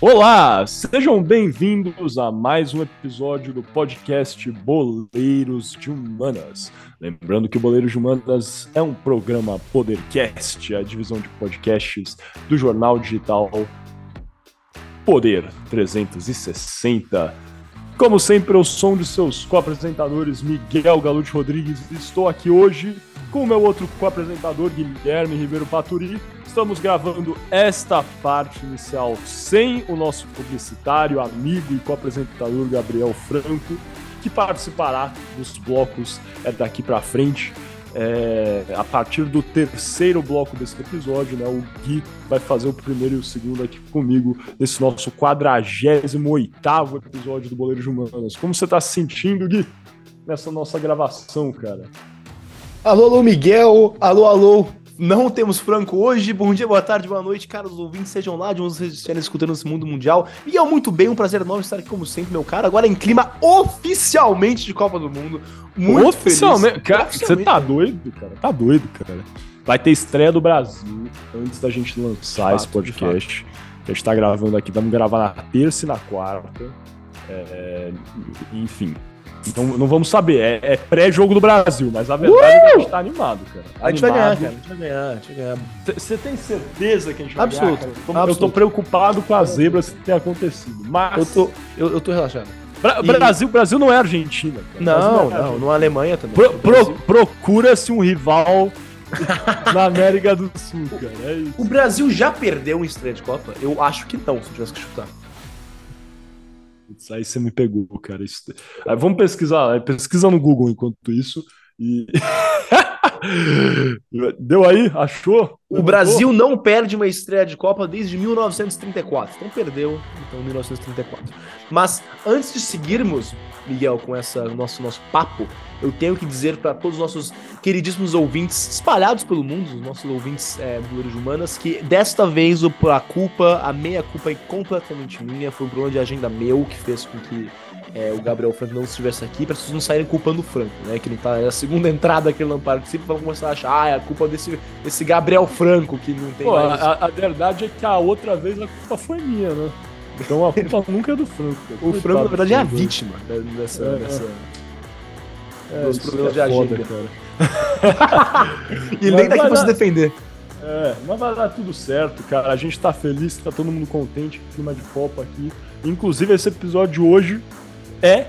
Olá, sejam bem-vindos a mais um episódio do podcast Boleiros de Humanas. Lembrando que o Boleiros de Humanas é um programa Podercast, a divisão de podcasts do jornal digital Poder 360. Como sempre, eu sou um de seus co-apresentadores, Miguel Galute Rodrigues, e estou aqui hoje com o meu outro co-apresentador, Guilherme Ribeiro Paturi. Estamos gravando esta parte inicial sem o nosso publicitário, amigo e co-apresentador Gabriel Franco, que participará dos blocos é, daqui para frente. É, a partir do terceiro bloco desse episódio, né, o Gui vai fazer o primeiro e o segundo aqui comigo nesse nosso 48 episódio do Boleiro de Humanas. Como você está se sentindo, Gui, nessa nossa gravação, cara? Alô, alô, Miguel. Alô, alô. Não temos Franco hoje. Bom dia, boa tarde, boa noite, caros ouvintes. Sejam lá de onde vocês estiverem escutando esse mundo mundial. Miguel, muito bem. Um prazer enorme estar aqui, como sempre, meu cara. Agora em clima oficialmente de Copa do Mundo. Muito oficialmente. feliz. Cara, oficialmente. você tá doido, cara? Tá doido, cara. Vai ter estreia do Brasil antes da gente lançar fato, esse podcast. A gente tá gravando aqui. Vamos gravar na terça e na quarta. É, enfim, não, não vamos saber. É, é pré-jogo do Brasil, mas a verdade uh! é que a gente tá animado, cara. A gente vai ganhar, cara. A gente vai ganhar, a gente vai ganhar. Você tem certeza que a gente vai Absoluto. ganhar? Absoluto. Eu tô preocupado com as zebras que tem acontecido. Mas. Eu tô, eu, eu tô relaxado. Bra e... Brasil, Brasil não é Argentina. Cara. Não, não, é não, não é Alemanha também. Pro, pro, Procura-se um rival na América do Sul, cara. É isso. O Brasil já perdeu um estreia de Copa? Eu acho que não, se eu tivesse que chutar. Putz, aí você me pegou, cara. Isso... Aí vamos pesquisar, pesquisa no Google enquanto isso. E. Deu aí? Achou? O Brasil não perde uma estreia de Copa desde 1934. Então perdeu, então 1934. Mas antes de seguirmos, Miguel, com essa nosso nosso papo, eu tenho que dizer para todos os nossos queridíssimos ouvintes espalhados pelo mundo, os nossos ouvintes é, do Lores Humanas, que desta vez a culpa, a meia culpa é completamente minha, foi um problema de agenda meu que fez com que é, o Gabriel Franco não estivesse aqui, para vocês não saírem culpando o Franco, né? Que não tá. É a segunda entrada que ele não participa, vão começar a achar, ah, é a culpa desse, desse Gabriel Franco que não tem Pô, mais... a, a, verdade é que a outra vez a culpa foi minha, né? Então a culpa nunca é do Franco. O Franco, na verdade, é a vítima dessa. É, dessa... É, dos problemas é de agenda. cara. e nem tá aqui pra se defender. É, mas vai dar tudo certo, cara. A gente tá feliz, tá todo mundo contente, clima de Copa aqui. Inclusive, esse episódio de hoje é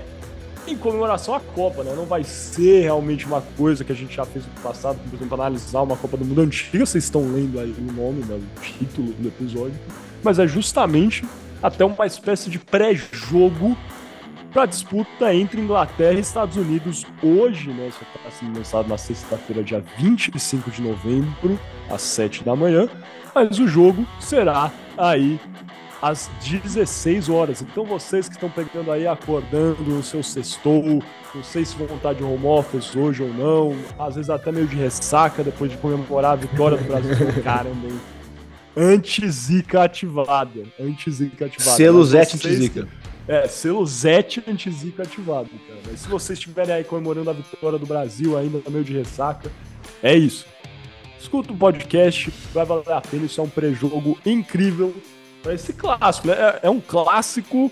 em comemoração à Copa, né? Não vai ser realmente uma coisa que a gente já fez no passado, por exemplo, analisar uma Copa do Mundo antiga, vocês estão lendo aí o nome, né, o título do episódio, mas é justamente até uma espécie de pré-jogo para a disputa entre Inglaterra e Estados Unidos hoje, né? Isso está sendo lançado na sexta-feira, dia 25 de novembro, às 7 da manhã, mas o jogo será aí às 16 horas. Então vocês que estão pegando aí, acordando o seu sextou, não sei se vão estar de home office hoje ou não, às vezes até meio de ressaca depois de comemorar a vitória do Brasil. Caramba, hein? Anti-zica ativada. Anti-zica ativada. Selo Zete anti-zica. É, selo Zete anti-zica ativado, cara. E se vocês estiverem aí comemorando a vitória do Brasil ainda meio de ressaca, é isso. Escuta o podcast, vai valer a pena, isso é um pré-jogo incrível esse clássico, né? É, é, um clássico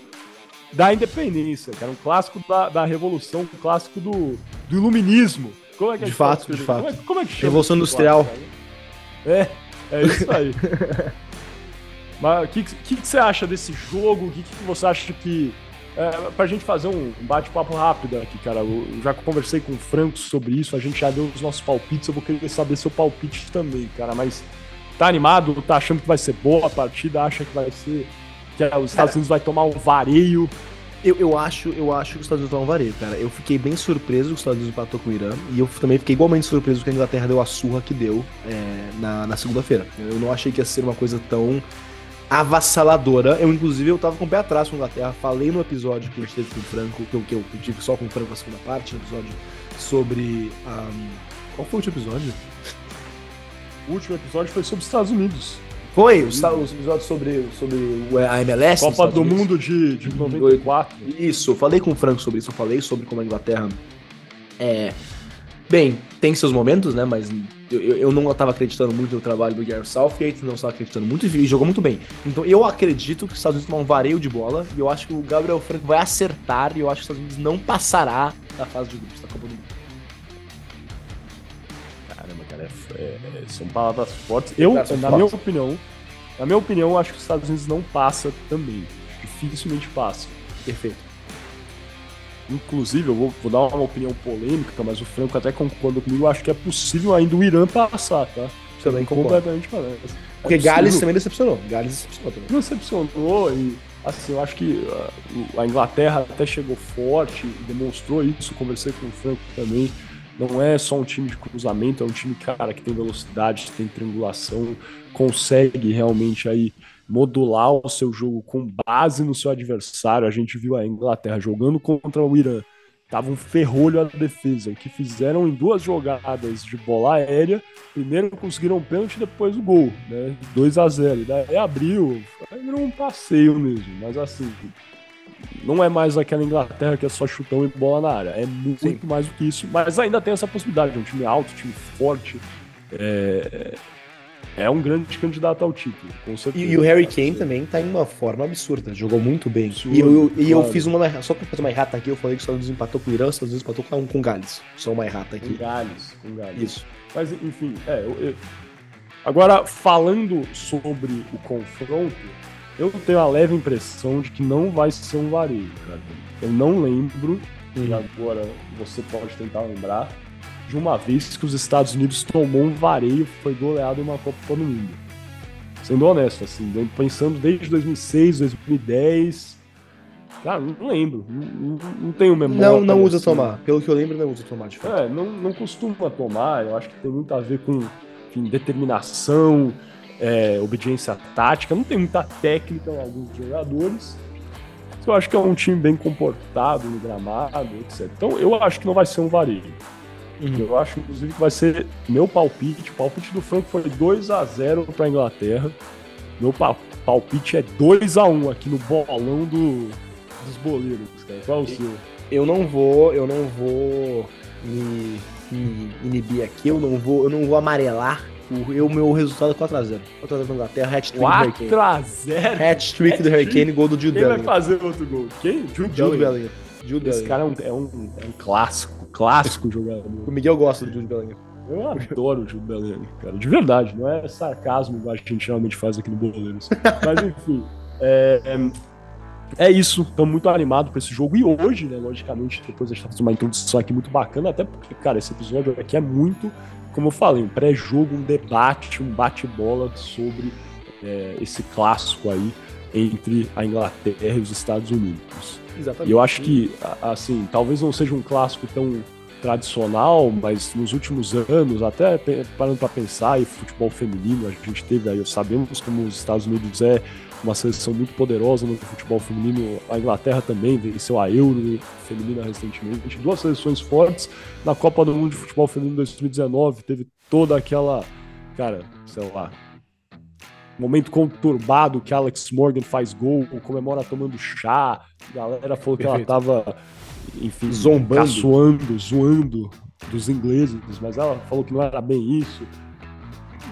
da independência, cara. Um clássico da, da revolução, um clássico do, do iluminismo. Como é que é de fato, de fato. Como é, como é que chama Revolução Industrial. é, é isso aí. Mas o que, que, que, você acha desse jogo? O que, que você acha que. É, pra gente fazer um bate-papo rápido aqui, cara. Eu já conversei com o Franco sobre isso, a gente já deu os nossos palpites, eu vou querer saber seu palpite também, cara. Mas tá animado, tá achando que vai ser boa a partida, acha que vai ser. que os Estados Unidos vai tomar um vareio. Eu, eu, acho, eu acho que os Estados Unidos vão vareio, cara. Eu fiquei bem surpreso que os Estados Unidos empatou com o Irã. E eu também fiquei igualmente surpreso que a Inglaterra deu a surra que deu é, na, na segunda-feira. Eu não achei que ia ser uma coisa tão avassaladora. Eu, inclusive, eu tava com o pé atrás com a Inglaterra. Falei no episódio que a gente teve com o Franco, que eu, que eu tive só com o Franco a segunda parte, no episódio sobre. Um... Qual foi o último episódio? O último episódio foi sobre os Estados Unidos. Foi, os, os episódios sobre, sobre a MLS. Copa do Unidos. Mundo de, de 94. Isso, eu falei com o Franco sobre isso, eu falei sobre como a Inglaterra é. Bem, tem seus momentos, né? Mas eu, eu não estava acreditando muito no trabalho do Gareth Southgate, não estava acreditando muito e jogou muito bem. Então eu acredito que os Estados Unidos tomam um vareio de bola e eu acho que o Gabriel Franco vai acertar e eu acho que os Estados Unidos não passará da fase de grupos da Copa do Mundo. É, é, são palavras fortes. Eu, na fortes. minha opinião, na minha opinião, acho que os Estados Unidos não passa também. Dificilmente passa. Perfeito. Inclusive, eu vou, vou, dar uma opinião polêmica, mas o Franco até concorda comigo. Eu acho que é possível ainda o Irã passar, tá? Também concordo. Completamente parece. Porque é Gales também decepcionou. Gales decepcionou também. Decepcionou e, assim, eu acho que uh, a Inglaterra até chegou forte e demonstrou isso. Conversei com o Franco também. Não é só um time de cruzamento, é um time, cara, que tem velocidade, tem triangulação, consegue realmente aí modular o seu jogo com base no seu adversário. A gente viu a Inglaterra jogando contra o Irã. Tava um ferrolho a defesa. Que fizeram em duas jogadas de bola aérea. Primeiro conseguiram um pênalti, depois o gol, né? 2 a 0 Daí abriu. Virou um passeio mesmo. Mas assim, não é mais aquela Inglaterra que é só chutão e bola na área. É muito Sim. mais do que isso. Mas ainda tem essa possibilidade. É um time alto, um time forte. É, é um grande candidato ao título, com certeza. E, o Harry Kane também tá em uma forma absurda, jogou muito bem. Absurdo, e eu, e eu fiz uma. Só pra fazer uma errata aqui, eu falei que Estados Unidos empatou com o Irã, os Estados Unidos empatou com, com Gales. Só uma errata aqui. Com Gales, com Gales. Isso. Mas, enfim, é. Eu, eu... Agora, falando sobre o confronto, eu tenho a leve impressão de que não vai ser um varejo, cara. Eu não lembro, hum. e agora você pode tentar lembrar de uma vez que os Estados Unidos tomou um vareio, foi goleado em uma Copa do Mundo. Sendo honesto, assim, pensando desde 2006, 2010. Cara, não lembro. Não, não tenho memória. Não, não usa assim. tomar. Pelo que eu lembro, não usa tomar, de fato. É, não, não costuma tomar. Eu acho que tem muito a ver com enfim, determinação, é, obediência tática. Não tem muita técnica em alguns jogadores. Eu acho que é um time bem comportado no gramado, etc. Então, eu acho que não vai ser um vareio. Uhum. Eu acho, inclusive, que vai ser meu palpite. O palpite do Franco foi 2 a 0 para a Inglaterra. Meu palpite é 2 a 1 aqui no bolão do, dos boleiros, cara. Qual é o seu? Eu não vou, eu não vou me, me inibir aqui, eu não vou, eu não vou amarelar. O meu resultado é 4x0. 4x0 pra Inglaterra, hat-trick do Harry Kane. 4x0? Hat-trick do Harry Kane, gol do Jude Quem vai fazer outro gol? Quem? Jude, Jude Bellingham. Jude Esse cara é um, é um, é um clássico clássico jogador. O Miguel gosta do Jude Bellingham. Eu adoro o Jude Bellingham, cara. De verdade, não é sarcasmo que a gente geralmente faz aqui no Boleiros. Mas enfim, é, é, é isso. Estamos muito animados para esse jogo. E hoje, né, logicamente, depois a gente tá fazendo uma introdução aqui muito bacana, até porque, cara, esse episódio aqui é muito, como eu falei, um pré-jogo, um debate, um bate-bola sobre é, esse clássico aí entre a Inglaterra e os Estados Unidos. Exatamente. E eu acho que, assim, talvez não seja um clássico tão tradicional, mas nos últimos anos, até parando para pensar, e futebol feminino, a gente teve aí, sabemos como os Estados Unidos é uma seleção muito poderosa no futebol feminino, a Inglaterra também venceu a Euro feminina recentemente, duas seleções fortes na Copa do Mundo de Futebol Feminino 2019, teve toda aquela, cara, sei lá, momento conturbado que Alex Morgan faz gol, comemora tomando chá. A galera falou Perfeito. que ela tava, enfim, zombando, caçoando, zoando dos ingleses, mas ela falou que não era bem isso.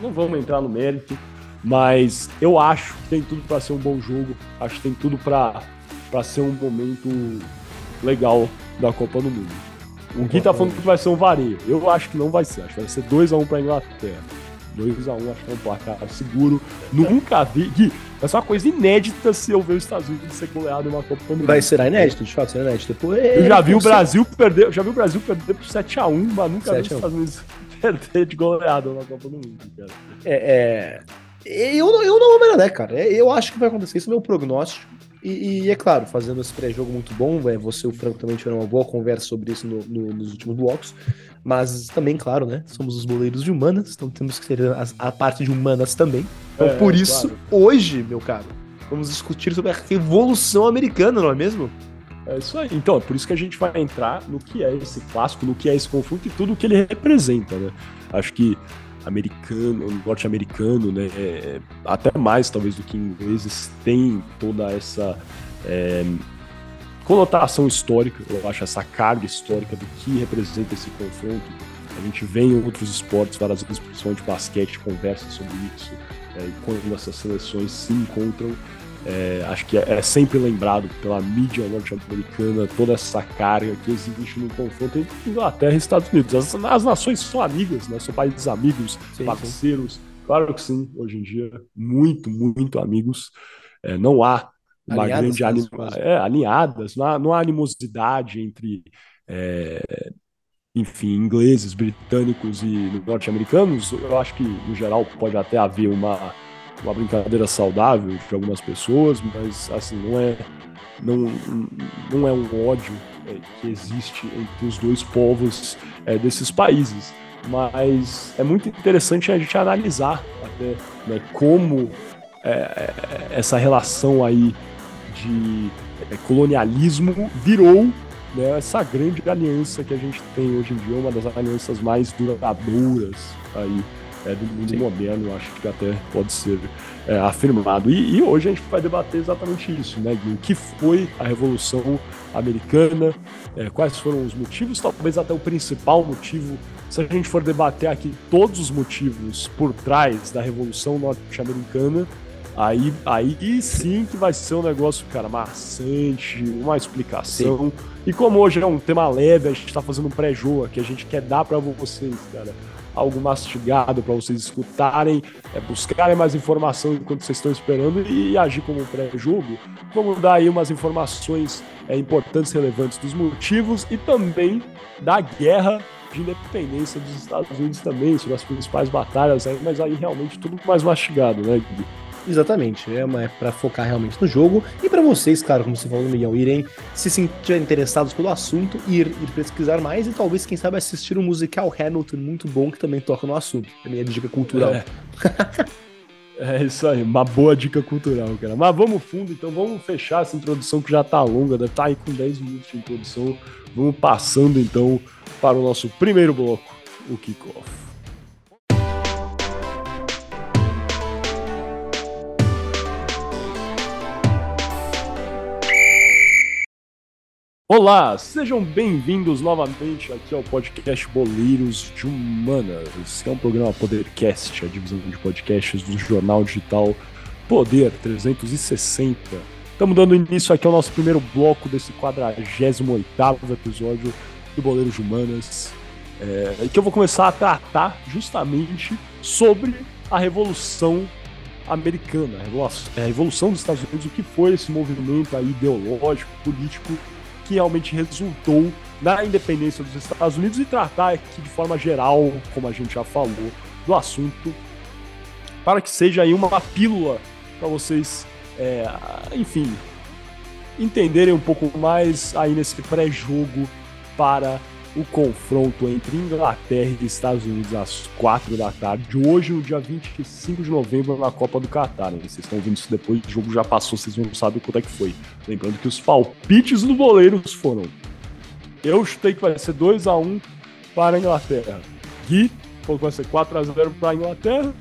Não vamos entrar no mérito, mas eu acho que tem tudo para ser um bom jogo. Acho que tem tudo para ser um momento legal da Copa do Mundo. O Gui tá falando que vai ser um vareio. Eu acho que não vai ser. Acho que vai ser 2x1 um para Inglaterra. 2x1, um, acho que é um placar seguro. Nunca vi. Gui, é só uma coisa inédita se eu ver os Estados Unidos ser goleado em uma Copa do Mundo. Vai ser inédito, de fato, será inédito. Depois, eu já vi o Brasil perder, já vi o Brasil perder por 7x1, mas nunca vi os Estados Unidos perder de goleado na Copa do Mundo, cara. É, é... Eu, eu não vou né, cara. É, eu acho que vai acontecer. Isso é meu prognóstico. E, e, é claro, fazendo esse pré-jogo muito bom, é, você e o Franco também tiveram uma boa conversa sobre isso no, no, nos últimos blocos. Mas também, claro, né? Somos os boleiros de humanas, então temos que ter a, a parte de humanas também. Então, é, por isso, claro. hoje, meu caro, vamos discutir sobre a Revolução Americana, não é mesmo? É isso aí. Então, é por isso que a gente vai entrar no que é esse clássico, no que é esse confronto e tudo o que ele representa, né? Acho que americano, norte-americano, né? É, até mais talvez do que ingleses, tem toda essa é, conotação histórica, eu acho essa carga histórica do que representa esse confronto A gente vê em outros esportes, várias vezes, principalmente basquete, conversa sobre isso, é, quando essas seleções se encontram. É, acho que é, é, sempre lembrado pela mídia norte-americana toda essa carga que existe no confronto entre Inglaterra e Estados Unidos. As, as nações são amigas, né? São países amigos, sim, parceiros. Sim. Claro que sim, hoje em dia, muito, muito amigos. É, não há uma alinhadas, grande anim... é, alinhadas, não há, não há animosidade entre é, enfim, ingleses, britânicos e norte-americanos, eu acho que, no geral, pode até haver uma, uma brincadeira saudável de algumas pessoas, mas, assim, não é, não, não é um ódio é, que existe entre os dois povos é, desses países. Mas é muito interessante a gente analisar até né, como é, é essa relação aí de é, colonialismo virou né, essa grande aliança que a gente tem hoje em dia, uma das alianças mais duradouras aí é, do mundo Sim. moderno, acho que até pode ser é, afirmado. E, e, hoje a gente vai debater exatamente isso, né, O que foi a Revolução Americana, é, quais foram os motivos, talvez até o principal motivo, se a gente for debater aqui todos os motivos por trás da Revolução Norte-Americana, Aí, aí sim que vai ser um negócio, cara, maçante, uma explicação. Sim. E como hoje é um tema leve, a gente tá fazendo um pré-jogo que a gente quer dar para vocês, cara. Algo mastigado para vocês escutarem, é, buscarem mais informação enquanto vocês estão esperando e, agir como um pré-jogo. Vamos dar aí umas informações é, importantes, relevantes dos motivos e também da guerra de independência dos Estados Unidos também, sobre as principais batalhas, aí, mas aí realmente tudo mais mastigado, né, Gui? Exatamente, é, uma, é para focar realmente no jogo e para vocês, claro, como você falou, Miguel, irem se sentir interessados pelo assunto, ir, ir pesquisar mais e talvez, quem sabe, assistir um musical Hamilton muito bom que também toca no assunto. É minha dica cultural. É. é isso aí, uma boa dica cultural, cara. Mas vamos fundo, então vamos fechar essa introdução que já tá longa, deve tá aí com 10 minutos de introdução. Vamos passando então para o nosso primeiro bloco, o kickoff. Olá, sejam bem-vindos novamente aqui ao podcast Boleiros de Humanas, que é um programa Podercast, a divisão de podcasts do jornal digital Poder 360. Estamos dando início aqui ao nosso primeiro bloco desse 48 episódio do Boleiros de Humanas, é, que eu vou começar a tratar justamente sobre a Revolução Americana, a Revolução dos Estados Unidos, o que foi esse movimento ideológico, político que realmente resultou na independência dos Estados Unidos e tratar aqui de forma geral, como a gente já falou, do assunto, para que seja aí uma pílula para vocês, é, enfim, entenderem um pouco mais aí nesse pré-jogo para o confronto entre Inglaterra e Estados Unidos às 4 da tarde, hoje, no dia 25 de novembro, na Copa do Catar. Né? Vocês estão vendo isso depois, o jogo já passou, vocês não sabem quanto é que foi. Lembrando que os palpites do goleiros foram. Eu chutei que vai ser 2 a 1 para a Inglaterra. Gui falou que vai ser 4 a 0 para a Inglaterra.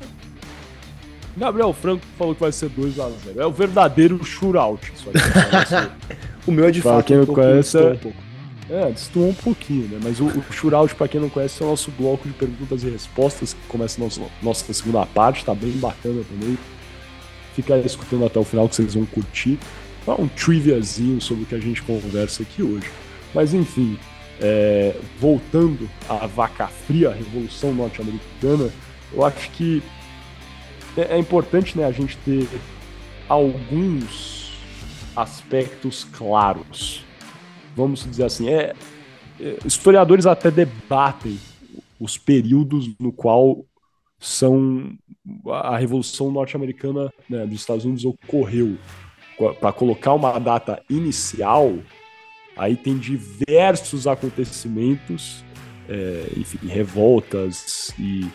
Gabriel Franco falou que vai ser 2 a 0 É o verdadeiro shootout. Isso aí, o meu é de fato quem um conhece, é... um pouco. É, destoou um pouquinho, né? Mas o, o Shootout, pra quem não conhece, é o nosso bloco de perguntas e respostas, que começa a nossa, segunda parte, tá bem bacana também. Fica escutando até o final que vocês vão curtir. Um triviazinho sobre o que a gente conversa aqui hoje. Mas enfim, é, voltando à vaca fria, a Revolução Norte-Americana, eu acho que é, é importante né, a gente ter alguns aspectos claros vamos dizer assim, é, é, historiadores até debatem os períodos no qual são a Revolução Norte-Americana né, dos Estados Unidos ocorreu. Para colocar uma data inicial, aí tem diversos acontecimentos, é, enfim, revoltas e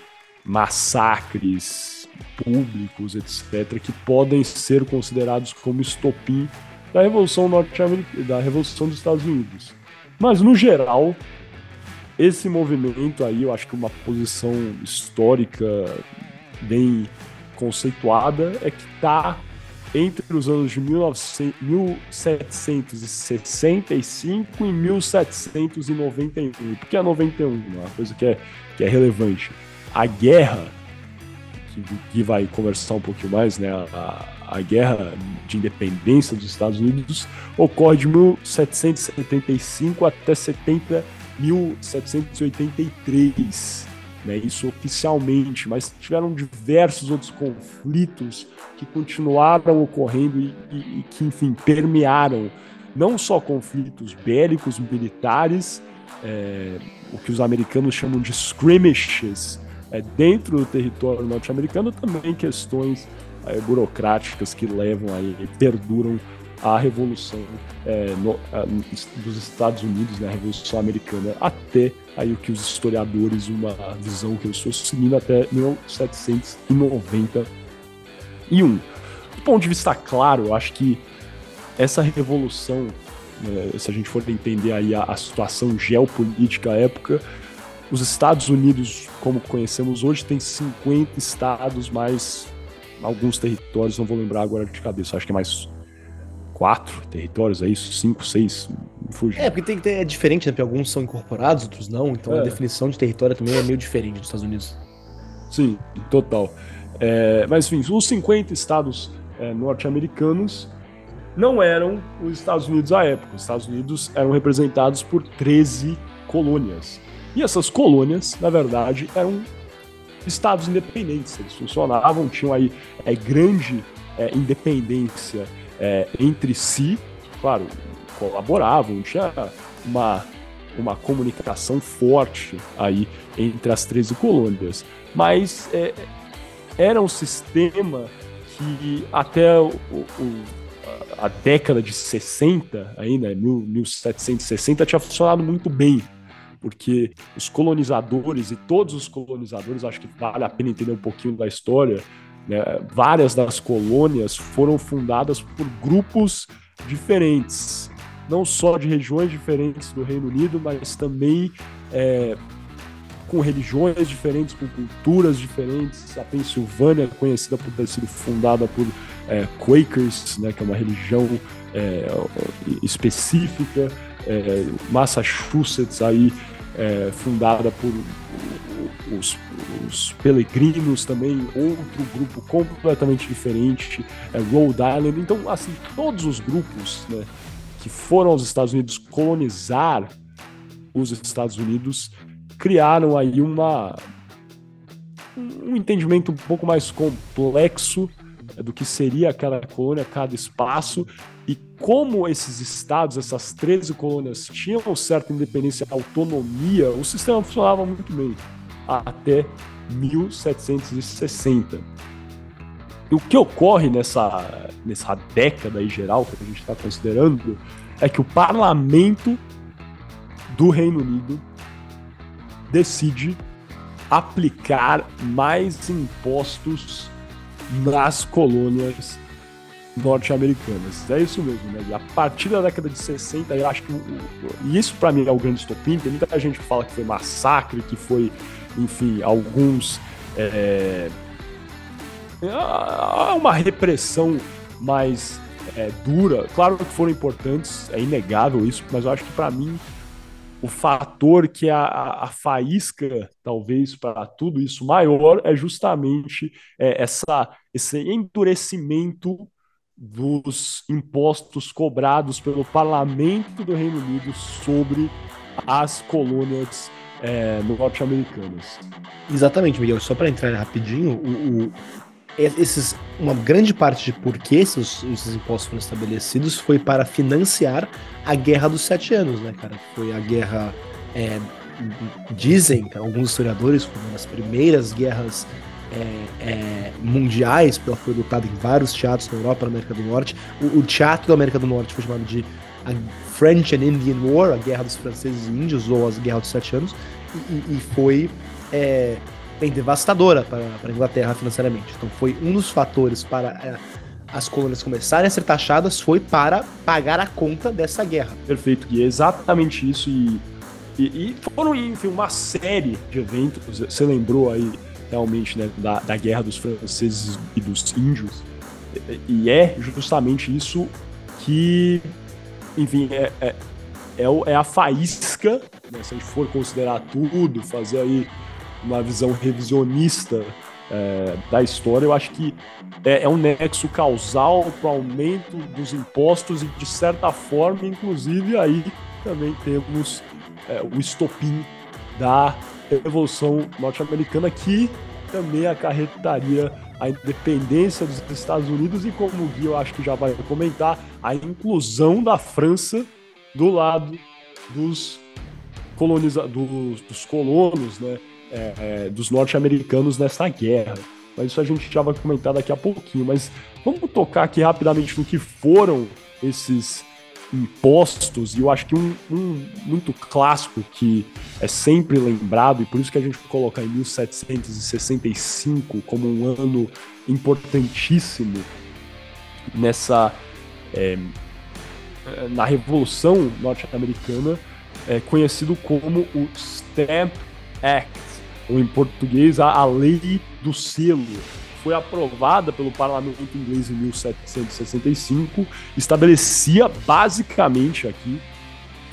massacres públicos, etc., que podem ser considerados como estopim da Revolução Norte-Americana, da Revolução dos Estados Unidos. Mas, no geral, esse movimento aí, eu acho que uma posição histórica bem conceituada é que está entre os anos de 1900, 1765 e 1791. Por que é 91? Uma coisa que é, que é relevante. A guerra, que, que vai conversar um pouquinho mais, né? A, a guerra de independência dos Estados Unidos ocorre de 1775 até 70, 1783 né, isso oficialmente, mas tiveram diversos outros conflitos que continuaram ocorrendo e, e, e que, enfim, permearam não só conflitos bélicos, militares, é, o que os americanos chamam de skirmishes, é, dentro do território norte-americano, também questões é, burocráticas que levam aí, perduram a Revolução é, no, a, dos Estados Unidos, né, a Revolução Americana, até aí o que os historiadores, uma visão que eu estou seguindo até 1791. Do ponto de vista claro, eu acho que essa revolução, né, se a gente for entender aí a, a situação geopolítica à época, os Estados Unidos, como conhecemos hoje, tem 50 estados, mais alguns territórios, não vou lembrar agora de cabeça, acho que é mais quatro territórios, é isso? Cinco, seis? Fugiu. É, porque tem, tem, é diferente, né? Porque alguns são incorporados, outros não. Então é. a definição de território também é meio diferente dos Estados Unidos. Sim, total. É, mas enfim, os 50 estados é, norte-americanos não eram os Estados Unidos à época. Os Estados Unidos eram representados por 13 colônias. E essas colônias, na verdade, eram estados independentes. Eles funcionavam, tinham aí é, grande é, independência é, entre si, claro, colaboravam, tinha uma, uma comunicação forte aí entre as 13 colônias, mas é, era um sistema que até o, o, a década de 60, ainda, 1760, tinha funcionado muito bem, porque os colonizadores e todos os colonizadores, acho que vale a pena entender um pouquinho da história, né? Várias das colônias foram fundadas por grupos diferentes, não só de regiões diferentes do Reino Unido, mas também é, com religiões diferentes, com culturas diferentes. A Pensilvânia conhecida por ter sido fundada por é, Quakers, né, que é uma religião é, específica. É, Massachusetts aí é, fundada por os, os Peregrinos também, outro grupo completamente diferente, é Rhode Island. Então, assim, todos os grupos né, que foram aos Estados Unidos colonizar os Estados Unidos criaram aí uma um entendimento um pouco mais complexo do que seria aquela colônia, cada espaço, e como esses estados, essas 13 colônias, tinham certa independência e autonomia, o sistema funcionava muito bem até 1760. E o que ocorre nessa, nessa década em geral que a gente está considerando é que o parlamento do Reino Unido decide aplicar mais impostos nas colônias norte-americanas. É isso mesmo, né? E a partir da década de 60, eu acho que. E isso para mim é o grande estopim. Tem muita gente que fala que foi massacre, que foi enfim, alguns. É, há uma repressão mais é, dura. Claro que foram importantes, é inegável isso, mas eu acho que para mim o fator que é a, a faísca, talvez, para tudo isso maior é justamente é, essa, esse endurecimento dos impostos cobrados pelo parlamento do Reino Unido sobre as colônias é, norte-americanas. Exatamente, Miguel. Só para entrar rapidinho, o, o, esses, uma grande parte de por que esses, esses impostos foram estabelecidos foi para financiar a Guerra dos Sete Anos, né, cara? Foi a guerra. É, dizem, alguns historiadores, foi uma das primeiras guerras é, é, mundiais, porque ela foi lutada em vários teatros na Europa, na América do Norte. O, o, teatro da América do Norte foi chamado de a French and Indian War, a Guerra dos Franceses e Índios, ou a Guerra dos Sete Anos, e, e foi é, bem devastadora para, a Inglaterra financeiramente. Então foi um dos fatores para é, as colônias começarem a ser taxadas foi para pagar a conta dessa guerra. Perfeito, e é exatamente isso. E, e, e, foram, enfim, uma série de eventos. Você lembrou aí realmente né, da, da guerra dos franceses e dos índios. E é justamente isso que, enfim, é, é, é, é a faísca, né, se a gente for considerar tudo, fazer aí uma visão revisionista é, da história, eu acho que é, é um nexo causal para o aumento dos impostos e, de certa forma, inclusive, aí também temos é, o estopim da Revolução Norte-Americana, que também acarretaria a independência dos Estados Unidos e, como o Gui eu acho que já vai comentar, a inclusão da França do lado dos, coloniza dos, dos colonos, né, é, é, dos norte-americanos nessa guerra. Mas isso a gente já vai comentar daqui a pouquinho. Mas vamos tocar aqui rapidamente no que foram esses impostos, e eu acho que um, um, muito clássico que é sempre lembrado, e por isso que a gente coloca em 1765 como um ano importantíssimo nessa. É, na Revolução Norte-Americana, é conhecido como o Stamp Act, ou em português, a, a Lei do Selo foi aprovada pelo parlamento inglês em 1765, estabelecia basicamente aqui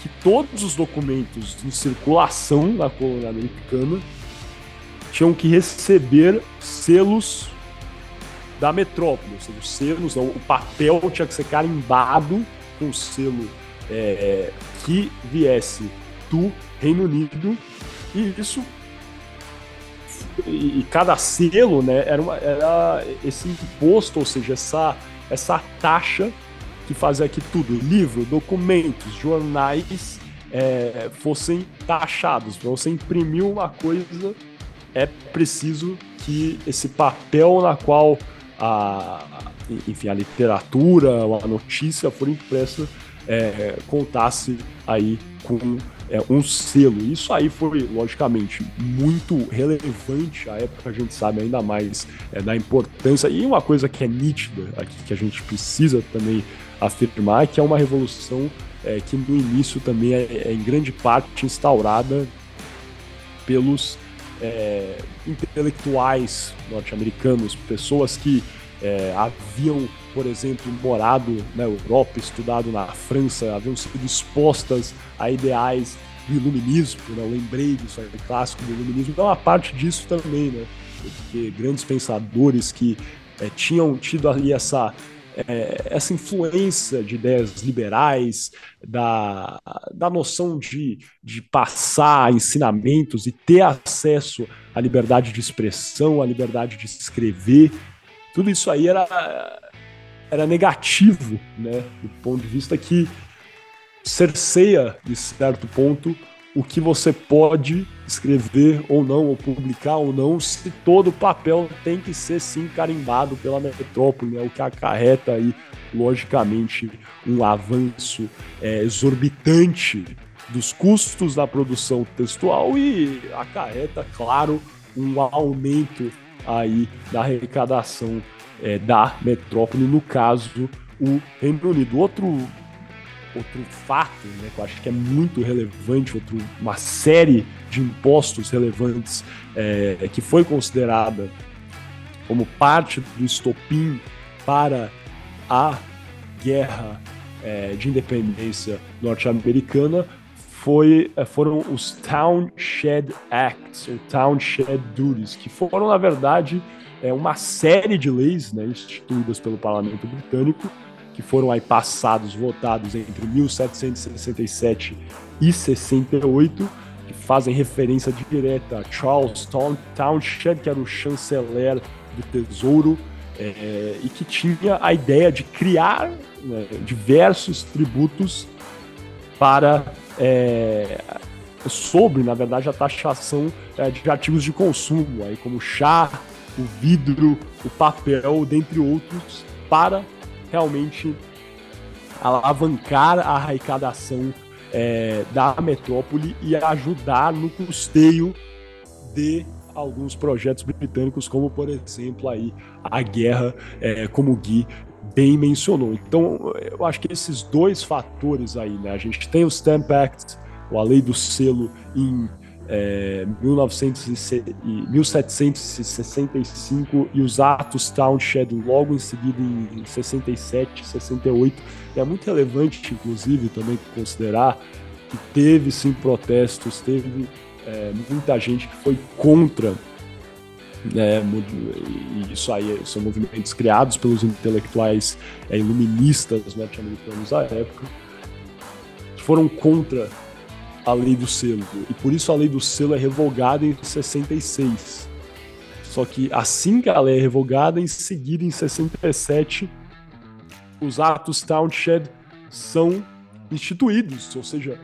que todos os documentos em circulação na colônia americana tinham que receber selos da metrópole, ou seja, os selos, o papel tinha que ser carimbado com selo é, que viesse do Reino Unido, e isso e, cada selo, né, era, uma, era esse imposto, ou seja, essa, essa taxa que fazia que tudo, livro, documentos, jornais, é, fossem taxados. Para você imprimir uma coisa, é preciso que esse papel na qual a, enfim, a literatura a notícia for impressa é, contasse aí com é, um selo. Isso aí foi, logicamente, muito relevante. À época a gente sabe ainda mais é, da importância. E uma coisa que é nítida aqui, que a gente precisa também afirmar, é que é uma revolução é, que no início também é, é em grande parte instaurada pelos é, intelectuais norte-americanos, pessoas que haviam, por exemplo, morado na Europa, estudado na França, haviam sido expostas a ideais do iluminismo, né? eu lembrei disso aí, clássico do iluminismo, então a parte disso também, né? Porque grandes pensadores que é, tinham tido ali essa é, essa influência de ideias liberais, da, da noção de, de passar ensinamentos e ter acesso à liberdade de expressão, à liberdade de escrever, tudo isso aí era, era negativo, né? Do ponto de vista que cerceia, de certo ponto, o que você pode escrever ou não, ou publicar ou não, se todo papel tem que ser sim carimbado pela metrópole, né? o que acarreta aí, logicamente, um avanço é, exorbitante dos custos da produção textual e acarreta, claro, um aumento aí da arrecadação é, da metrópole, no caso, o Reino Unido. Outro, outro fato né, que eu acho que é muito relevante, outro, uma série de impostos relevantes é, que foi considerada como parte do estopim para a guerra é, de independência norte-americana foi, é, foram os Townshed Acts, ou Townshed Duties, que foram, na verdade, é, uma série de leis né, instituídas pelo parlamento britânico, que foram aí passados, votados entre 1767 e 68, que fazem referência direta a Charles Townshend, que era o chanceler do Tesouro, é, e que tinha a ideia de criar né, diversos tributos para é, sobre, na verdade, a taxação é, de artigos de consumo, aí como chá, o vidro, o papel, dentre outros, para realmente alavancar a arrecadação é, da metrópole e ajudar no custeio de alguns projetos britânicos, como por exemplo aí a guerra, é, como o Gui bem mencionou. Então, eu acho que esses dois fatores aí, né? A gente tem o Stamp Act, a lei do selo em é, 1765 e os atos Townshend logo em seguida em 67, 68. E é muito relevante, inclusive, também considerar que teve sim protestos, teve é, muita gente que foi contra né, isso aí são movimentos criados pelos intelectuais é, iluministas norte-americanos da época, foram contra a lei do selo. E por isso a lei do selo é revogada em 66. Só que assim que a lei é revogada, em seguida, em 67, os atos Townshend são instituídos, ou seja,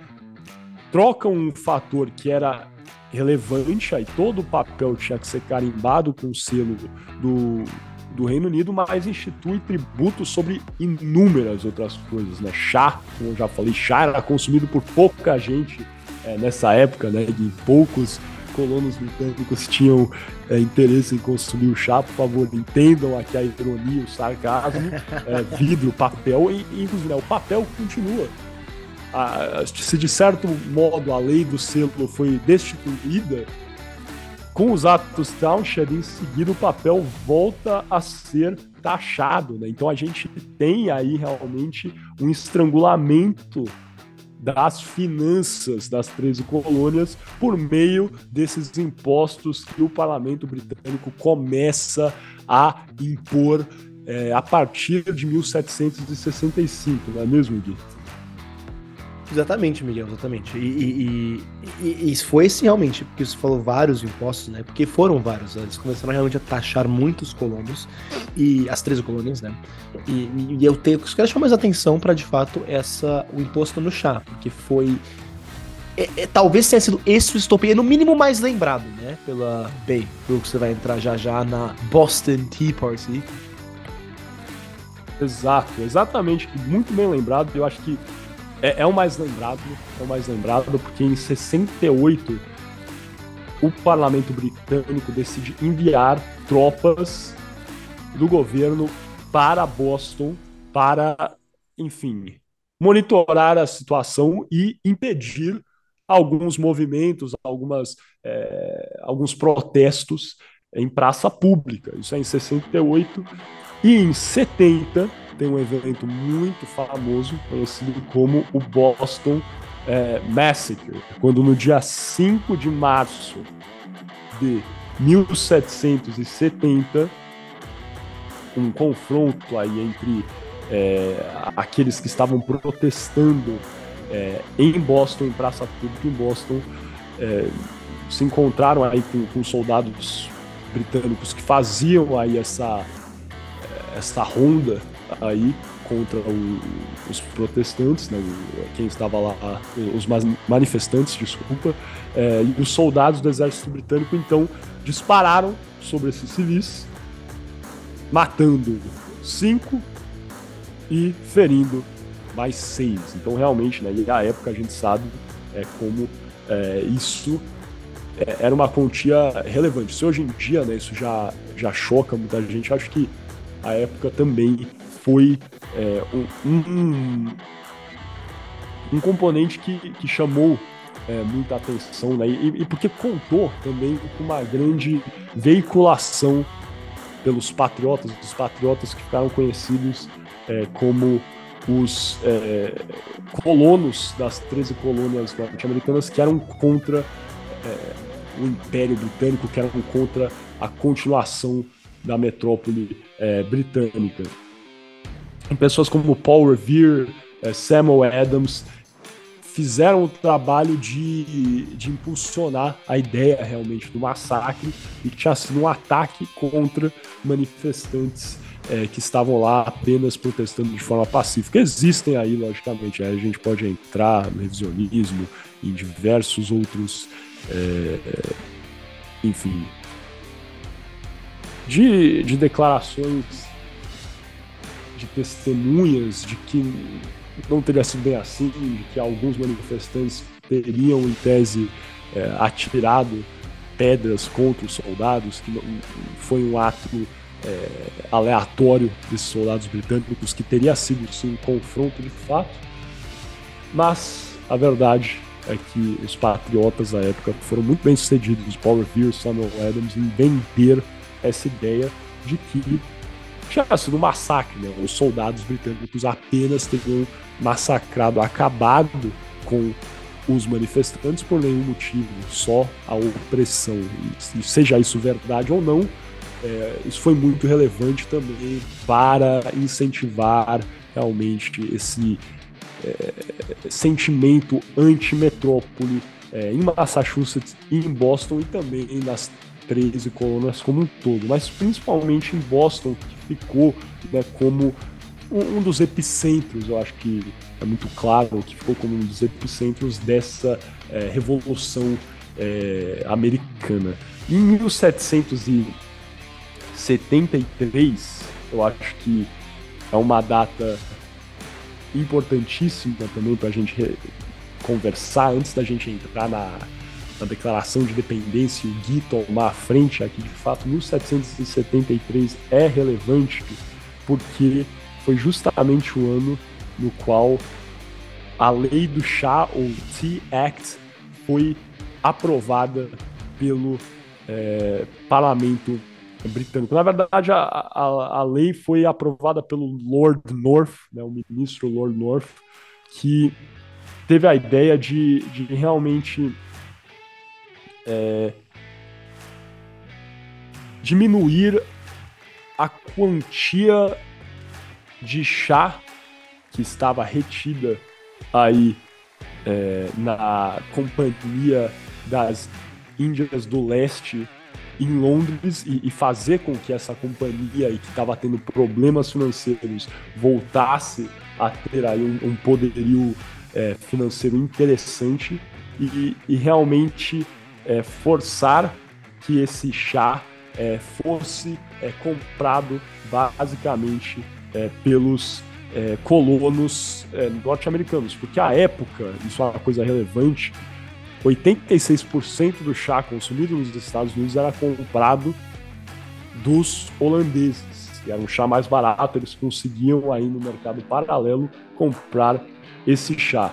trocam um fator que era relevante, aí todo o papel tinha que ser carimbado com o selo do, do Reino Unido, mas institui tributos sobre inúmeras outras coisas, né? Chá, como eu já falei, chá era consumido por pouca gente é, nessa época, né? E poucos colonos britânicos tinham é, interesse em consumir o chá, por favor, entendam aqui a ironia, o sarcasmo, é, vidro, papel, e inclusive né, o papel continua. A, se de certo modo a lei do selo foi destituída, com os atos Townshend, em seguida o papel volta a ser taxado. Né? Então a gente tem aí realmente um estrangulamento das finanças das 13 colônias por meio desses impostos que o parlamento britânico começa a impor é, a partir de 1765, não é mesmo, Gui? Exatamente, Miguel, exatamente. E, e, e, e, foi esse realmente, porque você falou vários impostos, né? Porque foram vários. Eles começaram realmente a taxar muitos colonos, e as 13 colônias, né? E, e eu tenho, quero chamar mais atenção para de fato essa o imposto no chá, porque foi. É, é, talvez tenha sido esse o estopim, no mínimo mais lembrado, né? Pela. Bem, pelo que você vai entrar já já na Boston Tea Party. Exato, exatamente, muito bem lembrado. Eu acho que é, é, o mais lembrado, é o mais lembrado, porque em 68 o parlamento britânico decide enviar tropas do governo para Boston para, enfim, monitorar a situação e impedir alguns movimentos, algumas, é, alguns protestos em praça pública. Isso é em 68. E em 70 tem um evento muito famoso, conhecido como o Boston é, Massacre, quando no dia 5 de março de 1770, um confronto aí entre é, aqueles que estavam protestando é, em Boston, em praça pública em Boston, é, se encontraram aí com, com soldados britânicos que faziam aí essa essa ronda aí contra o, os protestantes, né, quem estava lá, os manifestantes, desculpa, é, e os soldados do exército britânico então dispararam sobre esses civis, matando cinco e ferindo mais seis. Então realmente, né, e a época a gente sabe é, como é, isso é, era uma quantia relevante. Se hoje em dia né, isso já, já choca muita gente, acho que a época também foi é, um, um, componente que, que chamou é, muita atenção, né? E, e, porque contou também com uma grande veiculação pelos patriotas, os patriotas que ficaram conhecidos é, como os é, colonos das 13 colônias norte-americanas que eram contra é, o Império Britânico, que eram contra a continuação da metrópole é, britânica pessoas como Paul Revere, é, Samuel Adams, fizeram o trabalho de, de impulsionar a ideia realmente do massacre e que tinha sido um ataque contra manifestantes é, que estavam lá apenas protestando de forma pacífica. Existem aí, logicamente, a gente pode entrar no revisionismo em diversos outros, é, enfim, de, de declarações de testemunhas de que não teria sido bem assim, de que alguns manifestantes teriam, em tese, é, atirado pedras contra os soldados, que não, foi um ato é, aleatório desses soldados britânicos, que teria sido sim um confronto de fato. Mas a verdade é que os patriotas da época foram muito bem sucedidos, Paul Revere, Samuel Adams, em vender essa ideia de que tinha sido um massacre, né? Os soldados britânicos apenas teriam massacrado, acabado com os manifestantes por nenhum motivo, só a opressão. E seja isso verdade ou não, é, isso foi muito relevante também para incentivar realmente esse é, sentimento anti-metrópole é, em Massachusetts em Boston e também nas 13 colônias como um todo, mas principalmente em Boston, que ficou né, como um dos epicentros, eu acho que é muito claro, que ficou como um dos epicentros dessa é, revolução é, americana. Em 1773, eu acho que é uma data importantíssima também para a gente conversar antes da gente entrar na, na declaração de independência e o Gui tomar a frente aqui. De fato, 1773 é relevante porque foi justamente o ano no qual a lei do chá, ou Tea Act, foi aprovada pelo é, parlamento britânico. Na verdade, a, a, a, lei foi aprovada pelo Lord North, né, o ministro Lord North, que teve a ideia de, de realmente é, diminuir a quantia de chá que estava retida aí é, na companhia das Índias do Leste em Londres e, e, fazer com que essa companhia e que estava tendo problemas financeiros voltasse a ter aí um, um poderio é, financeiro interessante e, e realmente é, forçar que esse chá é, fosse é, comprado basicamente é, pelos é, colonos norte-americanos, porque à época, isso é uma coisa relevante, 86% do chá consumido nos Estados Unidos era comprado dos holandeses, que era um chá mais barato, eles conseguiam aí no mercado paralelo comprar esse chá.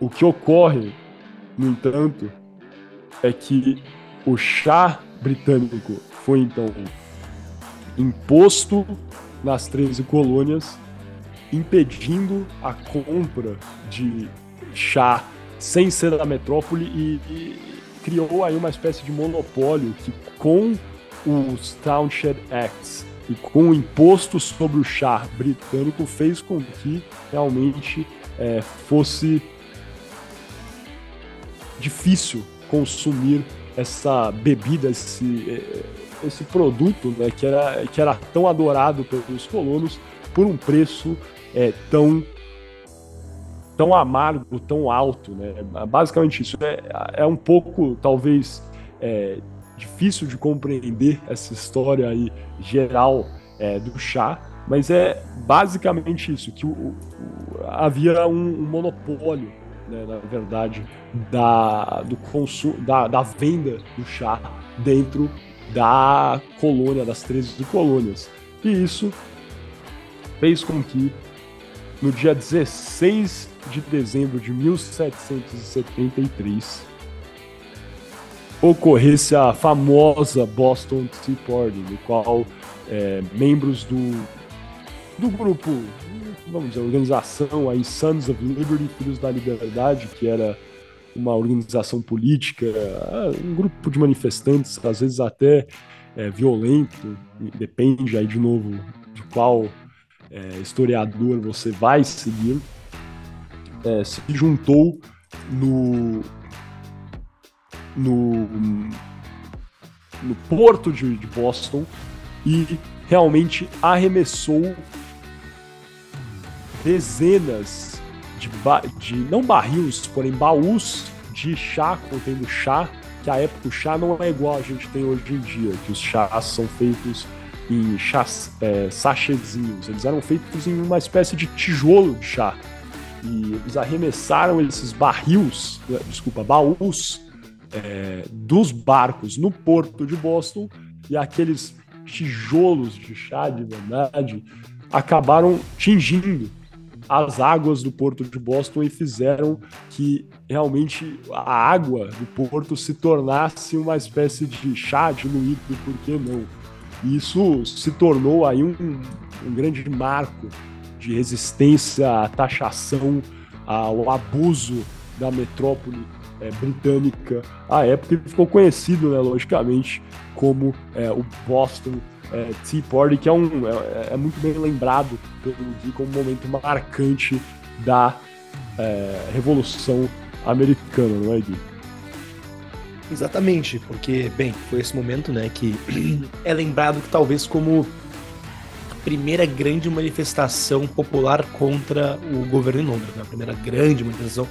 O que ocorre, no entanto, é que o chá britânico foi então imposto nas 13 colônias, impedindo a compra de chá sem ser da metrópole e, e criou aí uma espécie de monopólio que com os Townshend Acts e com o imposto sobre o chá britânico fez com que realmente é, fosse difícil consumir essa bebida, esse, é, esse produto né, que, era, que era tão adorado pelos colonos por um preço é, tão tão amargo, tão alto, né? Basicamente isso é, é um pouco, talvez, é, difícil de compreender essa história aí geral é, do chá, mas é basicamente isso, que o, o, havia um, um monopólio, né, na verdade, da, do consumo, da, da venda do chá dentro da colônia, das 13 colônias. E isso fez com que no dia 16 de dezembro de 1773 ocorresse a famosa Boston Tea Party, no qual é, membros do, do grupo, vamos dizer, organização aí Sons of Liberty, Filhos da Liberdade, que era uma organização política, um grupo de manifestantes, às vezes até é, violento, depende aí de novo de qual é, historiador você vai seguir, é, se juntou no, no, no porto de, de Boston e realmente arremessou dezenas de, de não barris, porém baús de chá contendo chá, que a época o chá não é igual a gente tem hoje em dia, que os chás são feitos em chás, é, sachêzinhos. Eles eram feitos em uma espécie de tijolo de chá. E eles arremessaram esses barris, é, desculpa, baús é, dos barcos no porto de Boston e aqueles tijolos de chá de verdade acabaram tingindo as águas do porto de Boston e fizeram que realmente a água do porto se tornasse uma espécie de chá diluído, por que não? E isso se tornou aí um, um grande marco de resistência à taxação, ao abuso da metrópole é, britânica à época e ficou conhecido, né, logicamente, como é, o Boston é, Tea Party, que é, um, é, é, muito bem lembrado pelo Gui como um momento marcante da é, Revolução Americana, não é, Gui? Exatamente, porque, bem, foi esse momento, né, que é lembrado que talvez como a primeira grande manifestação popular contra o governo em Londres, né, a primeira grande manifestação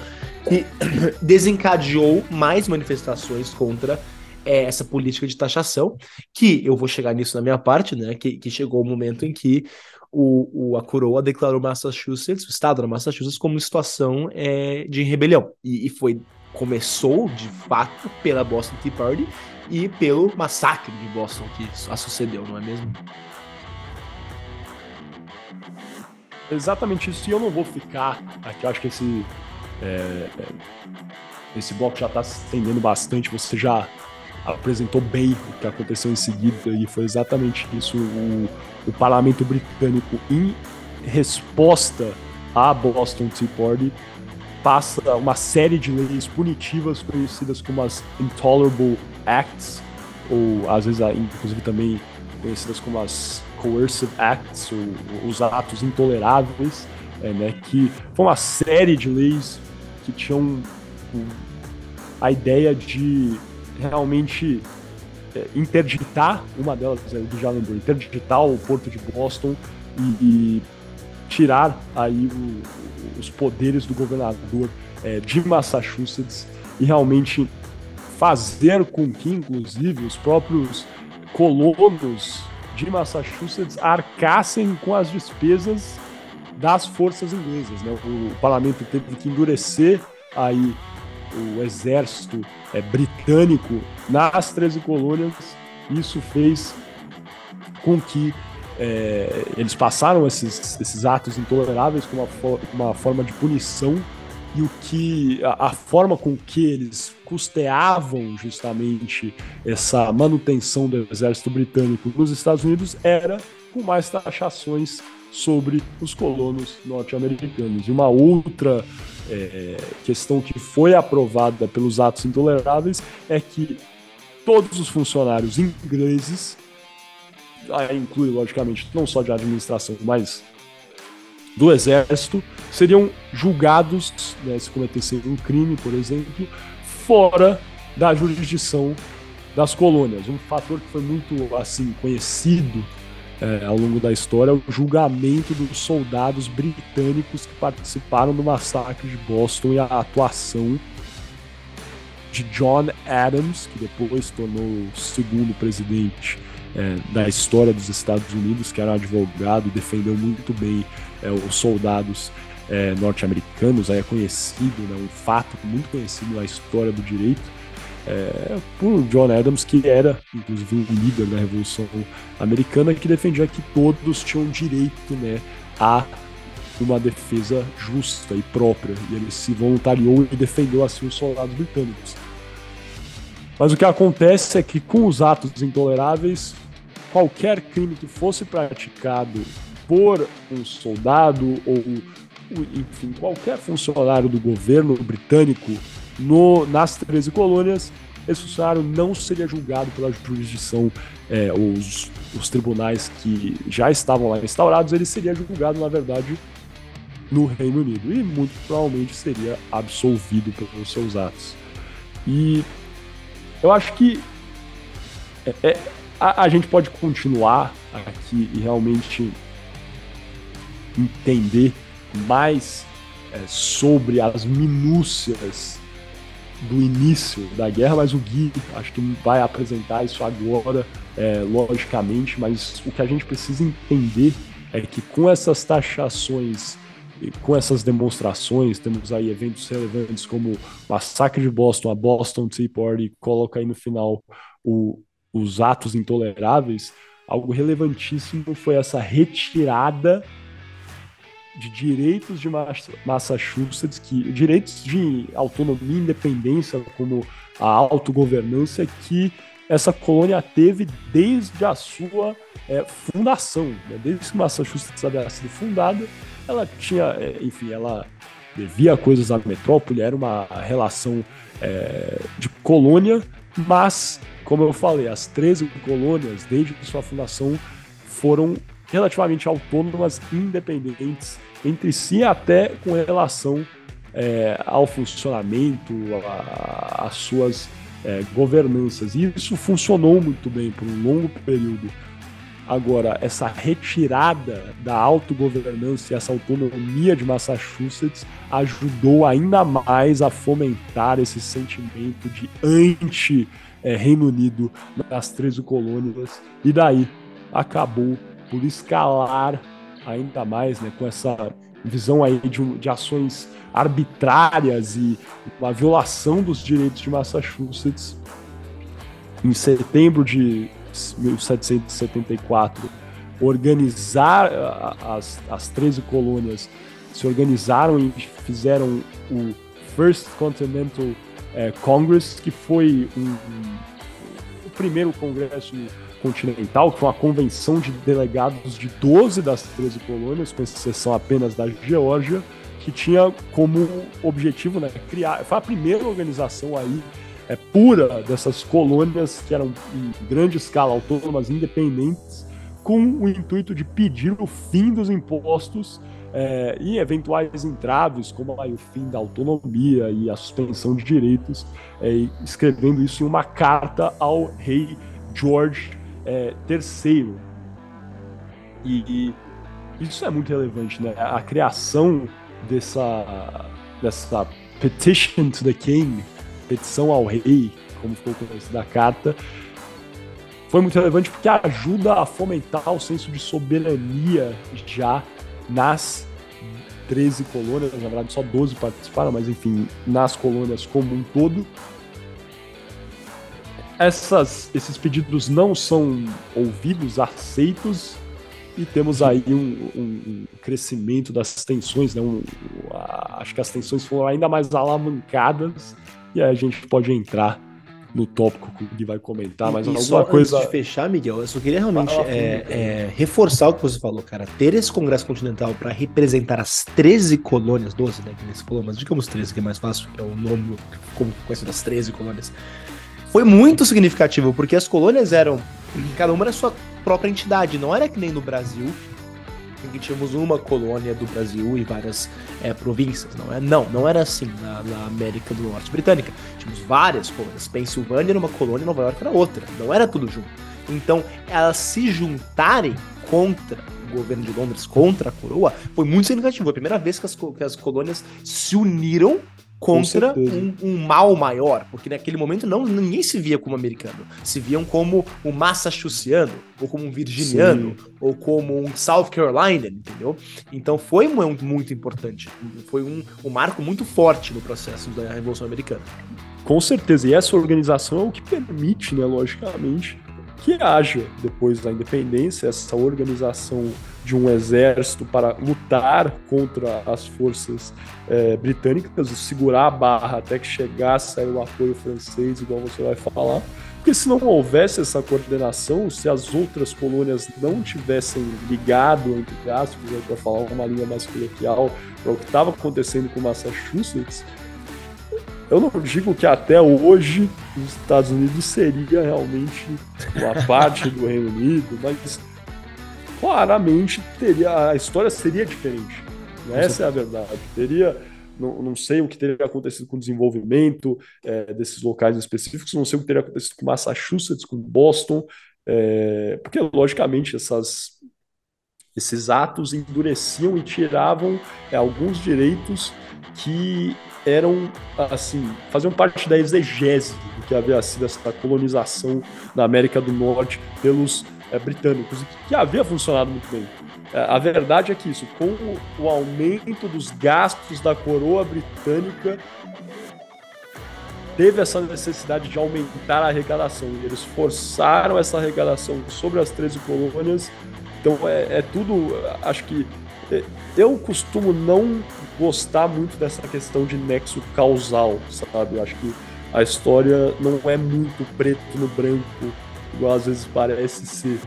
que desencadeou mais manifestações contra é, essa política de taxação, que eu vou chegar nisso na minha parte, né? Que, que chegou o momento em que o, o, a coroa declarou Massachusetts, o estado da Massachusetts, como situação é, de rebelião. E, e, foi começou de fato pela Boston Tea Party e pelo massacre de Boston que a sucedeu, não é mesmo? Exatamente isso. E eu não vou ficar aqui. Eu acho que esse é, é esse bloco já está se estendendo bastante. Você já apresentou bem o que aconteceu em seguida e foi exatamente isso. O, o parlamento britânico, em resposta à Boston Tea Party, passa uma série de leis punitivas conhecidas como as Intolerable Acts, ou às vezes inclusive também conhecidas como as Coercive Acts, ou os atos intoleráveis, é, né, que foi uma série de leis que tinham a ideia de realmente é, interditar, uma delas, é, do já lembrou, interditar o porto de Boston e, e tirar aí o, os poderes do governador é, de Massachusetts e realmente fazer com que, inclusive, os próprios colonos de Massachusetts arcassem com as despesas das forças inglesas. Né? O, o parlamento teve que endurecer aí o exército é, britânico nas 13 colônias. Isso fez com que é, eles passaram esses, esses atos intoleráveis como uma, uma forma de punição e o que a, a, forma com que eles custeavam justamente essa manutenção do exército britânico nos Estados Unidos era com mais taxações sobre os colonos norte-americanos. E uma outra é, questão que foi aprovada pelos atos intoleráveis é que todos os funcionários ingleses, inclui logicamente não só de administração, mas do exército, seriam julgados né, se cometessem um crime, por exemplo, fora da jurisdição das colônias. Um fator que foi muito assim conhecido é, ao longo da história o julgamento dos soldados britânicos que participaram do massacre de Boston e a atuação de John Adams, que depois tornou o segundo presidente é, da história dos Estados Unidos, que era um advogado e defendeu muito bem é, os soldados é, norte-americanos, aí é conhecido, né, um fato muito conhecido na história do direito é, por John Adams, que era inclusive um líder da Revolução Americana, que defendia que todos tinham direito né, a uma defesa justa e própria, e ele se voluntariou e defendeu assim os soldados britânicos. Mas o que acontece é que com os atos intoleráveis, qualquer crime que fosse praticado por um soldado ou enfim, qualquer funcionário do governo britânico no, nas 13 colônias, esse funcionário não seria julgado pela jurisdição, é, os, os tribunais que já estavam lá instaurados, ele seria julgado, na verdade, no Reino Unido e muito provavelmente seria absolvido pelos seus atos. E eu acho que é, é, a, a, gente pode continuar aqui e realmente entender mais é, sobre as minúcias do início da guerra, mas o Gui acho que vai apresentar isso agora, é, logicamente, mas o que a gente precisa entender é que com essas taxações com essas demonstrações, temos aí eventos relevantes como Massacre de Boston, a Boston Tea Party, coloca aí no final o, os atos intoleráveis, algo relevantíssimo foi essa retirada de direitos de Massachusetts, que direitos de autonomia e independência, como a autogovernança, que essa colônia teve desde a sua é, fundação. Né? Desde que Massachusetts havia sido fundada, ela tinha, é, enfim, ela devia coisas à metrópole, era uma relação é, de colônia, mas, como eu falei, as 13 colônias, desde sua fundação, foram relativamente autônomas, independentes entre si, até com relação é, ao funcionamento, às suas é, governanças. E isso funcionou muito bem por um longo período. Agora, essa retirada da autogovernança e essa autonomia de Massachusetts ajudou ainda mais a fomentar esse sentimento de anti-Reino Unido nas 13 colônias, e daí acabou por escalar ainda mais né, com essa visão aí de, de ações arbitrárias e uma violação dos direitos de Massachusetts. Em setembro de 1774, organizar as, as 13 colônias se organizaram e fizeram o First Continental eh, Congress, que foi um, um, o primeiro congresso continental, que foi uma convenção de delegados de 12 das 13 colônias, com exceção apenas da Geórgia, que tinha como objetivo né, criar. Foi a primeira organização aí é, pura dessas colônias que eram em grande escala autônomas, independentes, com o intuito de pedir o fim dos impostos é, e eventuais entraves, como aí, o fim da autonomia e a suspensão de direitos, é, escrevendo isso em uma carta ao rei George é, III. E, e, isso é muito relevante, né? A criação dessa, dessa petition to the king, petição ao rei, como ficou conhecida a carta, foi muito relevante porque ajuda a fomentar o senso de soberania já nas 13 colônias, na verdade só 12 participaram, mas enfim, nas colônias como um todo. Essas, esses pedidos não são ouvidos, aceitos, e temos aí um, um, crescimento das tensões, né? Um, a, acho que as tensões foram ainda mais alavancadas, e aí a gente pode entrar no tópico que vai comentar, mas e alguma só coisa. Antes de fechar, Miguel, eu só queria realmente ah, é, é, reforçar o que você falou, cara. Ter esse Congresso Continental para representar as 13 colônias, 12, né? Que nesse falou, mas digamos 13, que é mais fácil, que é o nome como conhece das 13 colônias. Foi muito significativo, porque as colônias eram. Cada uma era sua própria entidade, não era que nem no Brasil, em que tínhamos uma colônia do Brasil e várias é, províncias, não é? Não, não era assim na, na, América do Norte britânica. Tínhamos várias colônias. Pensilvânia era uma colônia, Nova York era outra. Não era tudo junto. Então, elas se juntarem contra o governo de Londres, contra a coroa, foi muito significativo. Foi a primeira vez que as, que as colônias se uniram contra um, um, mal maior, porque naquele momento não ninguém se via como americano, se viam como um massachusettsiano, ou como um virginiano, Sim. ou como um South Carolina, entendeu? Então foi muito, muito importante, foi um, um marco muito forte no processo da Revolução Americana. Com certeza, e essa organização é o que permite, né, logicamente, que haja, depois da independência, essa organização de um exército para lutar contra as forças é, britânicas, segurar a barra até que chegasse o apoio francês, igual você vai falar. Porque se não houvesse essa coordenação, se as outras colônias não tivessem ligado, entre aspas, a gente vai falar uma linha mais coloquial, para o que estava acontecendo com Massachusetts, eu não digo que até hoje os Estados Unidos seria realmente uma parte do Reino Unido, mas claramente teria a história seria diferente. Essa é a verdade. Teria, não, não sei o que teria acontecido com o desenvolvimento é, desses locais específicos, não sei o que teria acontecido com Massachusetts, com Boston, é, porque logicamente essas esses atos endureciam e tiravam é, alguns direitos que eram, assim, faziam parte da exegese do que havia sido essa colonização da América do Norte pelos britânicos, e que havia funcionado muito bem. É, a verdade é que isso, com o, aumento dos gastos da coroa britânica, teve essa necessidade de aumentar a arrecadação. E eles forçaram essa arrecadação sobre as 13 colônias. Então é, é tudo, acho que Eu costumo não gostar muito dessa questão de nexo causal, sabe? Acho que a história não é muito preto no branco, igual às vezes parece ser.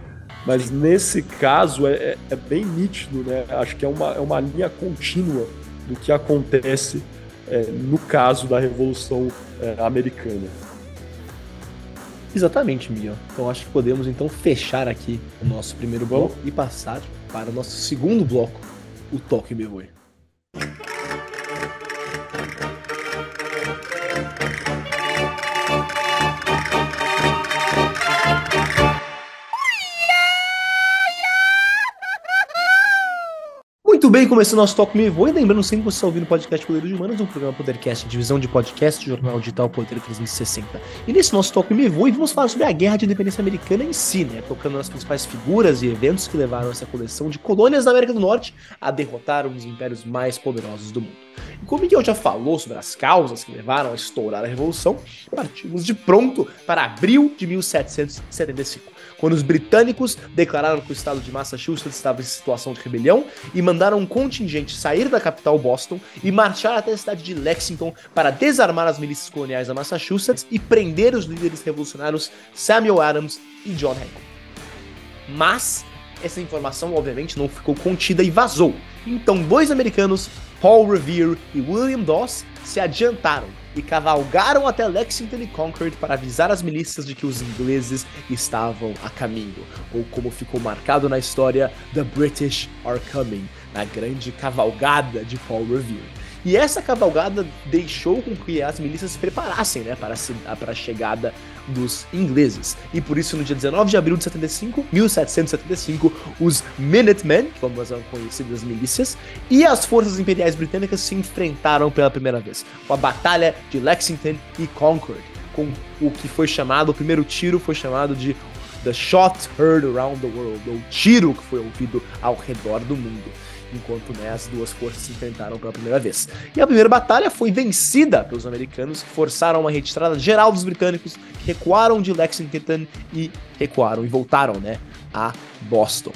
Mas nesse caso é, é, é bem nítido, né? Acho que é uma, é uma linha contínua do que acontece é, no caso da Revolução é, Americana. Exatamente, Miguel. Então acho que podemos então fechar aqui o nosso primeiro bloco e passar para o nosso segundo bloco, o Toque Me bem, começando nosso Talk Me Voe. Lembrando sempre que você está ouvindo o podcast Poder de Humanos, um programa Podercast, divisão de podcast, jornal digital Poder 360. E nesse nosso Talk Me Voe, vamos falar sobre a Guerra de Independência Americana em si, né? Tocando nas principais figuras e eventos que levaram essa coleção de colônias da América do Norte a derrotar um dos impérios mais poderosos do mundo. E como Miguel já falou sobre as causas que levaram a estourar a Revolução, partimos de pronto para abril de 1775 quando os britânicos declararam que o estado de Massachusetts estava em situação de rebelião e mandaram um contingente sair da capital Boston e marchar até a cidade de Lexington para desarmar as milícias coloniais da Massachusetts e prender os líderes revolucionários Samuel Adams e John Hancock. Mas essa informação obviamente não ficou contida e vazou. Então dois americanos, Paul Revere e William Doss, se adiantaram e cavalgaram até Lexington e Concord para avisar as milícias de que os ingleses estavam a caminho, ou como ficou marcado na história, The British are coming, na grande cavalgada de Paul Revere. E essa cavalgada deixou com que as milícias se preparassem né, para, a, para a chegada dos ingleses. E por isso, no dia 19 de abril de 75, 1775, os Minutemen, como eram conhecidas as milícias, e as forças imperiais britânicas se enfrentaram pela primeira vez, com a Batalha de Lexington e Concord, com o que foi chamado, o primeiro tiro foi chamado de The Shot Heard Around the World, ou tiro que foi ouvido ao redor do mundo enquanto né, as duas forças se enfrentaram pela primeira vez. E a primeira batalha foi vencida pelos americanos, que forçaram uma retirada geral dos britânicos, que recuaram de Lexington e recuaram e voltaram né, a Boston.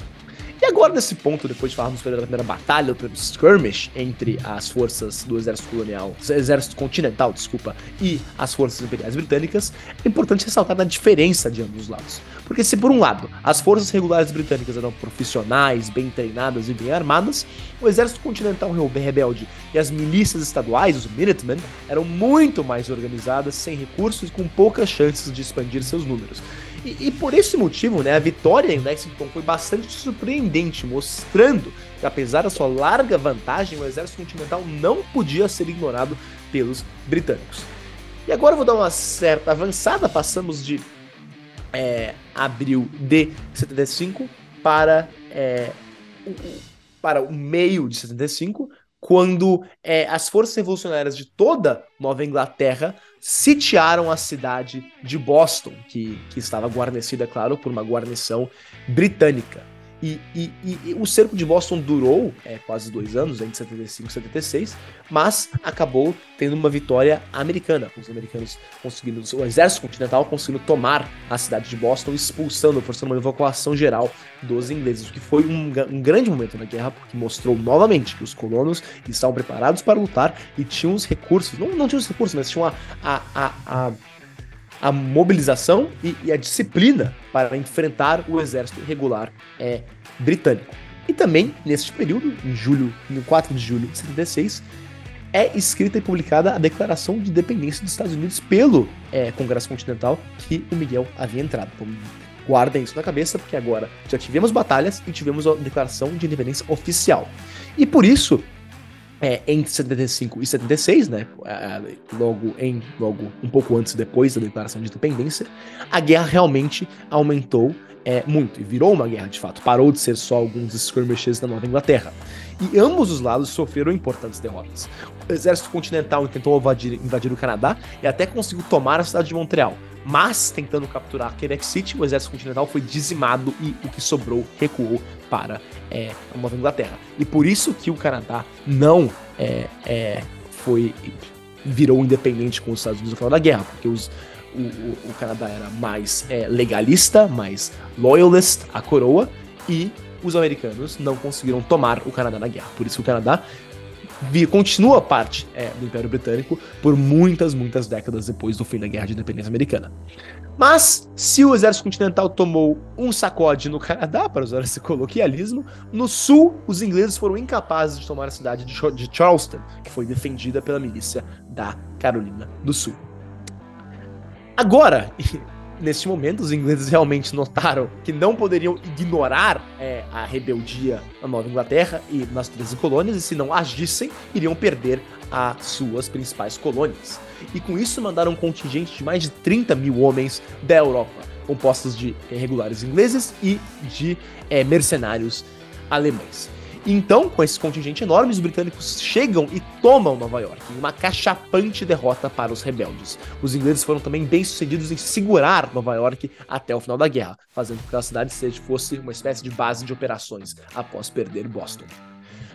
Agora, nesse ponto, depois de falarmos sobre a primeira batalha, o primeiro skirmish entre as forças do exército colonial, exército continental, desculpa, e as forças imperiais britânicas, é importante ressaltar a diferença de ambos os lados. Porque se por um lado as forças regulares britânicas eram profissionais, bem treinadas e bem armadas, o exército continental rebelde e as milícias estaduais, os Minutemen, eram muito mais organizadas, sem recursos e com poucas chances de expandir seus números. E, e, por esse motivo, né, a vitória em Lexington foi bastante surpreendente, mostrando que apesar da sua larga vantagem, o exército continental não podia ser ignorado pelos britânicos. E agora eu vou dar uma certa avançada, passamos de é, abril de 75 para, é, o, para o meio de 75, quando é, as forças revolucionárias de toda Nova Inglaterra sitiaram a cidade de Boston, que, que estava guarnecida, é claro, por uma guarnição britânica. E, e, e, o cerco de Boston durou é, quase dois anos, entre 75 e 76, mas acabou tendo uma vitória americana, com os americanos conseguindo, o exército continental conseguindo tomar a cidade de Boston, expulsando, forçando uma evacuação geral dos ingleses, o que foi um, um grande momento na guerra, porque mostrou novamente que os colonos estavam preparados para lutar e tinham os recursos, não, não tinham os recursos, mas tinham a, a, a, a a mobilização e, e, a disciplina para enfrentar o exército regular é, britânico. E também, neste período, em julho, no 4 de julho de 76, é escrita e publicada a Declaração de Independência dos Estados Unidos pelo é, Congresso Continental que o Miguel havia entrado. Então, guardem isso na cabeça, porque agora já tivemos batalhas e tivemos a Declaração de Independência oficial. E por isso, é, entre 75 e 76, né, logo em logo um pouco antes e depois da declaração de independência, a guerra realmente aumentou é, muito e virou uma guerra de fato. Parou de ser só alguns skirmishes da Nova Inglaterra. E ambos os lados sofreram importantes derrotas. Exército continental tentou invadir, invadir o Canadá e até conseguiu tomar a cidade de Montreal. Mas, tentando capturar Quebec City, o exército continental foi dizimado e o que sobrou recuou para é, a Nova Inglaterra. E por isso que o Canadá não é, é, foi virou independente com os Estados Unidos no final da guerra, porque os, o, o, o Canadá era mais é, legalista, mais loyalist à coroa, e os americanos não conseguiram tomar o Canadá na guerra. Por isso o Canadá continua parte é, do Império Britânico por muitas, muitas décadas depois do fim da Guerra de Independência Americana. Mas, se o exército continental tomou um sacode no Canadá, para usar esse coloquialismo, no sul, os ingleses foram incapazes de tomar a cidade de Charleston, que foi defendida pela milícia da Carolina do Sul. Agora, neste momento, os ingleses realmente notaram que não poderiam ignorar é, a rebeldia na Nova Inglaterra e nas 13 colônias, e se não agissem, iriam perder as suas principais colônias. E com isso mandaram um contingente de mais de 30 mil homens da Europa, compostos de regulares ingleses e de é, mercenários alemães. Então, com esse contingente enorme, os britânicos chegam e tomam Nova York, em uma cachapante derrota para os rebeldes. Os ingleses foram também bem-sucedidos em segurar Nova York até o final da guerra, fazendo com que a cidade seja, fosse uma espécie de base de operações após perder Boston.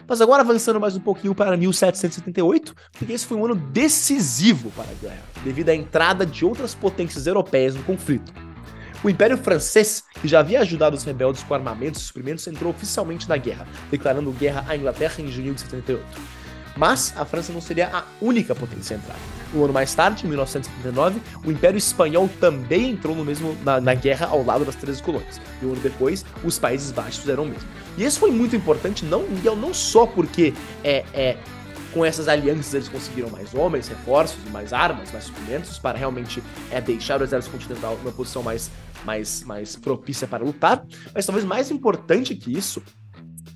Mas agora avançando mais um pouquinho para 1778, porque esse foi um ano decisivo para a guerra, devido à entrada de outras potências europeias no conflito. O Império Francês, que já havia ajudado os rebeldes com armamentos e suprimentos, entrou oficialmente na guerra, declarando guerra à Inglaterra em junho de 78. Mas a França não seria a única potência a entrar. Um ano mais tarde, em 1939, o Império Espanhol também entrou no mesmo, na, na guerra ao lado das 13 colônias. E um ano depois, os Países Baixos fizeram o mesmo. E isso foi muito importante, não, não só porque é, é, com essas alianças eles conseguiram mais homens, reforços, mais armas, mais suprimentos para realmente é, deixar o exército continental numa posição mais mais, mais propícia para lutar, mas talvez mais importante que isso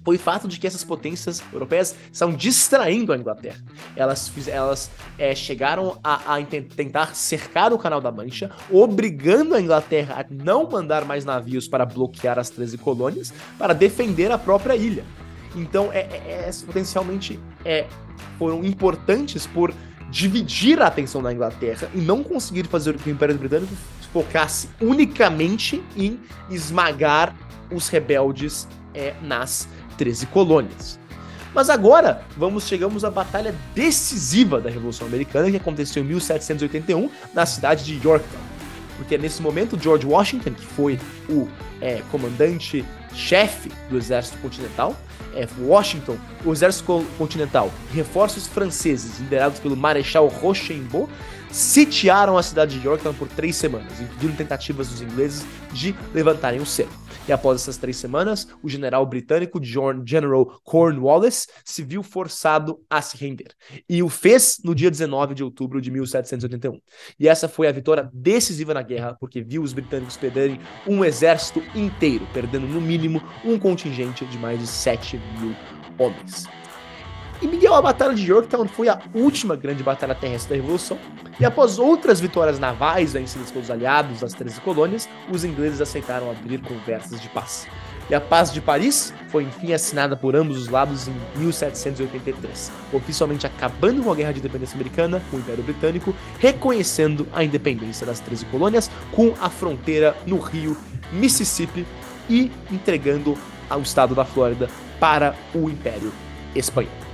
foi o fato de que essas potências europeias estavam distraindo a Inglaterra. Elas, elas é, chegaram a, a, tentar cercar o Canal da Mancha, obrigando a Inglaterra a não mandar mais navios para bloquear as 13 colônias, para defender a própria ilha. Então, é, é, é potencialmente é, foram importantes por dividir a atenção da Inglaterra e não conseguir fazer o que o Império Britânico focasse unicamente em esmagar os rebeldes é, nas 13 colônias. Mas agora vamos chegamos à batalha decisiva da Revolução Americana que aconteceu em 1781 na cidade de Yorktown. Porque nesse momento George Washington, que foi o é, comandante chefe do exército continental, é, Washington, o exército continental, reforços franceses liderados pelo Marechal Rochambeau sitiaram a cidade de Yorktown por três semanas, impedindo tentativas dos ingleses de levantarem o cerco. E após essas três semanas, o general britânico John General Cornwallis se viu forçado a se render. E o fez no dia 19 de outubro de 1781. E essa foi a vitória decisiva na guerra, porque viu os britânicos perderem um exército inteiro, perdendo no mínimo um contingente de mais de 7 mil homens. E Miguel, a Batalha de Yorktown foi a última grande batalha terrestre da Revolução, e após outras vitórias navais vencidas pelos aliados das 13 colônias, os ingleses aceitaram abrir conversas de paz. E a Paz de Paris foi enfim assinada por ambos os lados em 1783, oficialmente acabando com a Guerra de Independência Americana com o Império Britânico, reconhecendo a independência das 13 colônias com a fronteira no rio Mississippi e entregando ao estado da Flórida para o Império Espanhol.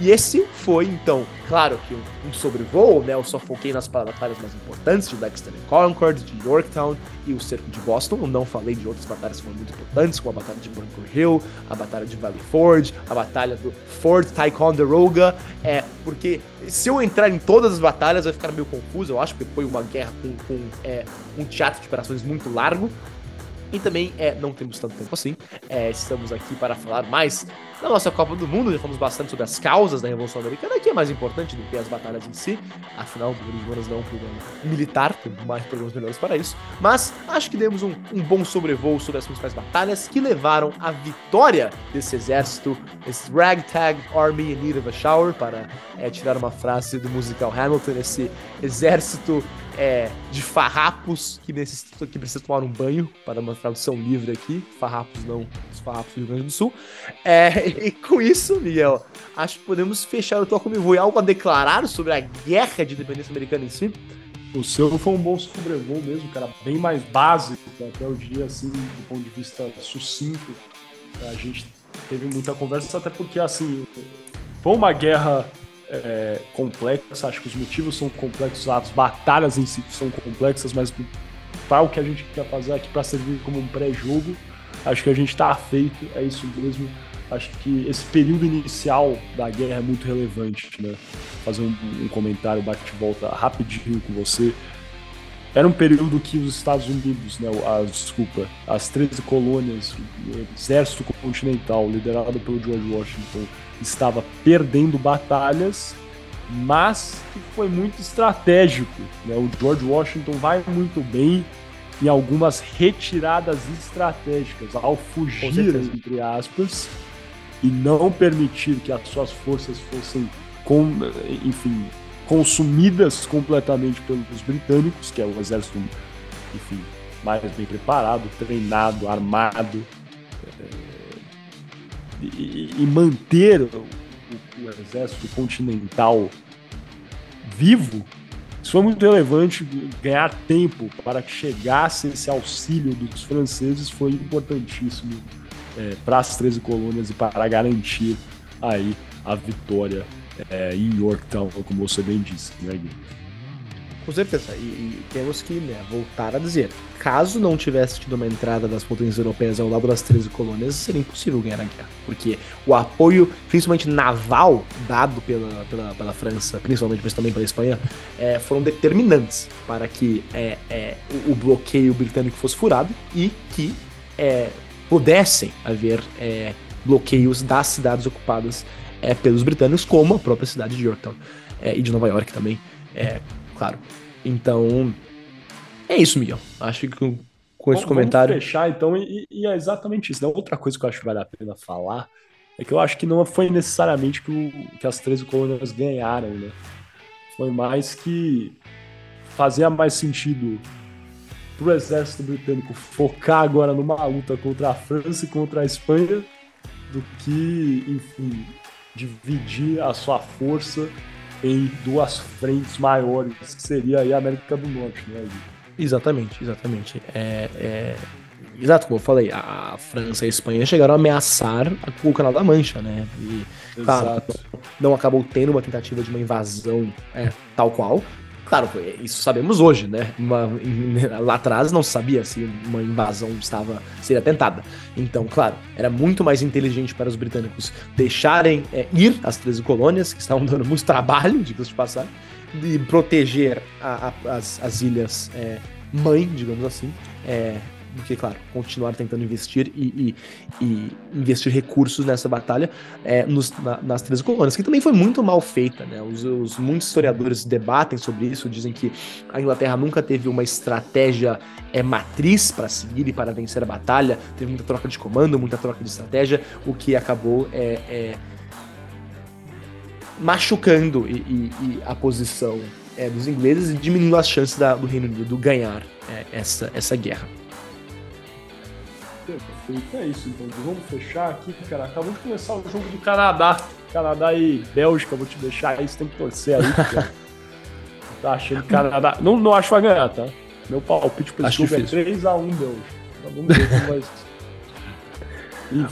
E esse foi, então, claro que um, sobrevoo, né? Eu só foquei nas batalhas mais importantes de and Concord, de Yorktown e o cerco de Boston. Eu não falei de outras batalhas que foram muito importantes, como a batalha de Bunker Hill, a batalha de Valley Forge, a batalha do Fort Ticonderoga, é, porque se eu entrar em todas as batalhas vai ficar meio confuso, eu acho, porque foi uma guerra com, com é, um teatro de operações muito largo. E também é, não temos tanto tempo assim. É, estamos aqui para falar mais da nossa Copa do Mundo. Já falamos bastante sobre as causas da Revolução Americana, que é mais importante do que as batalhas em si. Afinal, o Guerreiros não é um programa militar, tem mais programas melhores para isso. Mas acho que demos um, um bom sobrevoo sobre as principais batalhas que levaram à vitória desse exército, esse Ragtag Army in Need of a Shower, para é, tirar uma frase do musical Hamilton, esse exército é, de farrapos que, necessita, que precisa tomar um banho, para uma tradução livre aqui, farrapos não, os farrapos do Rio Grande do Sul. É, e com isso, Miguel, acho que podemos fechar o Toca Me Voe. Algo a declarar sobre a guerra de independência americana em si? O seu foi um bom sobrevoo mesmo, cara, bem mais básico, até o dia, assim, do ponto de vista sucinto. A gente teve muita conversa, até porque, assim, foi uma guerra é, complexa, acho que os motivos são complexos, as batalhas em si são complexas, mas para o que a gente quer fazer aqui para servir como um pré-jogo, acho que a gente está feito, é isso mesmo. Acho que esse período inicial da guerra é muito relevante, né? Fazer um, um comentário bate-volta rapidinho com você. Era um período que os Estados Unidos, né, as, desculpa, as 13 colônias, o exército continental, liderado pelo George Washington, estava perdendo batalhas, mas que foi muito estratégico. Né? O George Washington vai muito bem em algumas retiradas estratégicas, ao fugir, entre aspas, e não permitir que as suas forças fossem, com, enfim, consumidas completamente pelos britânicos, que é o exército, enfim, mais bem preparado, treinado, armado, é, e, manter o, o, exército continental vivo, isso foi muito relevante. Ganhar tempo para que chegasse esse auxílio dos franceses foi importantíssimo é, para as 13 colônias e para garantir aí a vitória é, em Yorktown, como você bem disse, né, Gui? Com certeza, e, e temos que né, voltar a dizer: caso não tivesse tido uma entrada das potências europeias ao lado das 13 colônias, seria impossível ganhar a guerra, porque o apoio, principalmente naval, dado pela, pela, pela França, principalmente, mas também pela Espanha, é, foram determinantes para que é, é, o, o, bloqueio britânico fosse furado e que é, pudessem haver é, bloqueios das cidades ocupadas é, pelos britânicos, como a própria cidade de Yorktown e de Nova York também, é claro. Então, é isso, Miguel. Acho que com, esse comentário. Vamos fechar então, e, e, é exatamente isso. Né? Outra coisa que eu acho que vale a pena falar é que eu acho que não foi necessariamente que, o, que as 13 colônias ganharam, né? Foi mais que fazia mais sentido para o exército britânico focar agora numa luta contra a França e contra a Espanha do que, enfim, dividir a sua força em duas frentes maiores, que seria aí a América do Norte, né? Exatamente, exatamente. É, é... Exato, como eu falei, a França e a Espanha chegaram a ameaçar o Canal da Mancha, né? E, claro, não acabou tendo uma tentativa de uma invasão é, tal qual, Claro, isso sabemos hoje, né? Uma, lá atrás não sabia se uma invasão estava seria tentada. Então, claro, era muito mais inteligente para os britânicos deixarem é, ir as 13 colônias, que estavam dando muito trabalho, diga-se de passar, de proteger a, a, as, as, ilhas é, mãe, digamos assim, é, do que, claro, continuar tentando investir e, e, e investir recursos nessa batalha é, nos, na, nas três colônias, que também foi muito mal feita. Né? Os, os, muitos historiadores debatem sobre isso, dizem que a Inglaterra nunca teve uma estratégia é, matriz para seguir e para vencer a batalha, teve muita troca de comando, muita troca de estratégia, o que acabou é, é machucando e, e, e, a posição é, dos ingleses e diminuindo as chances da, do Reino Unido ganhar é, essa, essa guerra. Perfeito, é isso então. Vamos fechar aqui, cara. Acabou de começar o jogo do Canadá. Canadá e Bélgica, vou te deixar aí, você tem que torcer aí, cara. tá achando que Canadá. Não, não acho que vai ganhar, tá? Meu palpite pra esse jogo é 3x1 Bélgica. Então, vamos ver como vai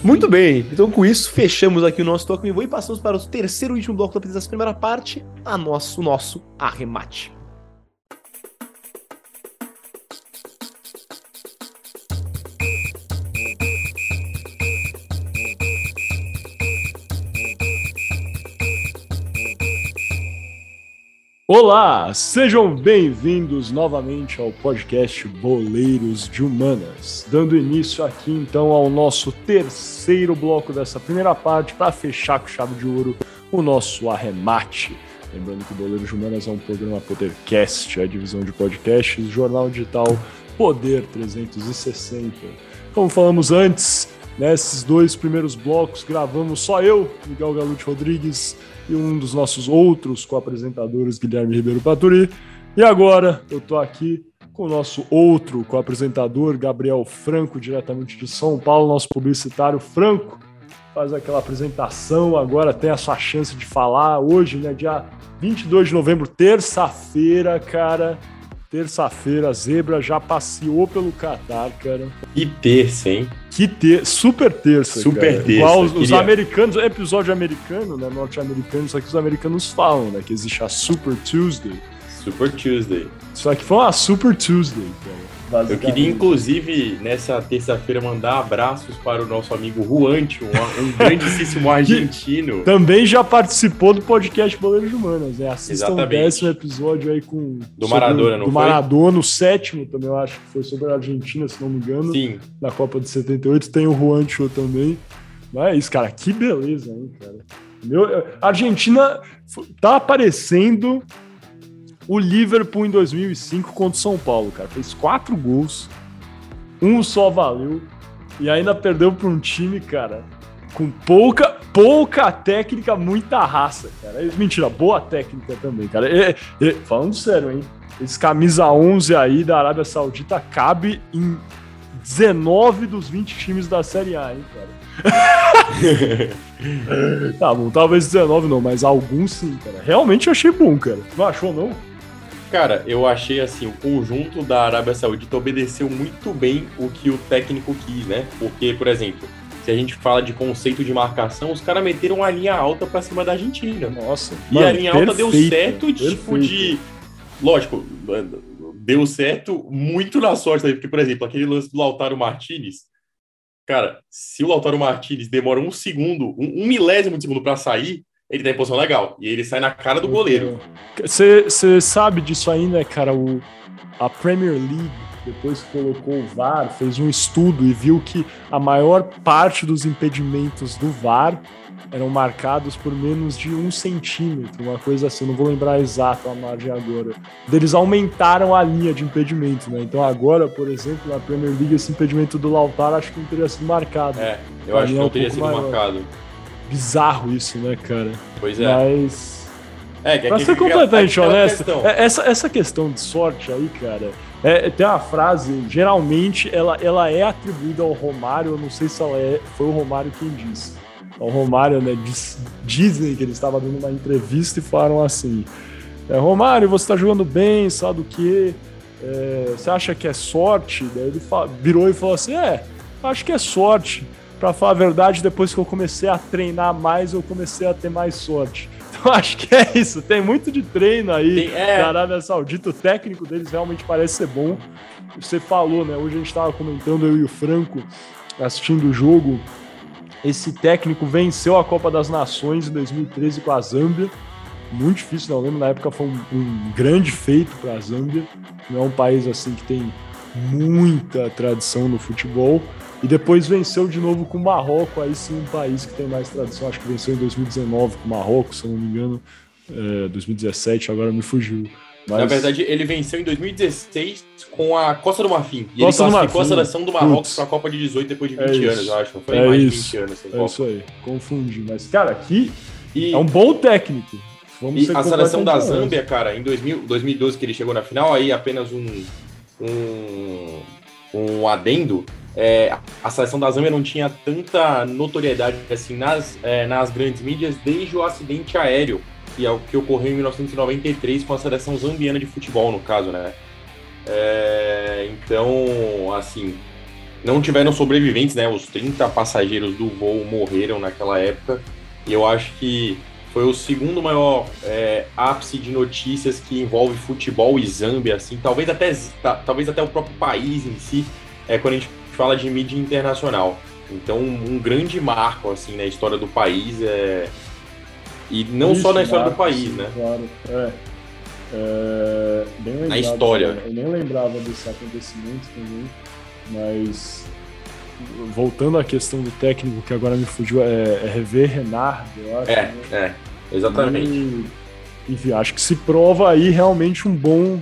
Muito bem, então com isso fechamos aqui o nosso Toque e passamos para o terceiro e último bloco da primeira parte, a nosso, nosso arremate. Olá, sejam bem-vindos novamente ao podcast Boleiros de Humanas. Dando início aqui então ao nosso terceiro bloco dessa primeira parte para fechar com chave de ouro o nosso arremate. Lembrando que Boleiros de Humanas é um programa Podercast, a divisão de podcasts, jornal digital Poder 360. Como falamos antes, nesses dois primeiros blocos gravamos só eu, Miguel Galute Rodrigues e um dos nossos outros co-apresentadores, Guilherme Ribeiro Paturi. E agora eu tô aqui com o nosso outro co-apresentador, Gabriel Franco, diretamente de São Paulo, nosso publicitário Franco. Faz aquela apresentação, agora tem a sua chance de falar hoje, né? Dia 22 de novembro, terça-feira, cara. Terça-feira, a Zebra já passeou pelo Catar, cara. Que terça, hein? Que ter... super terça. Super cara. terça. Igual os, queria... os americanos, é episódio americano, né? Norte-americano, só que os americanos falam, né? Que existe a Super Tuesday. Super Tuesday. Só que foi uma Super Tuesday, cara. Eu queria, inclusive, nessa terça-feira, mandar abraços para o nosso amigo Juancho, um, um grandíssimo argentino. Também já participou do podcast Boleiros Humanas, né? Assistam Exatamente. o décimo episódio aí com. Do Maradona, não do foi? Maradona, o sétimo também, eu acho que foi sobre a Argentina, se não me engano. Sim. Na Copa de 78. Tem o Juancho também. Mas é isso, cara. Que beleza, hein, cara. Meu, a Argentina tá aparecendo o Liverpool em 2005 contra o São Paulo, cara. Fez quatro gols, um só valeu e ainda perdeu para um time, cara, com pouca, pouca técnica, muita raça, cara. Mentira, boa técnica também, cara. E, e, falando sério, hein? Esse camisa 11 aí da Arábia Saudita cabe em 19 dos 20 times da Série A, hein, cara. tá bom, talvez 19 não, mas alguns sim, cara. Realmente achei bom, cara. Não achou, não? Cara, eu achei assim, o conjunto da Arábia Saudita obedeceu muito bem o que o técnico quis, né? Porque, por exemplo, se a gente fala de conceito de marcação, os caras meteram a linha alta pra cima da Argentina. Nossa. E mano, a linha perfeito, alta deu certo, perfeito. tipo de. Lógico, deu certo muito na sorte porque, por exemplo, aquele lance do Lautaro Martinez. Cara, se o Lautaro Martinez demora um segundo, um, um milésimo de segundo para sair, ele tá em posição legal. E ele sai na cara do goleiro. Você sabe disso aí, né, cara? O, a Premier League, depois que colocou o VAR, fez um estudo e viu que a maior parte dos impedimentos do VAR eram marcados por menos de um centímetro, uma coisa assim, não vou lembrar exato a margem agora. Eles aumentaram a linha de impedimento, né? Então agora, por exemplo, na Premier League, esse impedimento do Lautaro acho que não teria sido marcado. É, eu acho que não é um teria sido maior. marcado bizarro isso, né, cara? Pois é. Mas. É, que pra ser completamente honesto, é, essa, essa questão de sorte aí, cara, é, tem uma frase, geralmente ela, ela é atribuída ao Romário, eu não sei se ela é, foi o Romário quem disse. O Romário, né, diz, dizem que ele estava dando uma entrevista e falaram assim: é, Romário, você está jogando bem, sabe o que? É, você acha que é sorte? Daí ele virou e falou assim: É, acho que é sorte para falar a verdade, depois que eu comecei a treinar mais, eu comecei a ter mais sorte. Então acho que é isso. Tem muito de treino aí Tem, é. da Arábia Saudita. O técnico deles realmente parece ser bom. Você falou, né? Hoje a gente estava comentando, eu e o Franco, assistindo o jogo. Esse técnico venceu a Copa das Nações em 2013 com a Zâmbia. Muito difícil, não eu lembro. Na época foi um, um grande feito para a Zâmbia. Não é um país assim que tem muita tradição no futebol. E depois venceu de novo com o Marrocos, aí sim um país que tem mais tradição. Acho que venceu em 2019 com o Marrocos, se eu não me engano. É, 2017, agora me fugiu. Mas... Na verdade, ele venceu em 2016 com a Costa do Marfim. E Costa ele classificou a seleção do Marrocos para a Copa de 18 depois de 20 é anos, eu acho. Foi é mais isso. de 20 anos. é isso aí, confundi. Mas, cara, aqui e... é um bom técnico. Vamos e a seleção da Zâmbia, cara, em 2000, 2012 que ele chegou na final, aí apenas um, um, um adendo é, a seleção da Zâmbia não tinha tanta notoriedade assim nas, é, nas grandes mídias desde o acidente aéreo, que é o que ocorreu em 1993 com a seleção zambiana de futebol, no caso, né? É, então, assim, não tiveram sobreviventes, né? Os 30 passageiros do voo morreram naquela época, e eu acho que foi o segundo maior é, ápice de notícias que envolve futebol e Zâmbia, assim, talvez até, talvez até o próprio país em si, é quando a gente fala de mídia internacional. Então, um grande marco assim na história do país é e não Isso, só na história marco, do país, sim, né? Claro, é. é lembrado, na história. Eu nem lembrava desse acontecimento também, mas voltando à questão do técnico que agora me fugiu, é, é Rever Renard, eu acho. É, né? é, exatamente. E, enfim, acho que se prova aí realmente um bom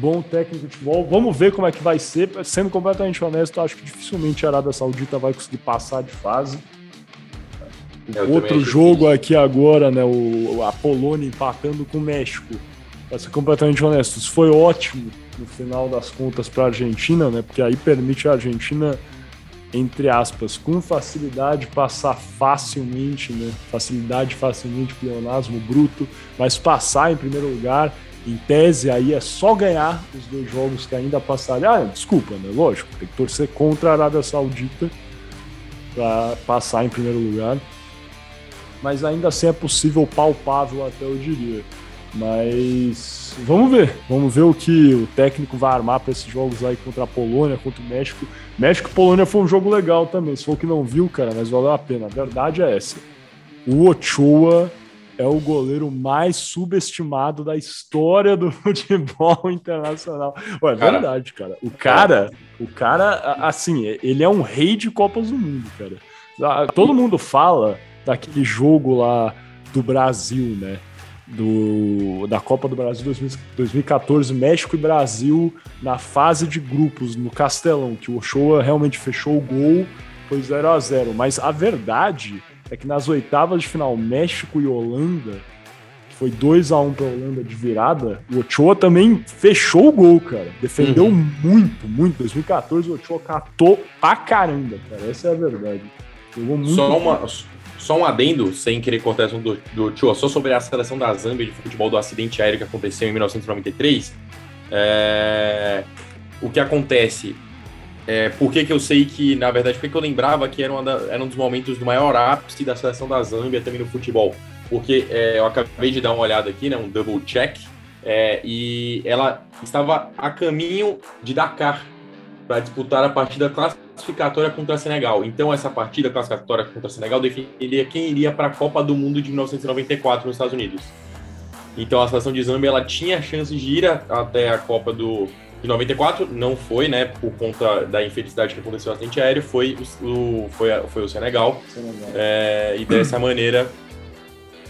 bom técnico de futebol. Vamos ver como é que vai ser. Sendo completamente honesto, acho que dificilmente a Arábia Saudita vai conseguir passar de fase. É, Outro jogo difícil. aqui agora, né? O, a Polônia empatando com o México. Para ser completamente honesto, isso foi ótimo no final das contas para a Argentina, né? Porque aí permite a Argentina, entre aspas, com facilidade passar facilmente, né? Facilidade facilmente, pleonasmo bruto, mas passar em primeiro lugar em tese, aí é só ganhar os dois jogos que ainda passaram. Ah, desculpa, né? Lógico, tem que torcer contra a Arábia Saudita para passar em primeiro lugar. Mas ainda assim é possível palpável, até eu diria. Mas vamos ver, vamos ver o que o técnico vai armar para esses jogos aí contra a Polônia, contra o México. México e Polônia foi um jogo legal também. Se for que não viu, cara, mas valeu a pena. A verdade é essa. O Ochoa é o goleiro mais subestimado da história do futebol internacional. Ué, é cara, verdade, cara. O cara, o cara, assim, ele é um rei de Copas do Mundo, cara. Todo mundo fala daquele jogo lá do Brasil, né? Do, da Copa do Brasil 2014, México e Brasil na fase de grupos, no Castelão, que o Ochoa realmente fechou o gol, foi 0 a 0 Mas a verdade é que nas oitavas de final, México e Holanda, que foi 2 a 1 para Holanda de virada, o Ochoa também fechou o gol, cara. Defendeu uhum. muito, muito. 2014 o Ochoa catou pra caramba, cara. Essa é a verdade. Jogou muito. Só, uma, só um adendo, sem querer cortar essa do, do Ochoa, só sobre a seleção da Zâmbia de futebol do acidente aéreo que aconteceu em 1993. É... O que acontece é, por que, que eu sei que, na verdade, por que, que eu lembrava que era, da, era, um dos momentos do maior ápice da seleção da Zâmbia também no futebol? Porque é, eu acabei de dar uma olhada aqui, né, um double check, é, e ela estava a caminho de Dakar para disputar a partida classificatória contra a Senegal. Então, essa partida classificatória contra a Senegal definiria quem iria para a Copa do Mundo de 1994 nos Estados Unidos. Então, a seleção de Zâmbia ela tinha chance de ir até a Copa do de 94 não foi, né, por conta da infelicidade que aconteceu no acidente aéreo, foi o, foi, foi o Senegal. Senegal. É, e dessa maneira,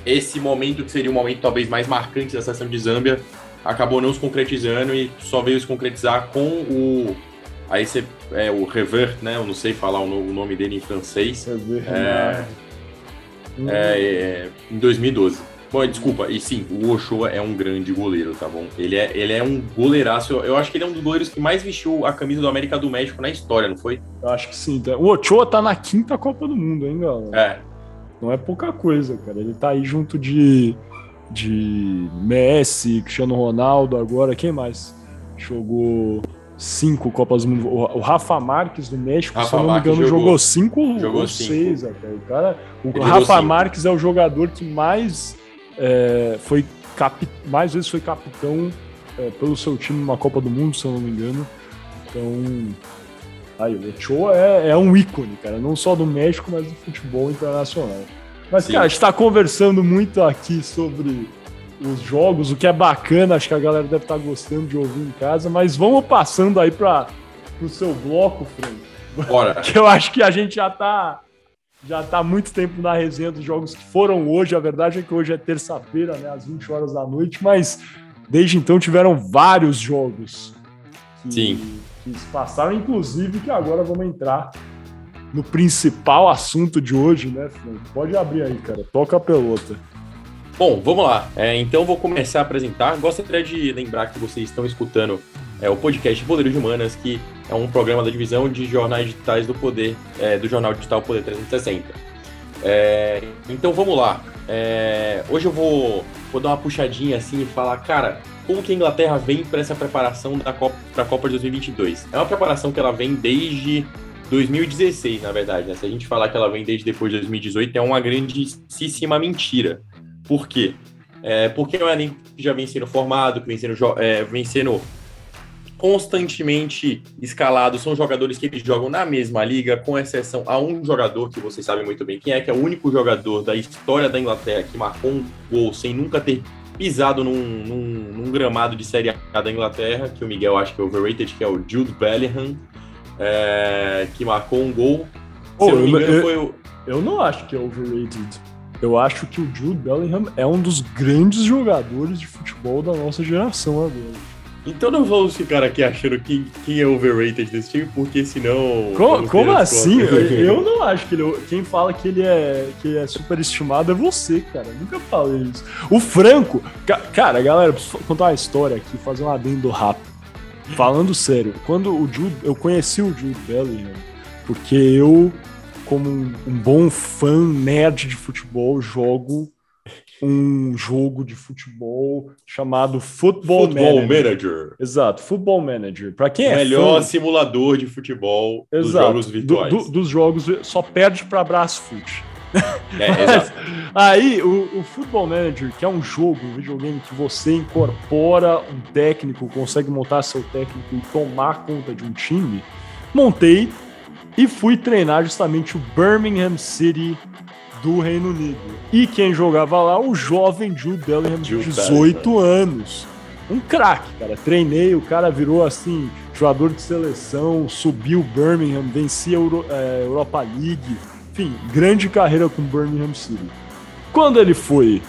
esse momento, que seria o momento talvez mais marcante da seleção de Zâmbia, acabou não se concretizando e só veio se concretizar com o. Aí você. É, o Revert, né? Eu não sei falar o, nome dele em francês. É, é, é, em 2012. Bom, desculpa, e sim, o Ochoa é um grande goleiro, tá bom? Ele é, ele é um goleiraço. Eu acho que ele é um dos goleiros que mais vestiu a camisa do América do México na história, não foi? Eu acho que sim. Tá? O Ochoa tá na quinta Copa do Mundo, hein, galera? É. Não é pouca coisa, cara. Ele tá aí junto de, de Messi, Cristiano Ronaldo agora. Quem mais jogou cinco Copas do Mundo? O Rafa Marques do México, Rafa se eu não me engano, jogou, jogou cinco jogou ou cinco. seis até. O, cara, o Rafa Marques é o jogador que mais é, foi capi... mais vezes foi capitão é, pelo seu time numa Copa do Mundo, se eu não me engano. Então, aí, o Ochoa é, é um ícone, cara, não só do México, mas do futebol internacional. Mas, Sim. cara, a gente está conversando muito aqui sobre os jogos, o que é bacana, acho que a galera deve estar tá gostando de ouvir em casa, mas vamos passando aí para o seu bloco, Frank. Bora. que eu acho que a gente já está já está há muito tempo na resenha dos jogos que foram hoje. A verdade é que hoje é terça-feira, né, às 20 horas da noite, mas desde então tiveram vários jogos que, Sim. que se passaram, inclusive que agora vamos entrar no principal assunto de hoje, né, Frank? Pode abrir aí, cara. Toca a pelota. Bom, vamos lá. É, então vou começar a apresentar. Gostaria de lembrar que vocês estão escutando é o podcast Poder de Humanas, que é um programa da divisão de jornais digitais do Poder, é, do jornal digital Poder 360. É, então vamos lá. É, hoje eu vou, vou dar uma puxadinha assim e falar, cara, como que a Inglaterra vem para essa preparação da Copa, para a Copa de 2022? É uma preparação que ela vem desde 2016, na verdade. Né? Se a gente falar que ela vem desde depois de 2018, é uma grandíssima mentira. Por quê? É, porque é um elenco que já vem sendo formado, que vem sendo, é, vem sendo constantemente escalados, são jogadores que eles jogam na mesma liga, com exceção a um jogador que vocês sabem muito bem quem é, que é o único jogador da história da Inglaterra que marcou um gol sem nunca ter pisado num, num, num gramado de Série A da Inglaterra, que o Miguel acha que é overrated, que é o Jude Bellingham, é, que marcou um gol. Oh, Se eu, não me engano, eu, foi o... eu não acho que é overrated. Eu acho que o Jude Bellingham é um dos grandes jogadores de futebol da nossa geração agora. Então não vamos ficar aqui achando quem, quem é overrated desse time, porque senão. Como, como assim? Eu, eu, não acho que ele. Quem fala que ele é, que é superestimado é você, cara. Eu nunca falei isso. O Franco. Cara, galera, preciso contar uma história aqui, fazer um adendo rápido. Falando sério, quando o Jude. Eu conheci o Jude Bellingham, porque eu, como um, um bom fã nerd de futebol, jogo um jogo de futebol chamado Football, Football Manager. Manager. Exato, Football Manager. Para quem o é melhor fã, simulador de futebol Exato, dos jogos virtuais. Do, do, dos jogos só perde para Brasfoot. É, exato. Aí, o, o Football Manager, que é um jogo, um videogame que você incorpora um técnico, consegue montar seu técnico e tomar conta de um time, montei e fui treinar justamente o Birmingham City do Reino Unido. E quem jogava lá, o jovem Jude Bellingham, de 18 anos. Um craque, cara. Treinei, o cara virou assim, jogador de seleção, subiu Birmingham, vencia a Euro, é, Europa League. Enfim, grande carreira com Birmingham City. Quando ele foi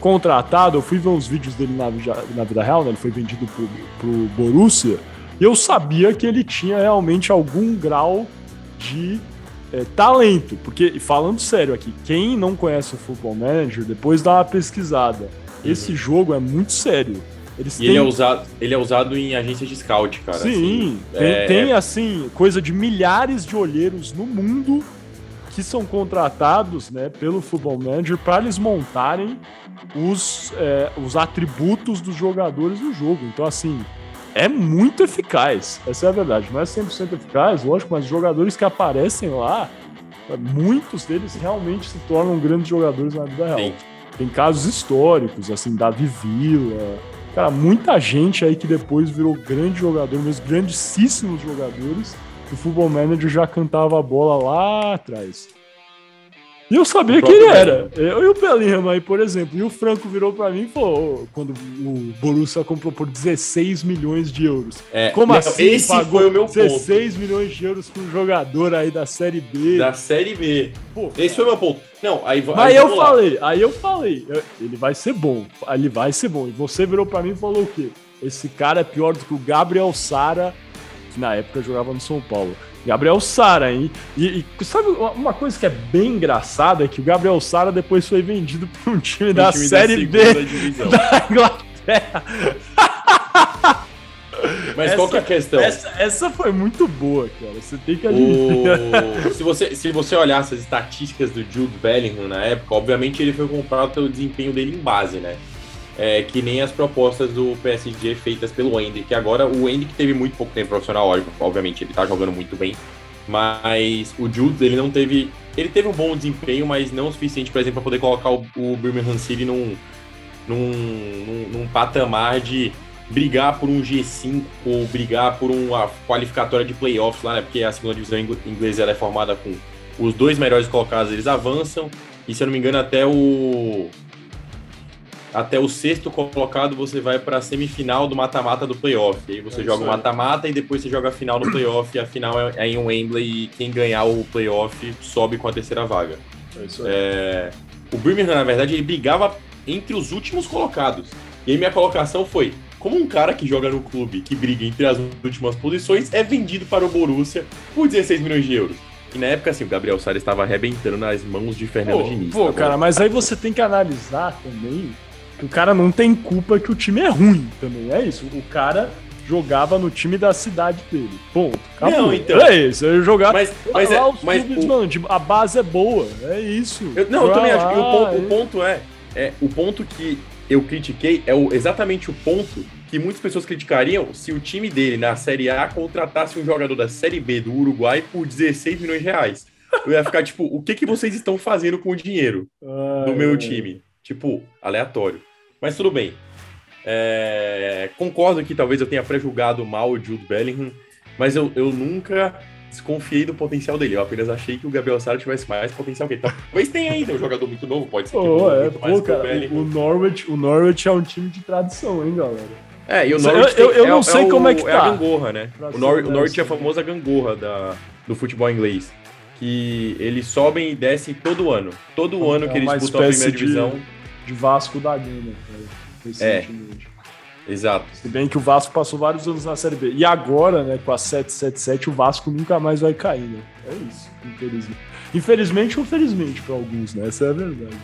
contratado, eu fui ver uns vídeos dele na, na vida real, né? Ele foi vendido pro, pro Borussia. E eu sabia que ele tinha realmente algum grau de é, talento. Porque, falando sério aqui, quem não conhece o Football Manager, depois dá uma pesquisada. Uhum. Esse jogo é muito sério. Eles e têm... ele, é usado, ele é usado em agências de scout, cara. Sim, assim, tem, é... tem, assim, coisa de milhares de olheiros no mundo que são contratados né, pelo Football Manager para eles montarem os, é, os atributos dos jogadores do jogo. Então, assim, é muito eficaz. Essa é a verdade. Não é 100% eficaz, lógico, mas os jogadores que aparecem lá, muitos deles realmente se tornam grandes jogadores na vida real. Sim. Tem casos históricos, assim, Davi Villa. Cara, muita gente aí que depois virou grande jogador, meus grandíssimos jogadores. O Futebol Manager já cantava a bola lá atrás. E eu sabia quem ele era. Eu e o Bellingham aí, por exemplo. E o Franco virou para mim e falou, quando o Borussia comprou por 16 milhões de euros. É, Como não, assim? Esse pagou foi o meu 16 ponto. milhões de euros para um jogador aí da Série B. Da Série B. Pô, esse foi o meu ponto. Não, aí Mas aí eu falei, aí eu falei, ele vai ser bom. Ele vai ser bom. E você virou para mim e falou o quê? Esse cara é pior do que o Gabriel Sara, que na época jogava no São Paulo. Gabriel Sara, hein? E, e, sabe uma coisa que é bem engraçada é que o Gabriel Sara depois foi vendido para um time da time Série da B divisão. da Inglaterra. Mas essa, qual que é a questão? Essa, essa, foi muito boa, cara. Você tem que admitir. O... se, você, se você olhar as estatísticas do Jude Bellingham na época, obviamente ele foi comprado pelo desempenho dele em base, né? É, que nem as propostas do PSG feitas pelo Andy, que agora o Andy que teve muito pouco tempo profissional, obviamente ele tá jogando muito bem, mas o Jules ele não teve, ele teve um bom desempenho, mas não o suficiente, por exemplo, para poder colocar o, o Birmingham City num, num, num, num patamar de brigar por um G5 ou brigar por uma qualificatória de playoffs lá, né? Porque a segunda divisão inglesa é formada com os dois melhores colocados, eles avançam. E se eu não me engano, até o até o sexto colocado você vai para a semifinal do mata-mata do playoff. E aí você é joga o mata-mata e depois você joga a final no playoff. E a final é, é em Wembley e quem ganhar o playoff sobe com a terceira vaga. É isso aí. É... O Birmingham, na verdade, ele brigava entre os últimos colocados. E aí minha colocação foi: como um cara que joga no clube que briga entre as últimas posições é vendido para o Borussia por 16 milhões de euros? E na época, assim, o Gabriel Salles estava arrebentando nas mãos de Fernando pô, Diniz. Pô, tá cara, mas aí você tem que analisar também o cara não tem culpa que o time é ruim também. É isso. O cara jogava no time da cidade dele. Ponto. Acabou. Não, então. É isso. Eu jogar. Mas, mas, lá, é, os mas clubes, o... mano, tipo, a base é boa. É isso. Eu, não, eu também acho. que o ponto, é... o ponto é, é. O ponto que eu critiquei é o, exatamente o ponto que muitas pessoas criticariam se o time dele na Série A contratasse um jogador da Série B do Uruguai por 16 milhões de reais. Eu ia ficar tipo, o que, que vocês estão fazendo com o dinheiro do meu time? Tipo, aleatório. Mas tudo bem. É, concordo que talvez eu tenha prejulgado mal o Jude Bellingham, mas eu, eu nunca desconfiei do potencial dele. Eu apenas achei que o Gabriel Sara tivesse mais potencial que ele. Talvez tenha ainda um jogador muito novo, pode ser. Oh, é, pô, cara, o, o, Norwich, o Norwich é um time de tradição, hein, galera? É, e o Norwich eu, eu, eu não é, sei é como é que tá. É a gangorra, né? o, Nor o Norwich é a famosa gangorra da, do futebol inglês. Que eles sobem e descem todo ano. Todo é ano que eles disputam a primeira divisão. De de Vasco da Gama, recentemente. É, exato. Se bem que o Vasco passou vários anos na Série B. E agora, né, com a 777, o Vasco nunca mais vai cair, né? É isso, infelizmente. Infelizmente ou felizmente para alguns, né? Essa é a verdade.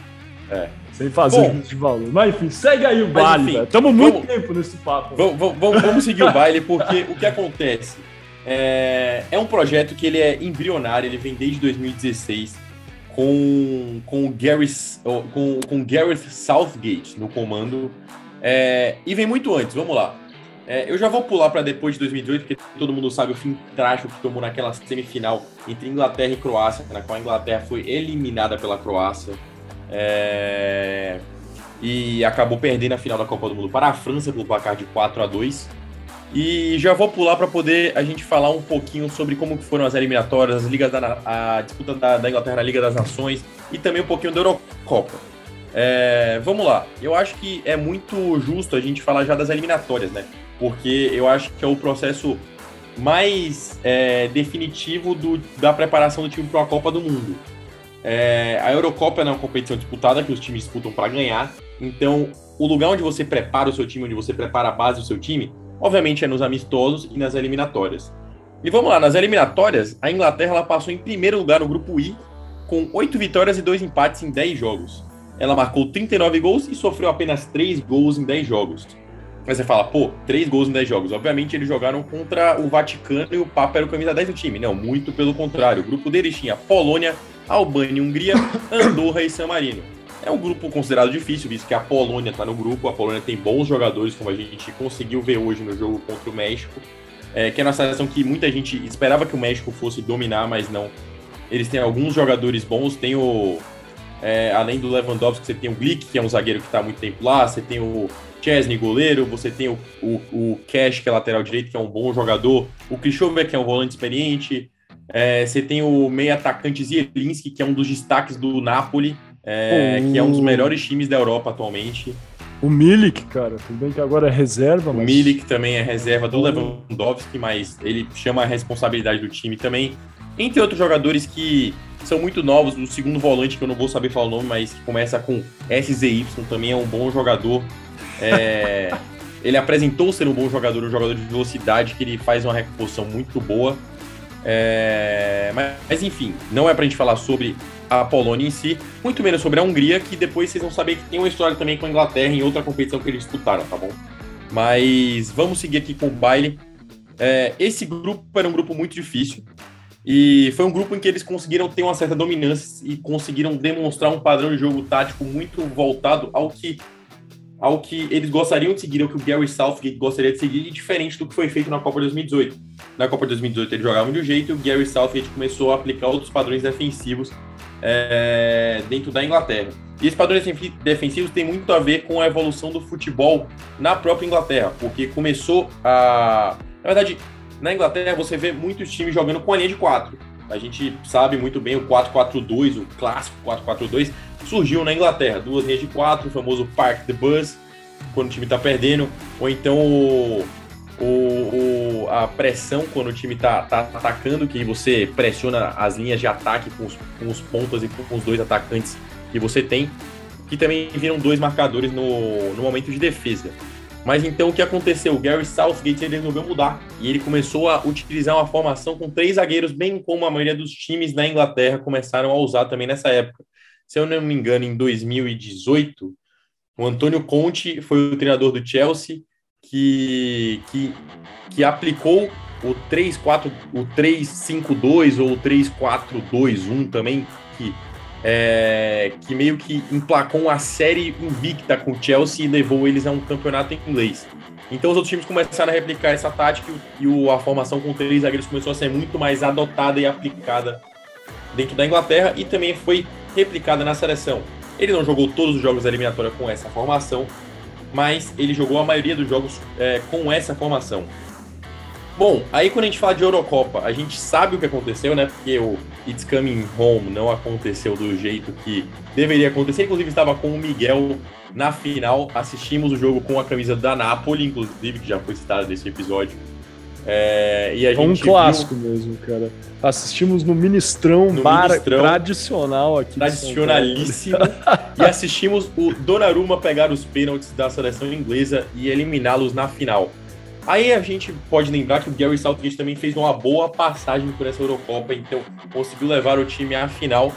É. Sem fazer Bom, de valor. Mas enfim, segue aí o baile, Estamos muito vamos, tempo nesse papo. Vamos, vamos, vamos seguir o baile, porque o que acontece? É, é um projeto que ele é embrionário, ele vem desde 2016 com, com, Gary, com, com Gareth Southgate no comando. É, e vem muito antes, vamos lá. É, eu já vou pular para depois de 2018, porque todo mundo sabe o fim trágico que tomou naquela semifinal entre Inglaterra e Croácia, na qual a Inglaterra foi eliminada pela Croácia. É... E acabou perdendo a final da Copa do Mundo para a França pelo placar de 4 a 2 E já vou pular para poder a gente falar um pouquinho sobre como foram as eliminatórias, as ligas da, a disputa da, da Inglaterra na Liga das Nações e também um pouquinho da Eurocopa. É, vamos lá, eu acho que é muito justo a gente falar já das eliminatórias, né? Porque eu acho que é o processo mais é, definitivo do, da preparação do time para a Copa do Mundo. É, a Eurocopa é uma competição disputada que os times disputam para ganhar, então o lugar onde você prepara o seu time, onde você prepara a base do seu time, obviamente é nos amistosos e nas eliminatórias. E vamos lá, nas eliminatórias, a Inglaterra ela passou em primeiro lugar no grupo I, com oito vitórias e dois empates em 10 jogos ela marcou 39 gols e sofreu apenas 3 gols em 10 jogos. Mas você fala, pô, 3 gols em 10 jogos. Obviamente eles jogaram contra o Vaticano e o Papa era o camisa 10 do time. Não, muito pelo contrário. O grupo deles tinha Polônia, Albânia, Hungria, Andorra e San Marino. É um grupo considerado difícil, visto que a Polônia está no grupo. A Polônia tem bons jogadores, como a gente conseguiu ver hoje no jogo contra o México. É, que é uma seleção que muita gente esperava que o México fosse dominar, mas não. Eles têm alguns jogadores bons. Tem o é, além do Lewandowski, você tem o Glick, que é um zagueiro que está há muito tempo lá, você tem o Chesney, goleiro, você tem o, o, o Cash, que é lateral direito, que é um bom jogador, o Krishover, que é um volante experiente, é, você tem o meio atacante Zielinski, que é um dos destaques do Napoli, é, que é um dos melhores times da Europa atualmente. O Milik, cara, tudo bem que agora é reserva, mas... O Milik também é reserva do Lewandowski, mas ele chama a responsabilidade do time também. Entre outros jogadores que são muito novos. O segundo volante, que eu não vou saber falar o nome, mas que começa com SZY, também é um bom jogador. É, ele apresentou ser um bom jogador, um jogador de velocidade, que ele faz uma recomposição muito boa. É, mas, mas, enfim, não é pra gente falar sobre a Polônia em si, muito menos sobre a Hungria, que depois vocês vão saber que tem uma história também com a Inglaterra em outra competição que eles disputaram, tá bom? Mas vamos seguir aqui com o baile. É, esse grupo era um grupo muito difícil. E foi um grupo em que eles conseguiram ter uma certa dominância e conseguiram demonstrar um padrão de jogo tático muito voltado ao que ao que eles gostariam de seguir, ao que o Gary Southgate gostaria de seguir, e diferente do que foi feito na Copa 2018. Na Copa 2018 eles jogavam de um jeito e o Gary Southgate começou a aplicar outros padrões defensivos é, dentro da Inglaterra. E esses padrões defensivos têm muito a ver com a evolução do futebol na própria Inglaterra, porque começou a. Na verdade, na Inglaterra, você vê muitos times jogando com a linha de 4. A gente sabe muito bem o 4-4-2, o clássico 4-4-2, surgiu na Inglaterra. Duas linhas de 4, o famoso Park the Bus, quando o time está perdendo, ou então o, o, o, a pressão quando o time está tá atacando, que você pressiona as linhas de ataque com os, com os pontas e com os dois atacantes que você tem, que também viram dois marcadores no, no momento de defesa. Mas então o que aconteceu? O Gary Southgate ele resolveu mudar e ele começou a utilizar uma formação com três zagueiros, bem como a maioria dos times na Inglaterra começaram a usar também nessa época. Se eu não me engano, em 2018, o Antônio Conte foi o treinador do Chelsea que, que, que aplicou o 3-4, o 3-5-2 ou o 3-4-2-1 também, que é, que meio que emplacou uma série invicta com o Chelsea e levou eles a um campeonato inglês. Então os outros times começaram a replicar essa tática e o, a formação com três zagueiros começou a ser muito mais adotada e aplicada dentro da Inglaterra e também foi replicada na seleção. Ele não jogou todos os jogos da eliminatória com essa formação, mas ele jogou a maioria dos jogos é, com essa formação. Bom, aí quando a gente fala de Eurocopa, a gente sabe o que aconteceu, né? Porque o It's Coming Home não aconteceu do jeito que deveria acontecer. Inclusive, estava com o Miguel na final. Assistimos o jogo com a camisa da Napoli, inclusive, que já foi citada nesse episódio. É, e a é um clássico viu... mesmo, cara. Assistimos no Ministrão, no bar Ministrão, tradicional aqui. Tradicionalíssimo. e assistimos o Donnarumma pegar os pênaltis da seleção inglesa e eliminá-los na final. Aí a gente pode lembrar que o Gary Southgate também fez uma boa passagem por essa Eurocopa, então conseguiu levar o time à final.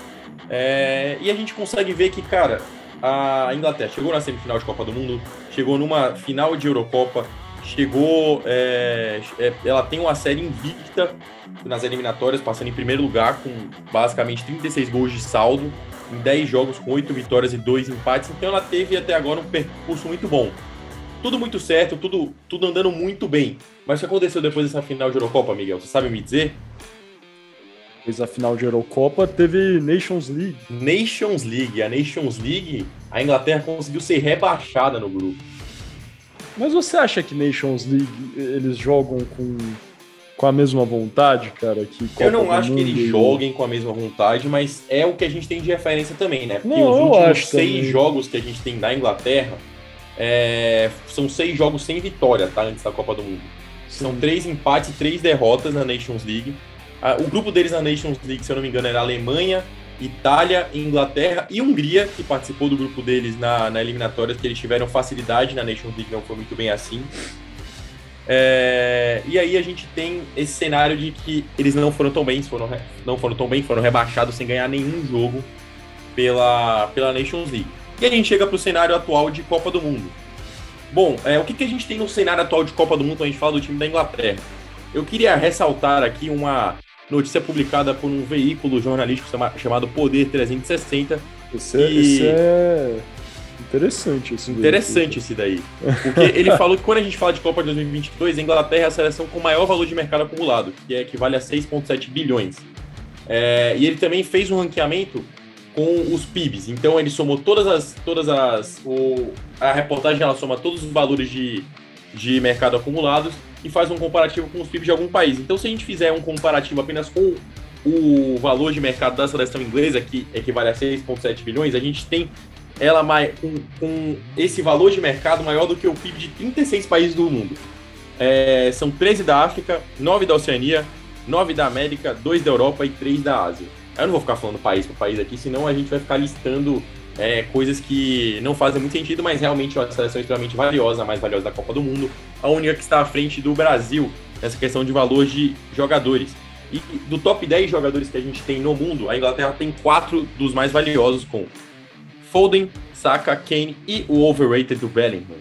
É, e a gente consegue ver que, cara, a Inglaterra chegou na semifinal de Copa do Mundo, chegou numa final de Eurocopa, chegou. É, é, ela tem uma série invicta nas eliminatórias, passando em primeiro lugar, com basicamente 36 gols de saldo, em 10 jogos, com 8 vitórias e 2 empates. Então ela teve até agora um percurso muito bom. Tudo muito certo, tudo, tudo andando muito bem. Mas o que aconteceu depois dessa final de Eurocopa, Miguel? Você sabe me dizer? Depois da final de Eurocopa, teve Nations League. Nations League. A Nations League, a Inglaterra conseguiu ser rebaixada no grupo. Mas você acha que Nations League eles jogam com, com a mesma vontade, cara? Que Copa eu não acho que eles joguem com a mesma vontade, mas é o que a gente tem de referência também, né? Porque não, os últimos seis também. jogos que a gente tem na Inglaterra é... são seis jogos sem vitória, tá? Antes da Copa do Mundo. Sim. São três empates e três derrotas na Nations League. O grupo deles na Nations League, se eu não me engano, era Alemanha, Itália, Inglaterra e Hungria, que participou do grupo deles na, na eliminatória, que eles tiveram facilidade na Nations League, não foi muito bem assim. É, e aí a gente tem esse cenário de que eles não foram tão bem, foram, não foram tão bem, foram rebaixados sem ganhar nenhum jogo pela, pela Nations League. E a gente chega para o cenário atual de Copa do Mundo. Bom, é, o que, que a gente tem no cenário atual de Copa do Mundo quando a gente fala do time da Inglaterra? Eu queria ressaltar aqui uma, notícia publicada por um veículo jornalístico chamado Poder 360. Esse, é, e... é interessante. Esse interessante esse daí. Porque ele falou que quando a gente fala de Copa de 2022, a Inglaterra é a seleção com maior valor de mercado acumulado, que equivale a 6,7 bilhões. É, e ele também fez um ranqueamento com os PIBs. Então ele somou todas as. Todas as o, a reportagem ela soma todos os valores de, de mercado acumulados e faz um comparativo com os PIBs de algum país. Então, se a gente fizer um comparativo apenas com o valor de mercado da seleção inglesa, que equivale a 6,7 bilhões, a gente tem ela com, com, esse valor de mercado maior do que o PIB de 36 países do mundo. É, são 13 da África, 9 da Oceania, 9 da América, 2 da Europa e 3 da Ásia. Eu não vou ficar falando país por país aqui, senão a gente vai ficar listando é, coisas que não fazem muito sentido, mas realmente é uma seleção extremamente valiosa, a mais valiosa da Copa do Mundo, a única que está à frente do Brasil nessa questão de valor de jogadores. E do top 10 jogadores que a gente tem no mundo, a Inglaterra tem quatro dos mais valiosos, com Foden, Saka, Kane e o overrated do Bellingham.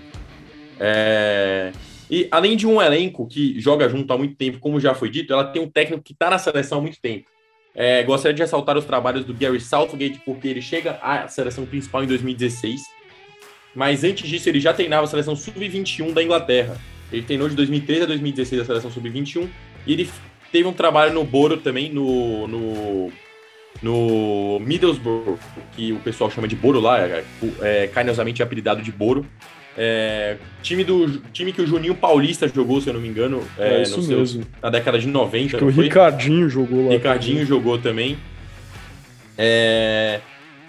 É... E além de um elenco que joga junto há muito tempo, como já foi dito, ela tem um técnico que está na seleção há muito tempo. É, gostaria de ressaltar os trabalhos do Gary Southgate, porque ele chega à seleção principal em 2016. Mas antes disso, ele já treinava a seleção sub-21 da Inglaterra. Ele treinou de 2013 a 2016 a seleção sub-21. E ele teve um trabalho no Boro também, no, no, no Middlesbrough, que o pessoal chama de Boro lá, é, é carinhosamente apelidado de Boro. É, time, do, time que o Juninho Paulista jogou, se eu não me engano, é, é isso mesmo. na década de 90. Acho que o foi? Ricardinho jogou lá. Ricardinho também. jogou também. É,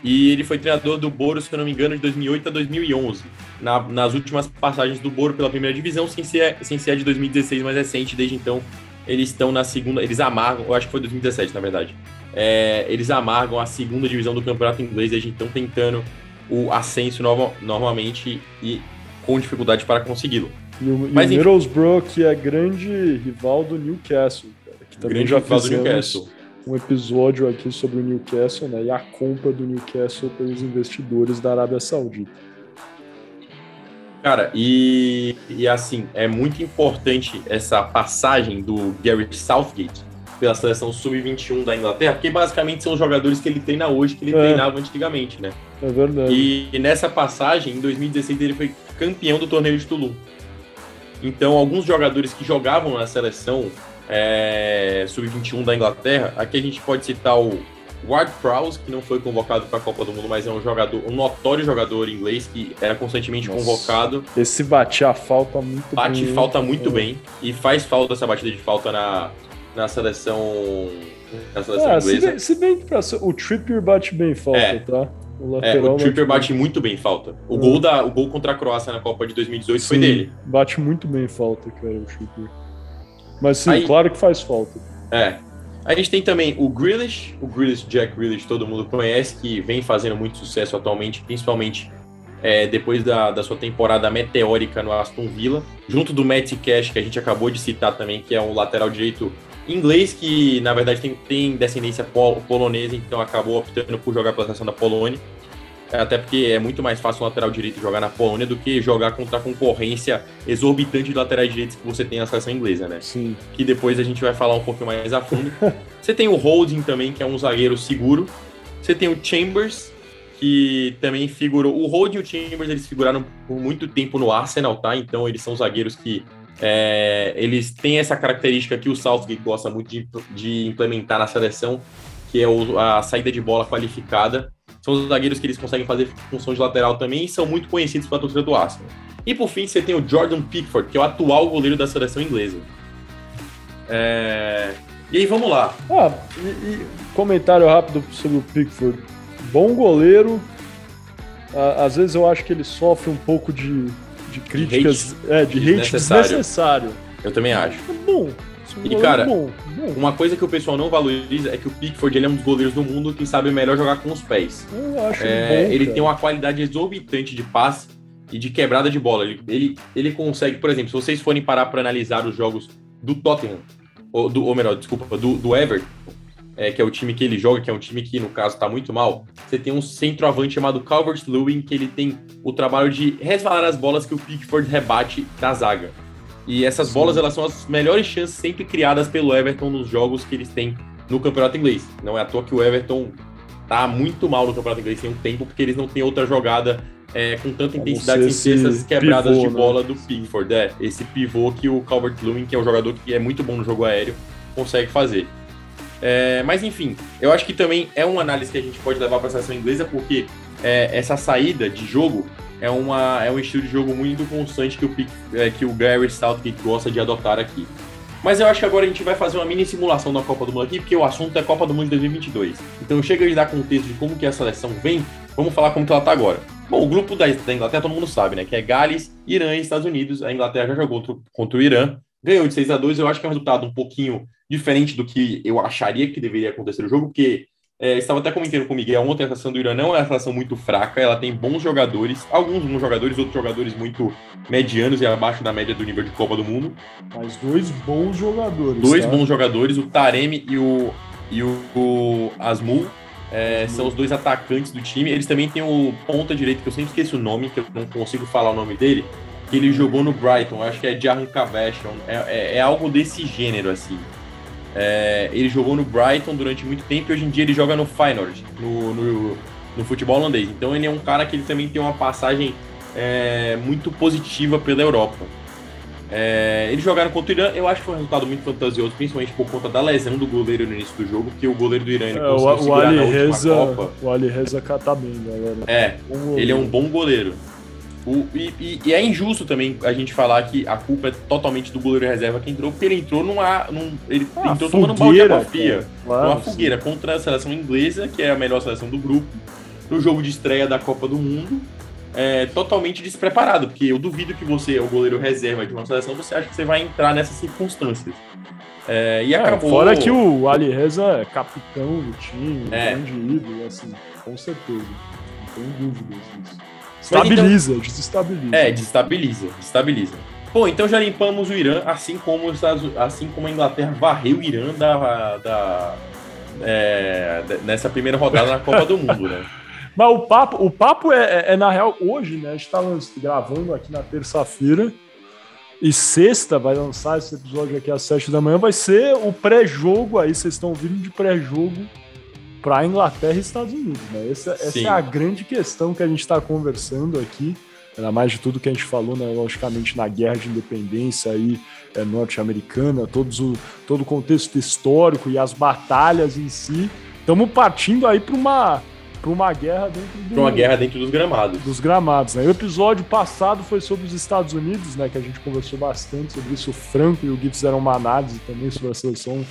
e ele foi treinador do Boro, se eu não me engano, de 2008 a 2011. Na, nas últimas passagens do Boro pela primeira divisão, sem ser, sem ser a de 2016 mais recente. Desde então, eles estão na segunda. Eles amargam, eu acho que foi 2017, na verdade. É, eles amargam a segunda divisão do campeonato inglês, desde então tentando o ascenso novo, normalmente e com dificuldade para consegui-lo. E o, Mas, e o Middlesbrough, que é grande rival do Newcastle, cara, que também já fizemos um episódio aqui sobre o Newcastle né, e a compra do Newcastle pelos investidores da Arábia Saudita. Cara, e, e assim, é muito importante essa passagem do Gary Southgate pela seleção sub-21 da Inglaterra, porque basicamente são os jogadores que ele treina hoje, que ele é. treinava antigamente, né? É verdade. E, e nessa passagem, em 2016, ele foi campeão do torneio de Tulum. Então, alguns jogadores que jogavam na seleção é, sub-21 da Inglaterra, aqui a gente pode citar o Ward Prowse, que não foi convocado para a Copa do Mundo, mas é um jogador, um notório jogador inglês que era constantemente Nossa. convocado. Esse bate a falta muito bate bem. Bate falta muito é. bem e faz falta essa batida de falta na, na seleção, na seleção ah, inglesa. Se bem, se bem que o Trippier bate bem falta, é. tá? O, é, o Trippier bate muito bem falta. O, é. gol da, o gol contra a Croácia na Copa de 2018 sim, foi dele. Bate muito bem falta, cara, o Trippier. Mas sim, Aí, claro que faz falta. É. A gente tem também o Grealish, o Grealish, Jack Grealish, todo mundo conhece, que vem fazendo muito sucesso atualmente, principalmente é, depois da, da sua temporada meteórica no Aston Villa, junto do Matt Cash, que a gente acabou de citar também, que é um lateral direito inglês que na verdade tem, tem descendência pol polonesa, então acabou optando por jogar pela seleção da Polônia. Até porque é muito mais fácil um lateral direito jogar na Polônia do que jogar contra a concorrência exorbitante de laterais direitos que você tem na seleção inglesa, né? Sim. Que depois a gente vai falar um pouco mais a fundo. você tem o Holding também, que é um zagueiro seguro. Você tem o Chambers, que também figurou. O Rode e o Chambers eles figuraram por muito tempo no Arsenal, tá? Então eles são zagueiros que é, eles têm essa característica que o Southgate gosta muito de, de implementar na seleção, que é o, a saída de bola qualificada. São os zagueiros que eles conseguem fazer função de lateral também e são muito conhecidos pela torcida do Arsenal. E por fim, você tem o Jordan Pickford, que é o atual goleiro da seleção inglesa. É... E aí, vamos lá. Ah, e, e comentário rápido sobre o Pickford. Bom goleiro. às vezes eu acho que ele sofre um pouco de, de críticas, de hate, é, de hate desnecessário. desnecessário. Eu também acho. É bom. Um e, cara, bom, bom. uma coisa que o pessoal não valoriza é que o Pickford ele é um dos goleiros do mundo que sabe melhor jogar com os pés. Eu acho é, bom, Ele tem uma qualidade exorbitante de passe e de quebrada de bola. Ele, ele, ele consegue, por exemplo, se vocês forem parar para analisar os jogos do Tottenham, ou, do, ou melhor, desculpa, do, do Everton, é, que é o time que ele joga, que é um time que, no caso, está muito mal, você tem um centroavante chamado Calvert-Lewin, que ele tem o trabalho de resvalar as bolas que o Pickford rebate da zaga. E essas Sim. bolas, elas são as melhores chances sempre criadas pelo Everton nos jogos que eles têm no Campeonato Inglês. Não é à toa que o Everton tá muito mal no Campeonato Inglês tem um tempo, porque eles não têm outra jogada é, com tanta intensidade sem ter essas quebradas pivô, de né? bola né? do Pickford. É, esse pivô que o Calvert-Lewin, que é um jogador que é muito bom no jogo aéreo, consegue fazer. É, mas enfim, eu acho que também é uma análise que a gente pode levar para a seleção inglesa, porque é, essa saída de jogo é, uma, é um estilo de jogo muito constante que o, é, que o Gary Southgate gosta de adotar aqui. Mas eu acho que agora a gente vai fazer uma mini simulação da Copa do Mundo aqui, porque o assunto é Copa do Mundo de 2022. Então chega de dar contexto de como que a seleção vem, vamos falar como que ela tá agora. Bom, o grupo da, Inglaterra todo mundo sabe, né? Que é Gales, Irã e Estados Unidos. A Inglaterra já jogou contra o Irã, ganhou de 6 a 2 Eu acho que é um resultado um pouquinho diferente do que eu acharia que deveria acontecer no jogo, porque é, estava até comentando com o Miguel ontem, a seleção do Irã não é uma seleção muito fraca, ela tem bons jogadores, alguns bons jogadores, outros jogadores muito medianos e abaixo da média do nível de Copa do Mundo. Mas dois bons jogadores. Dois tá? bons jogadores, o Taremi e o, e o, o Asmul. É, são os dois atacantes do time. Eles também têm o ponta direito, que eu sempre esqueço o nome, que eu não consigo falar o nome dele, que ele jogou no Brighton, acho que é Jarran Cavachon. É, é, é algo desse gênero, assim. É, ele jogou no Brighton durante muito tempo e hoje em dia ele joga no Feyenoord, no, no, no futebol holandês. Então ele é um cara que ele também tem uma passagem é, muito positiva pela Europa. É, eles jogaram contra o Irã, eu acho que foi um resultado muito fantasioso, principalmente por conta da lesão do goleiro no início do jogo, porque o goleiro do Irã ele é, conseguiu o, o Ali Reza, Copa. O Ali Reza cata bem, galera. É, ele é um bom goleiro. O, e, e, e, é injusto também a gente falar que a culpa é totalmente do goleiro reserva que entrou, porque ele entrou numa. Num, ele ah, entrou tomando um balde de água fria. Claro, numa fogueira sim. contra a seleção inglesa, que é a melhor seleção do grupo, no jogo de estreia da Copa do Mundo. É, totalmente despreparado, porque eu duvido que você, o goleiro reserva de uma seleção, você acha que você vai entrar nessas circunstâncias. É, e é, acabou. Fora que o Ali Reza é capitão do time, é. grande ídolo, assim, com certeza. Não tenho dúvidas disso. Estabiliza, então, desestabiliza. É, desestabiliza, desestabiliza. Bom, então já limpamos o Irã, assim como, assim como a Inglaterra varreu o Irã da, da, é, nessa primeira rodada na Copa do Mundo, né? Mas o papo, o papo é, é, é, na real hoje, né? A gente tá gravando aqui na terça-feira e sexta vai lançar esse episódio aqui às sete da manhã. Vai ser o pré-jogo aí, vocês estão vindo de pré-jogo para Inglaterra e Estados Unidos. Né? Essa, essa é a grande questão que a gente está conversando aqui. Ainda mais de tudo que a gente falou, né, logicamente, na guerra de independência aí, é, norte-americana, todo o contexto histórico e as batalhas em si. Estamos partindo aí para uma, uma guerra dentro do, uma guerra dentro dos gramados. Dos gramados. Né? O episódio passado foi sobre os Estados Unidos, né, que a gente conversou bastante sobre isso. O Franco e o Gui fizeram uma análise também sobre a seleção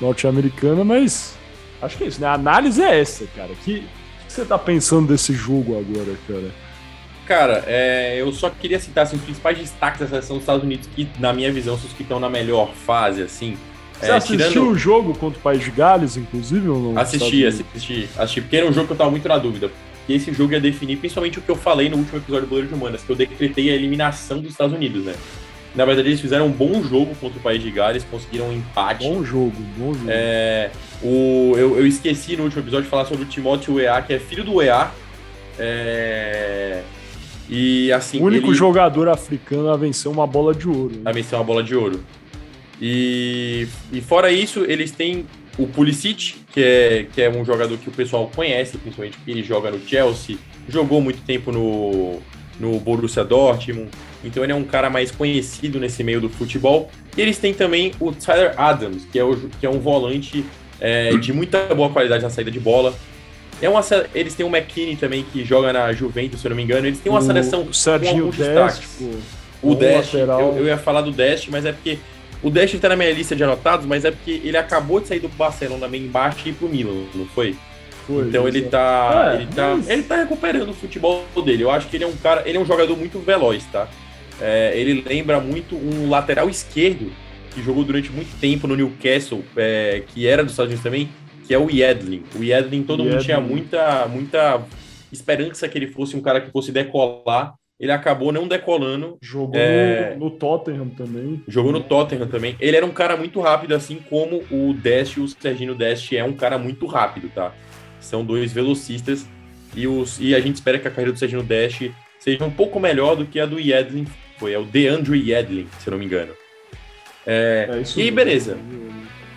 norte-americana, mas Acho que é isso, né? A análise é essa, cara. O que, que você tá pensando desse jogo agora, cara? Cara, é, eu só queria citar assim, os principais destaques da seleção dos Estados Unidos, que, na minha visão, são os que estão na melhor fase, assim. Você é, assistiu tirando... o jogo contra o País de Gales, inclusive, ou não? Assisti, assisti, assisti, porque era um jogo que eu tava muito na dúvida. E esse jogo ia definir principalmente o que eu falei no último episódio do Goleiro de Humanas, que eu decretei a eliminação dos Estados Unidos, né? Na verdade, eles fizeram um bom jogo contra o País de Gales, conseguiram um empate. Bom jogo, bom jogo. É, o, eu, eu esqueci no último episódio de falar sobre o Timóteo EA, que é filho do EA. É, e assim. O único ele, jogador africano a vencer uma bola de ouro. Né? A vencer uma bola de ouro. E, e fora isso, eles têm o Pulisic, que é, que é um jogador que o pessoal conhece, principalmente porque ele joga no Chelsea, jogou muito tempo no, no Borussia Dortmund, então ele é um cara mais conhecido nesse meio do futebol. E eles têm também o Tyler Adams, que é, o, que é um volante é, de muita boa qualidade na saída de bola. É uma, eles têm o McKinney também, que joga na Juventus, se eu não me engano. Eles têm uma o seleção Serginho com Dest, tipo, O Dest, eu, eu, ia falar do Dest, mas é porque o Dest está na minha lista de anotados, mas é porque ele acabou de sair do Barcelona bem embaixo e ir pro Milan, não foi? foi então ele tá, é, ele, tá, mas... ele tá recuperando o futebol dele. Eu acho que ele é um cara, ele é um jogador muito veloz, tá? É, ele lembra muito um lateral esquerdo que jogou durante muito tempo no Newcastle, é, que era dos Estados Unidos também, que é o Yedlin. O Yedlin, todo Yedlin. mundo tinha muita, muita esperança que ele fosse um cara que fosse decolar. Ele acabou não decolando. Jogou é... no, Tottenham também. Jogou no Tottenham também. Ele era um cara muito rápido, assim como o Dest, o Serginho Dest é um cara muito rápido, tá? São dois velocistas. E, os, e a gente espera que a carreira do Serginho Dest seja um pouco melhor do que a do Yedlin foi. É o DeAndre Yedlin, se eu não me engano. É, é e beleza.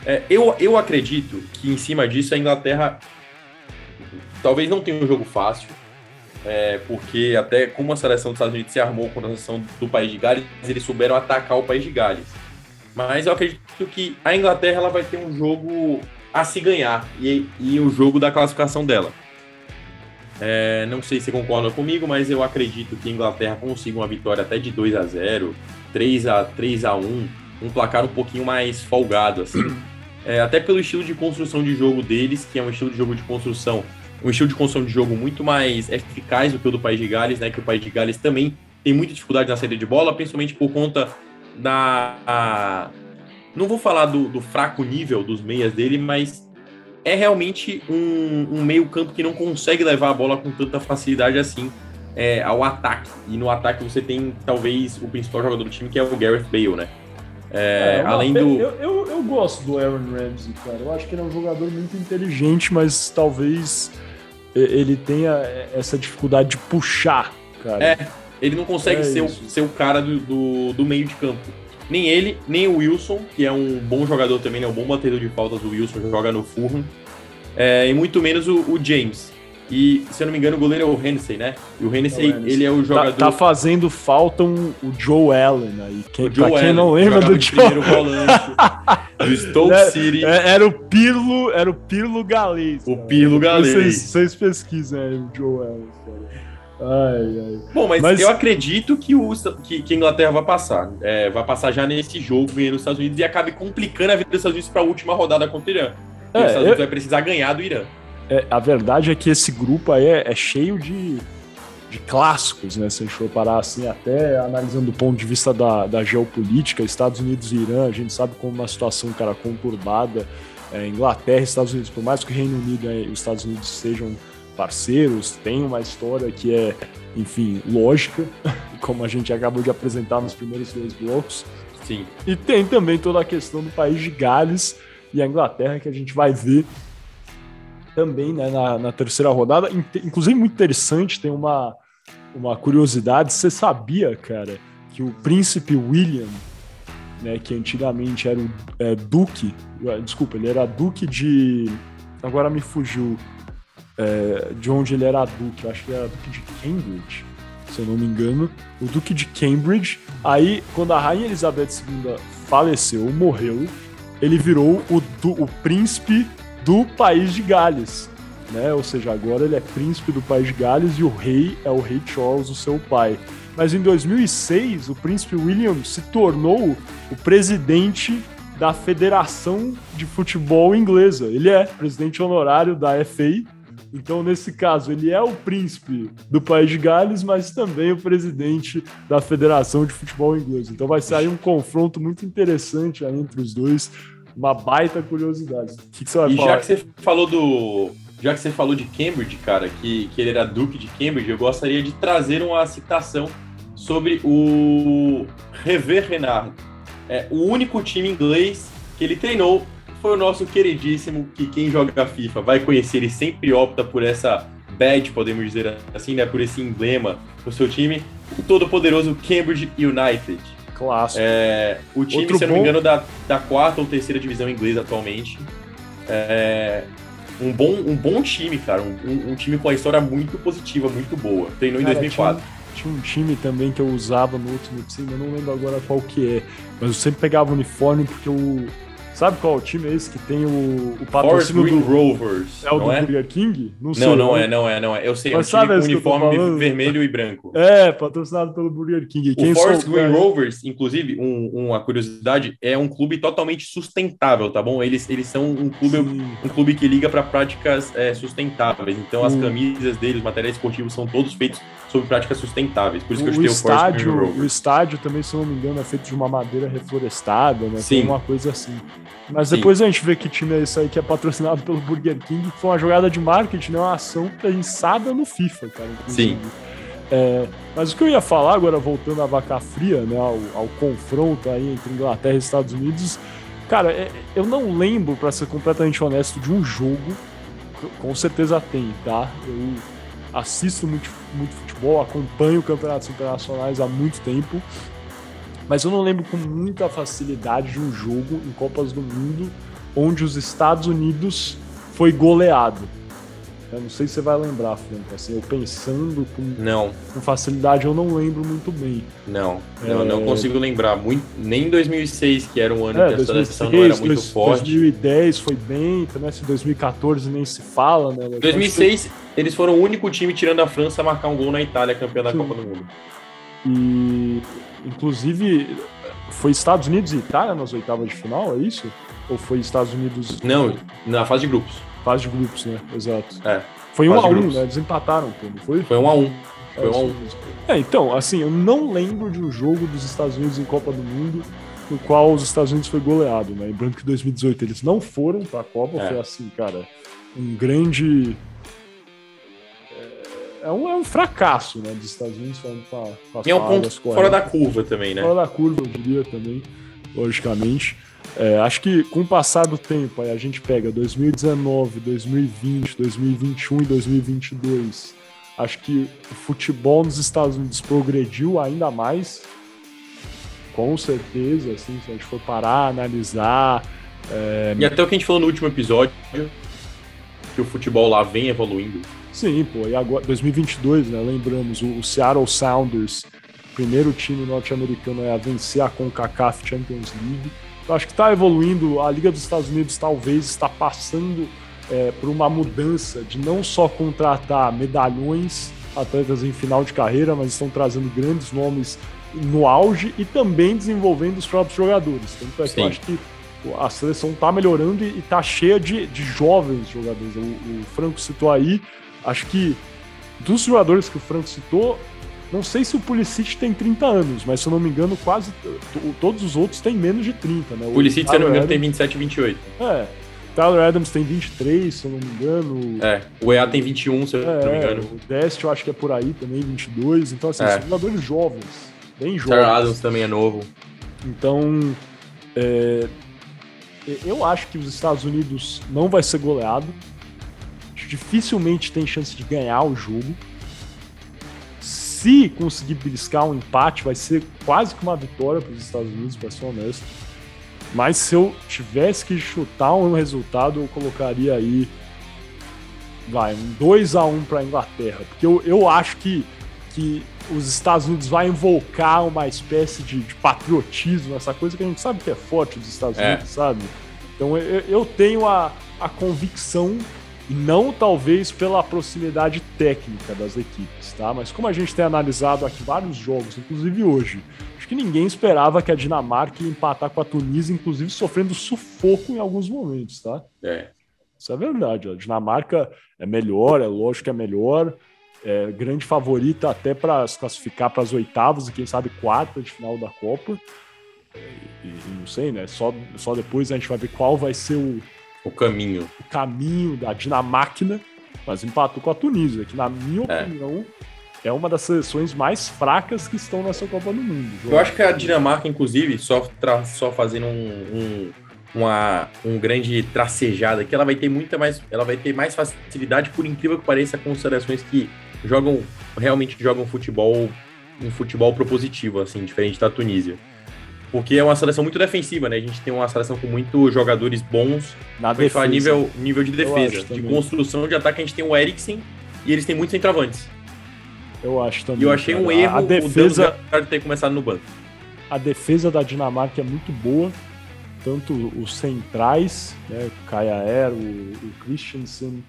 É, eu, eu acredito que em cima disso a Inglaterra talvez não tenha um jogo fácil, é, porque até como a seleção dos Estados Unidos se armou com a seleção do País de Gales, eles souberam atacar o País de Gales. Mas eu acredito que a Inglaterra ela vai ter um jogo a se ganhar e, e o jogo da classificação dela. É, não sei se concorda comigo, mas eu acredito que a Inglaterra consiga uma vitória até de 2 a 0 3 a 3 a 1 um placar um pouquinho mais folgado, assim. É, até pelo estilo de construção de jogo deles, que é um estilo de jogo de construção, um estilo de construção de jogo muito mais eficaz do que o do País de Gales, né? Que o País de Gales também tem muita dificuldade na saída de bola, principalmente por conta da. A... Não vou falar do, do fraco nível dos meias dele, mas é realmente um, um meio-campo que não consegue levar a bola com tanta facilidade assim é, ao ataque. E no ataque você tem talvez o principal jogador do time, que é o Gareth Bale, né? É, é além do. Eu, eu, eu, gosto do Aaron Ramsey, cara. Eu acho que ele é um jogador muito inteligente, mas talvez ele tenha essa dificuldade de puxar, cara. É, ele não consegue é ser, o, ser o cara do, do, do meio de campo. Nem ele, nem o Wilson, que é um bom jogador também, é um bom batedor de faltas. O Wilson joga no Fulham. É, e muito menos o, o, James. E, se eu não me engano, o goleiro é o Hennessy, né? E o Hennessy, é ele é o jogador... Tá, tá fazendo falta um, o Joe Allen aí. Quem, o Joe pra quem não lembra do Joe... Primeiro volante, do Stoke é, City. É, era o Pirlo, era o Pirlo galês. O Pirlo galês. Vocês, vocês pesquisem aí o Joe Allen, cara. Ai, ai. Bom, mas, mas, eu acredito que, o, que, que a Inglaterra vai passar. É, vai passar já nesse jogo ganhando os Estados Unidos e acabe complicando a vida dos Estados Unidos para a última rodada contra o Irã. É, os Estados Unidos eu, vai precisar ganhar do Irã. É, a verdade é que esse grupo aí é, é, cheio de, de clássicos, né? Se a gente for parar assim, até analisando do ponto de vista da, da geopolítica, Estados Unidos e Irã, a gente sabe como uma situação, cara, conturbada. É, Inglaterra e Estados Unidos, por mais que o Reino Unido e os Estados Unidos sejam parceiros, tem uma história que é, enfim, lógica, como a gente acabou de apresentar nos primeiros dois blocos. Sim. E tem também toda a questão do país de Gales e a Inglaterra, que a gente vai ver também né, na, na terceira rodada. Inclusive, muito interessante, tem uma, uma curiosidade. Você sabia, cara, que o príncipe William, né, que antigamente era o é, duque, desculpa, ele era duque de. Agora me fugiu é, de onde ele era duque, eu acho que era duque de Cambridge, se eu não me engano, o duque de Cambridge. Aí, quando a rainha Elizabeth II faleceu, morreu, ele virou o, o príncipe do país de Gales. Né? Ou seja, agora ele é príncipe do país de Gales e o rei é o rei Charles, o seu pai. Mas em 2006, o príncipe William se tornou o presidente da Federação de Futebol Inglesa. Ele é presidente honorário da FA, então, nesse caso, ele é o príncipe do País de Gales, mas também o presidente da Federação de Futebol Inglês. Então, vai sair um confronto muito interessante aí entre os dois. Uma baita curiosidade. O que, que você vai e falar? já que você falou do. Já que você falou de Cambridge, cara, que, que ele era duque de Cambridge, eu gostaria de trazer uma citação sobre o Rever Renard. É o único time inglês que ele treinou foi o nosso queridíssimo, que quem joga FIFA vai conhecer e sempre opta por essa badge, podemos dizer assim, né? Por esse emblema do seu time, o todo-poderoso Cambridge United. Clássico. É, o time, Outro se eu não me engano, da, da quarta ou terceira divisão inglesa atualmente. É, um, bom, um bom time, cara. Um, um, time com a história muito positiva, muito boa. Treinou cara, em 2004. Tinha, tinha, um time também que eu usava no último time, eu não lembro agora qual que é. Mas eu sempre pegava o uniforme porque o Sabe qual time é esse que tem o, o patrocínio Green do Rovers? É o do é? Burger King? Não, sei, não, não é, não é, não é. Eu sei, Mas é um time com uniforme vermelho e branco. É, patrocinado pelo Burger King. Quem o Forest Green Rovers, inclusive, um, uma curiosidade, é um clube totalmente sustentável, tá bom? Eles, eles são um clube, um clube que liga para práticas é, sustentáveis. Então, as camisas deles, materiais esportivos, são todos feitos sobre práticas sustentáveis. Por isso que eu o estádio, o. O estádio também, se eu não me engano, é feito de uma madeira reflorestada, né? Sim. Tem uma coisa assim. Mas depois Sim. a gente vê que time é esse aí que é patrocinado pelo Burger King, que foi uma jogada de marketing, né? uma ação pensada no FIFA, cara. Inclusive. Sim. É, mas o que eu ia falar agora, voltando à vaca fria, né, ao, ao confronto aí entre Inglaterra e Estados Unidos, cara, é, eu não lembro, para ser completamente honesto, de um jogo, com certeza tem, tá? Eu assisto muito, muito futebol, acompanho campeonatos internacionais há muito tempo, mas eu não lembro com muita facilidade de um jogo em Copas do Mundo onde os Estados Unidos foi goleado. Eu não sei se você vai lembrar, Franco. Assim, eu pensando com, não. com facilidade, eu não lembro muito bem. Não, é... não, não consigo lembrar. Muito, nem em 2006, que era um ano é, que a 2006, seleção não era muito dois, forte. 2010 foi bem, também assim, 2014 nem se fala, né? 2006, eles foram o único time, tirando a França, a marcar um gol na Itália, campeã da Sim. Copa do Mundo. E Inclusive, foi Estados Unidos e Itália nas oitavas de final, é isso? Ou foi Estados Unidos. Não, na fase de grupos. Fase de grupos, né? Exato. É. Foi 1 um a 1 um, né? Eles empataram, pô, não foi? Foi 1 um a 1 um. Foi é, 1 um a 1 um. É, então, assim, eu não lembro de um jogo dos Estados Unidos em Copa do Mundo no qual os Estados Unidos foi goleado, né? Lembrando que em 2018 eles não foram para a Copa, é. foi assim, cara, um grande é um, é um fracasso, né, dos Estados Unidos falando com, com E é um ponto fora da curva também, né? Fora da curva, eu diria também, logicamente. É, acho que com o passar do tempo, aí a gente pega 2019, 2020, 2021 e 2022. Acho que o futebol nos Estados Unidos progrediu ainda mais, com certeza, assim, se a gente for parar, analisar. É... E até o que a gente falou no último episódio, que o futebol lá vem evoluindo Sim, pô, e agora, 2022, né, lembramos, o, o Seattle Sounders, primeiro time norte-americano a vencer a CONCACAF Champions League. Eu acho que está evoluindo, a Liga dos Estados Unidos talvez está passando é, por uma mudança de não só contratar medalhões, atletas em final de carreira, mas estão trazendo grandes nomes no auge e também desenvolvendo os próprios jogadores. Tanto é que eu acho que a seleção está melhorando e está cheia de, de jovens jogadores. O, o Franco citou aí Acho que dos jogadores que o Franco citou, não sei se o Pulisic tem 30 anos, mas se eu não me engano, quase todos os outros têm menos de 30, né? O Pulisic, se eu não me engano, tem 27 e 28. É. Tyler Adams tem 23, se eu não me engano. É, o EA tem 21, se eu é, não me engano. O Dest eu acho que é por aí também, 22. Então, assim, é. são jogadores jovens, bem jovens. Tyler Adams também é novo. Então, é, eu acho que os Estados Unidos não vai ser goleado dificilmente tem chance de ganhar o jogo. Se conseguir beliscar um empate, vai ser quase que uma vitória para os Estados Unidos, para ser honesto. Mas se eu tivesse que chutar um resultado, eu colocaria aí. Vai, um 2 a 1 para a Inglaterra. Porque eu, eu acho que, que os Estados Unidos vai invocar uma espécie de, de patriotismo, essa coisa que a gente sabe que é forte dos Estados é. Unidos, sabe? Então eu, eu tenho a, a convicção e não talvez pela proximidade técnica das equipes, tá? Mas como a gente tem analisado aqui vários jogos, inclusive hoje, acho que ninguém esperava que a Dinamarca ia empatar com a Tunísia, inclusive sofrendo sufoco em alguns momentos, tá? É. Isso é verdade. A Dinamarca é melhor, é lógico que é melhor, é grande favorita até para se classificar para as oitavas e quem sabe quarta de final da Copa. E, e, não sei, né? Só, só depois a gente vai ver qual vai ser o o caminho. O caminho da Dinamáquina, mas empatou com a Tunísia, que na minha é. opinião é uma das seleções mais fracas que estão nessa Copa do Mundo. Eu acho que a Dinamarca, inclusive, só, só fazendo um, um, uma um grande tracejada que ela vai ter muita mais, ela vai ter mais facilidade, por incrível que pareça, com seleções que jogam realmente jogam futebol um futebol propositivo, assim, diferente da Tunísia. Porque é uma seleção muito defensiva, né? A gente tem uma seleção com muitos jogadores bons. Na defesa. nível, nível de defesa. De construção de ataque, a gente tem o Eriksen e eles têm muitos centroavantes. Eu acho também. E eu achei cara. um erro a defesa de ter começado no banco. A defesa da Dinamarca é muito boa. Tanto os centrais, né? Kajaer, o, o Christensen,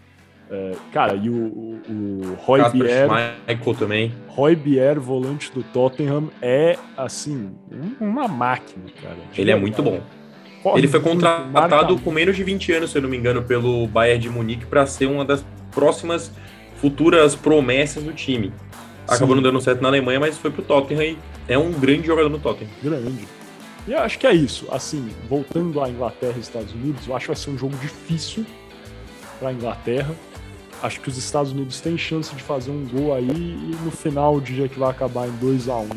é, cara, e o, o, o Roy Bier. Michael também. Roy Bier, volante do Tottenham, é assim, uma máquina, cara. Ele é muito bom. Corre ele foi contratado com menos de 20 anos, se eu não me engano, pelo Bayern de Munique para ser uma das próximas futuras promessas do time. Acabou Sim. não dando certo na Alemanha, mas foi pro Tottenham e é um grande jogador no Tottenham. Grande. E eu acho que é isso. Assim, voltando à Inglaterra e Estados Unidos, eu acho que vai ser um jogo difícil para a Inglaterra acho que os Estados Unidos têm chance de fazer um gol aí e no final dia que vai acabar em 2 a 1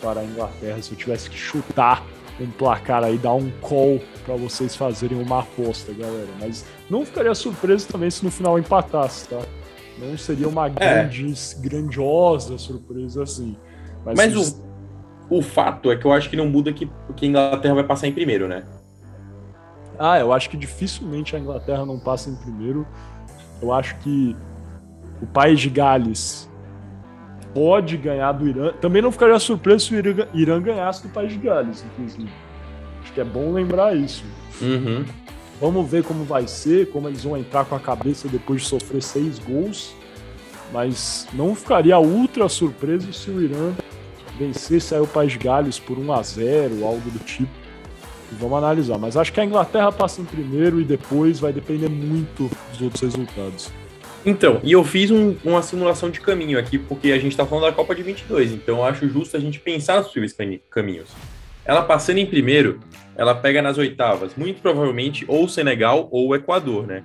para a Inglaterra. Se eu tivesse que chutar um placar aí, dar um call para vocês fazerem uma aposta, galera. Mas não ficaria surpreso também se no final empatasse, tá? Não seria uma é. grande, grandiosa surpresa assim. Mas, Mas os... o, o fato é que eu acho que não muda que, que a Inglaterra vai passar em primeiro, né? Ah, eu acho que dificilmente a Inglaterra não passa em primeiro. Eu acho que o país de Gales pode ganhar do Irã. Também não ficaria surpreso se o Irã, Irã ganhasse do país de Gales, inclusive. Acho que é bom lembrar isso. Uhum. Vamos ver como vai ser, como eles vão entrar com a cabeça depois de sofrer seis gols. Mas não ficaria ultra surpreso se o Irã vencesse aí o País de Gales por 1 a 0 algo do tipo. E vamos analisar. Mas acho que a Inglaterra passa em primeiro e depois vai depender muito dos outros resultados. Então, e eu fiz um, uma simulação de caminho aqui, porque a gente está falando da Copa de 22, então eu acho justo a gente pensar nos possíveis caminhos. Ela passando em primeiro, ela pega nas oitavas, muito provavelmente ou Senegal ou Equador, né?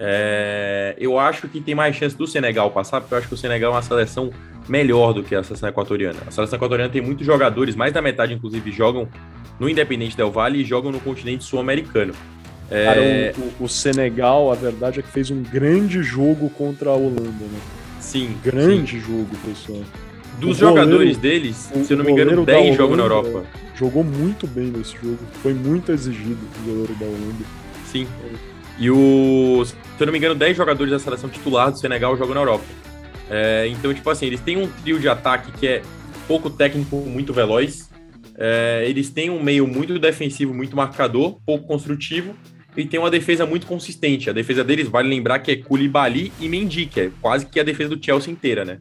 É, eu acho que tem mais chance do Senegal passar, porque eu acho que o Senegal é uma seleção melhor do que a seleção equatoriana. A seleção equatoriana tem muitos jogadores, mais da metade, inclusive, jogam no Independente Del Valle e jogam no continente sul-americano. É... Cara, o, o, Senegal, a verdade é que fez um grande jogo contra a Holanda, né? Sim. Grande sim. jogo, pessoal. Dos o jogadores goleiro, deles, se eu não me engano, 10 jogam na Europa. Jogou muito bem nesse jogo. Foi muito exigido o goleiro da Holanda. Sim. E o. Se eu não me engano, 10 jogadores da seleção titular do Senegal jogam na Europa. É, então, tipo assim, eles têm um trio de ataque que é pouco técnico, muito veloz. É, eles têm um meio muito defensivo, muito marcador, pouco construtivo, e tem uma defesa muito consistente. A defesa deles, vale lembrar que é Koulibaly e Mendy, que é quase que a defesa do Chelsea inteira, né?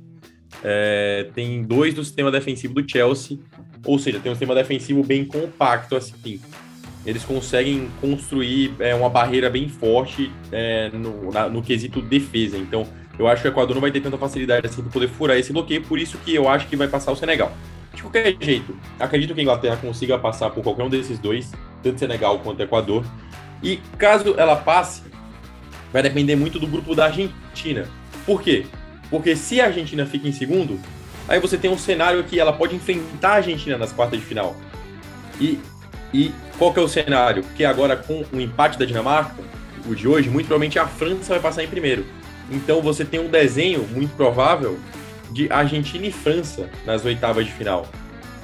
É, tem dois do sistema defensivo do Chelsea, ou seja, tem um sistema defensivo bem compacto, assim. Eles conseguem construir é, uma barreira bem forte é, no, na, no quesito defesa. Então, eu acho que o Equador não vai ter tanta facilidade assim para poder furar esse bloqueio, por isso que eu acho que vai passar o Senegal. De qualquer jeito, acredito que a Inglaterra consiga passar por qualquer um desses dois, tanto Senegal quanto Equador. E caso ela passe, vai depender muito do grupo da Argentina. Por quê? Porque se a Argentina fica em segundo, aí você tem um cenário que ela pode enfrentar a Argentina nas quartas de final. E, e qual que é o cenário? Que agora com o empate da Dinamarca, o de hoje, muito provavelmente a França vai passar em primeiro. Então você tem um desenho muito provável de Argentina e França nas oitavas de final.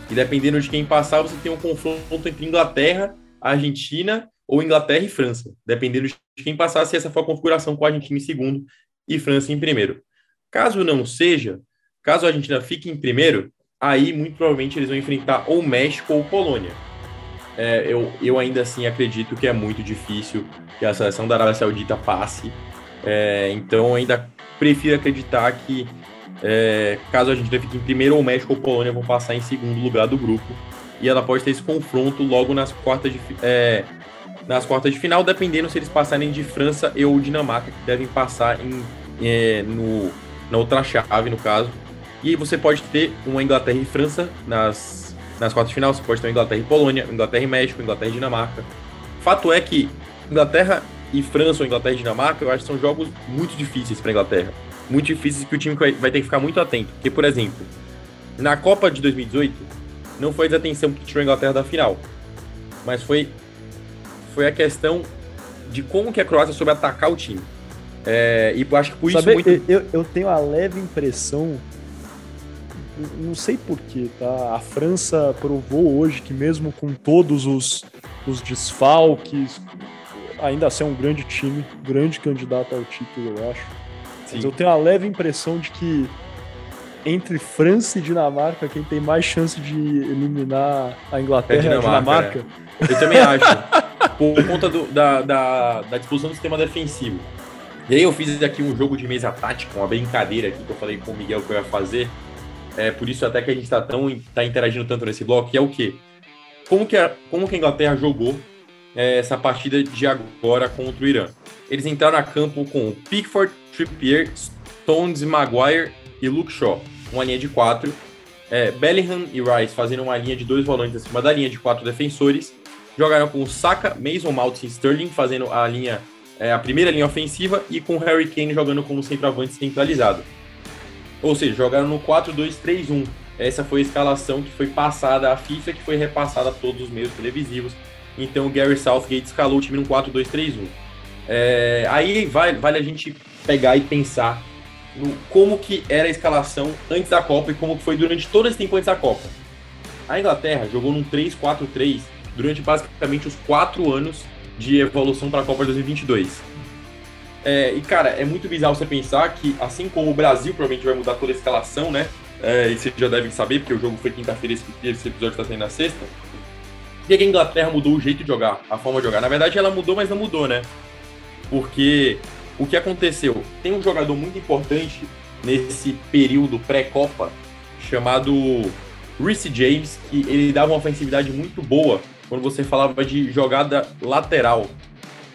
E dependendo de quem passar, você tem um confronto entre Inglaterra, Argentina ou Inglaterra e França. Dependendo de quem passar, se essa for a configuração com a Argentina em segundo e França em primeiro. Caso não seja, caso a Argentina fique em primeiro, aí muito provavelmente eles vão enfrentar ou México ou Polônia. É, eu, eu ainda assim acredito que é muito difícil que a seleção da Arábia Saudita passe. É, então ainda prefiro acreditar que é, caso a gente fique em primeiro, ou México ou Polônia vão passar em segundo lugar do grupo. E ela pode ter esse confronto logo nas quartas de, é, nas quartas de final, dependendo se eles passarem de França ou Dinamarca, que devem passar em, é, no, na outra chave, no caso. E você pode ter uma Inglaterra e França nas, nas quartas de final, você pode ter uma Inglaterra e Polônia, Inglaterra e México, Inglaterra e Dinamarca. Fato é que Inglaterra e França ou Inglaterra e Dinamarca, eu acho que são jogos muito difíceis para Inglaterra muito difíceis que o time vai ter que ficar muito atento. Porque, por exemplo, na Copa de 2018, não foi a desatenção que tirou a Inglaterra da final, mas foi, foi a questão de como que a Croácia soube atacar o time. É, e acho que por Sabe, isso muito... eu, eu tenho a leve impressão não sei porquê, tá? A França provou hoje que mesmo com todos os, os desfalques, ainda assim é um grande time, grande candidato ao título, eu acho. Mas eu tenho a leve impressão de que entre França e Dinamarca, quem tem mais chance de eliminar a Inglaterra é a Dinamarca. É a Dinamarca. É. Eu também acho. por conta do, da, da, da disposição do sistema defensivo. E aí eu fiz aqui um jogo de mesa tática, uma brincadeira aqui que eu falei com o Miguel que eu ia fazer. É por isso até que a gente está tão tá interagindo tanto nesse bloco, que é o quê? Como que a, como que a Inglaterra jogou é, essa partida de agora contra o Irã? Eles entraram a campo com Pickford, Trippier, Stones, Maguire e Luke Shaw. Uma linha de quatro. É, Bellingham e Rice fazendo uma linha de dois volantes acima da linha de quatro defensores. Jogaram com Saka, Mason Mount e Sterling fazendo a linha é, a primeira linha ofensiva e com Harry Kane jogando como centroavante centralizado. Ou seja, jogaram no 4-2-3-1. Essa foi a escalação que foi passada à FIFA, que foi repassada a todos os meios televisivos. Então o Gary Southgate escalou o time no 4-2-3-1. É, aí vai, vale a gente pegar e pensar no como que era a escalação antes da Copa e como foi durante todo esse tempo antes da Copa. A Inglaterra jogou num 3-4-3 durante basicamente os quatro anos de evolução para a Copa 2022. É, e, cara, é muito bizarro você pensar que, assim como o Brasil provavelmente vai mudar toda a escalação, né? É, e vocês já devem saber, porque o jogo foi quinta-feira e esse episódio está saindo na sexta. Por que a Inglaterra mudou o jeito de jogar, a forma de jogar? Na verdade, ela mudou, mas não mudou, né? Porque o que aconteceu? Tem um jogador muito importante nesse período pré-Copa, chamado Reece James, que ele dava uma ofensividade muito boa quando você falava de jogada lateral.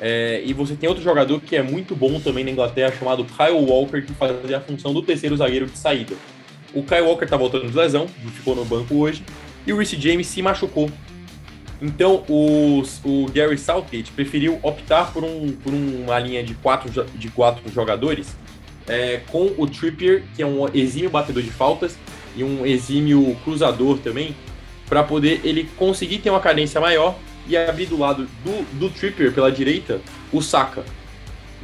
É, e você tem outro jogador que é muito bom também na Inglaterra, chamado Kyle Walker, que fazia a função do terceiro zagueiro de saída. O Kyle Walker tá voltando de lesão, ficou no banco hoje, e o Reece James se machucou. Então o, o Gary Southgate preferiu optar por, um, por uma linha de quatro, de quatro jogadores, é, com o Trippier, que é um exímio batedor de faltas, e um exímio cruzador também, para poder ele conseguir ter uma cadência maior e abrir do lado do, do Trippier pela direita o Saka.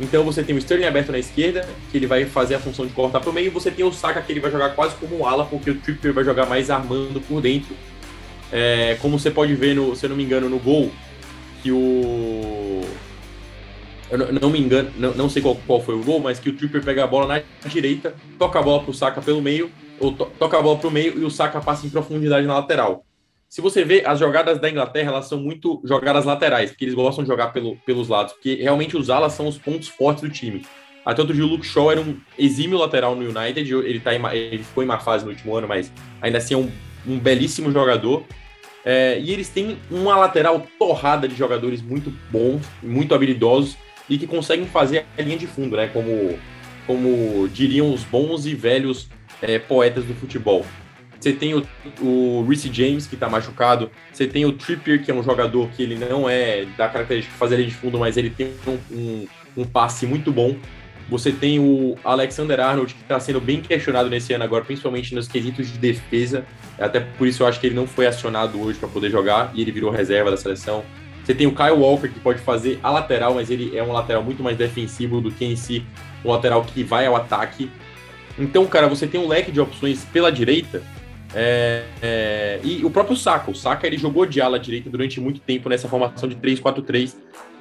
Então você tem o Sterling aberto na esquerda, que ele vai fazer a função de cortar para o meio, e você tem o Saka que ele vai jogar quase como um ala, porque o Trippier vai jogar mais armando por dentro. É, como você pode ver, no, se eu não me engano, no gol, que o. Eu não, não me engano, não, não sei qual, qual, foi o gol, mas que o Tripper pega a bola na direita, toca a bola pro Saka pelo meio, ou to, toca a bola pro meio e o Saka passa em profundidade na lateral se você vê, as jogadas da Inglaterra, elas são muito jogadas laterais, porque eles gostam de jogar pelo, pelos lados, porque realmente os alas são os pontos fortes do time. Até outro dia o Luke Shaw era um exímio lateral no United, ele, tá em, ele ficou em má fase no último ano, mas ainda assim é um, um belíssimo jogador. É, e eles têm uma lateral torrada de jogadores muito bons, muito habilidosos e que conseguem fazer a linha de fundo, né? Como, como diriam os bons e velhos é, poetas do futebol. Você tem o, o Reece James, que tá machucado. Você tem o Trippier, que é um jogador que ele não é da característica de fazer linha de fundo, mas ele tem um, um, um passe muito bom. Você tem o Alexander Arnold, que está sendo bem questionado nesse ano agora, principalmente nos quesitos de defesa. Até por isso eu acho que ele não foi acionado hoje para poder jogar e ele virou reserva da seleção. Você tem o Kyle Walker, que pode fazer a lateral, mas ele é um lateral muito mais defensivo do que em si um lateral que vai ao ataque. Então, cara, você tem um leque de opções pela direita é, é, e o próprio Saka, o Saka ele jogou de ala direita durante muito tempo nessa formação de 3-4-3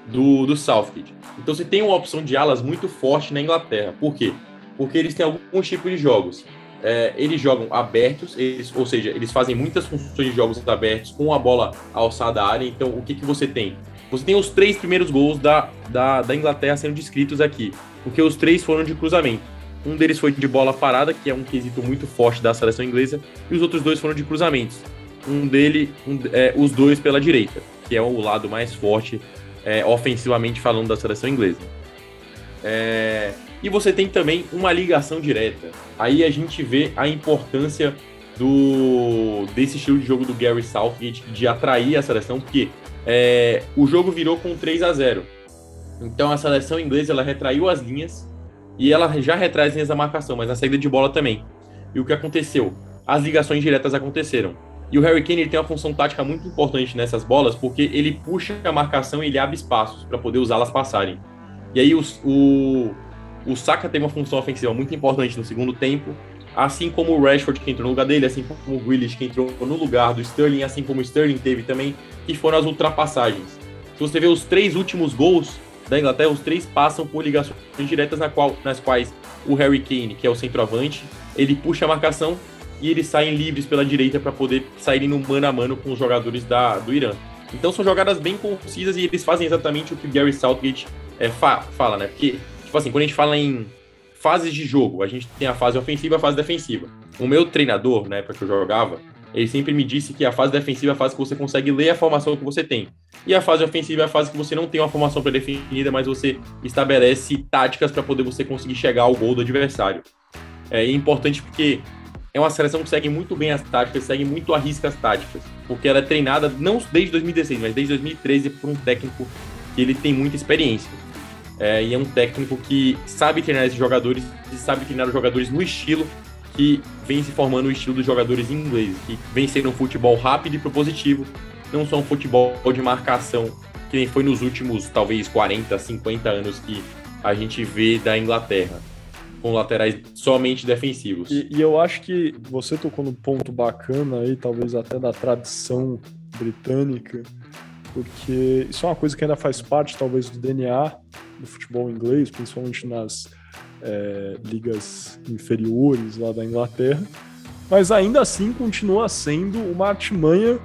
do, do Southgate. Então você tem uma opção de alas muito forte na Inglaterra. Por quê? Porque eles têm alguns tipos de jogos. É, eles jogam abertos, eles, ou seja, eles fazem muitas funções de jogos abertos com a bola alçada à área. Então o que, que você tem? Você tem os três primeiros gols da, da, da Inglaterra sendo descritos aqui, porque os três foram de cruzamento. Um deles foi de bola parada, que é um quesito muito forte da seleção inglesa, e os outros dois foram de cruzamentos. Um dele, um, é, os dois pela direita, que é o lado mais forte é, ofensivamente falando da seleção inglesa. É, e você tem também uma ligação direta. Aí a gente vê a importância do desse estilo de jogo do Gary Southgate de atrair a seleção, porque é, o jogo virou com 3 a 0. Então a seleção inglesa ela retraiu as linhas e ela já retrai as linhas da marcação, mas na saída de bola também. E o que aconteceu? As ligações diretas aconteceram. E o Harry Kane tem uma função tática muito importante nessas bolas, porque ele puxa a marcação e ele abre espaços para poder usá-las passarem. E aí o, o, o Saka tem uma função ofensiva muito importante no segundo tempo. assim como o Rashford que entrou no lugar dele, assim como o Grealish que entrou no lugar do Sterling, assim como o Sterling teve também, que foram as ultrapassagens. Se você vê os três últimos gols da Inglaterra, os três passam por ligações diretas na qual, nas quais o Harry Kane, que é o centroavante, ele puxa a marcação e eles saem livres pela direita para poder saírem no mano a mano com os jogadores da, do Irã. Então são jogadas bem concisas e eles fazem exatamente o que o Gary Southgate é, fa fala, né? Porque, tipo assim, quando a gente fala em fases de jogo, a gente tem a fase ofensiva e a fase defensiva. O meu treinador, na época que eu jogava, ele sempre me disse que a fase defensiva é a fase que você consegue ler a formação que você tem. E a fase ofensiva é a fase que você não tem uma formação pré-definida, mas você estabelece táticas para poder você conseguir chegar ao gol do adversário. É importante porque é uma seleção que segue muito bem as táticas, segue muito a risca as táticas, porque ela é treinada não desde 2016, mas desde 2013 por um técnico que ele tem muita experiência. É, e é um técnico que sabe treinar esses jogadores e sabe treinar os jogadores no estilo que vem se formando o estilo dos jogadores ingleses, que vem sendo um futebol rápido e propositivo, não só um futebol de marcação, que nem foi nos últimos, talvez, 40, 50 anos que a gente vê da Inglaterra, com laterais somente defensivos. E, e eu acho que você tocou num ponto bacana aí, talvez até da tradição britânica, porque isso é uma coisa que ainda faz parte, talvez, do DNA do futebol inglês, principalmente nas é, ligas inferiores lá da Inglaterra, mas ainda assim continua sendo uma artimanha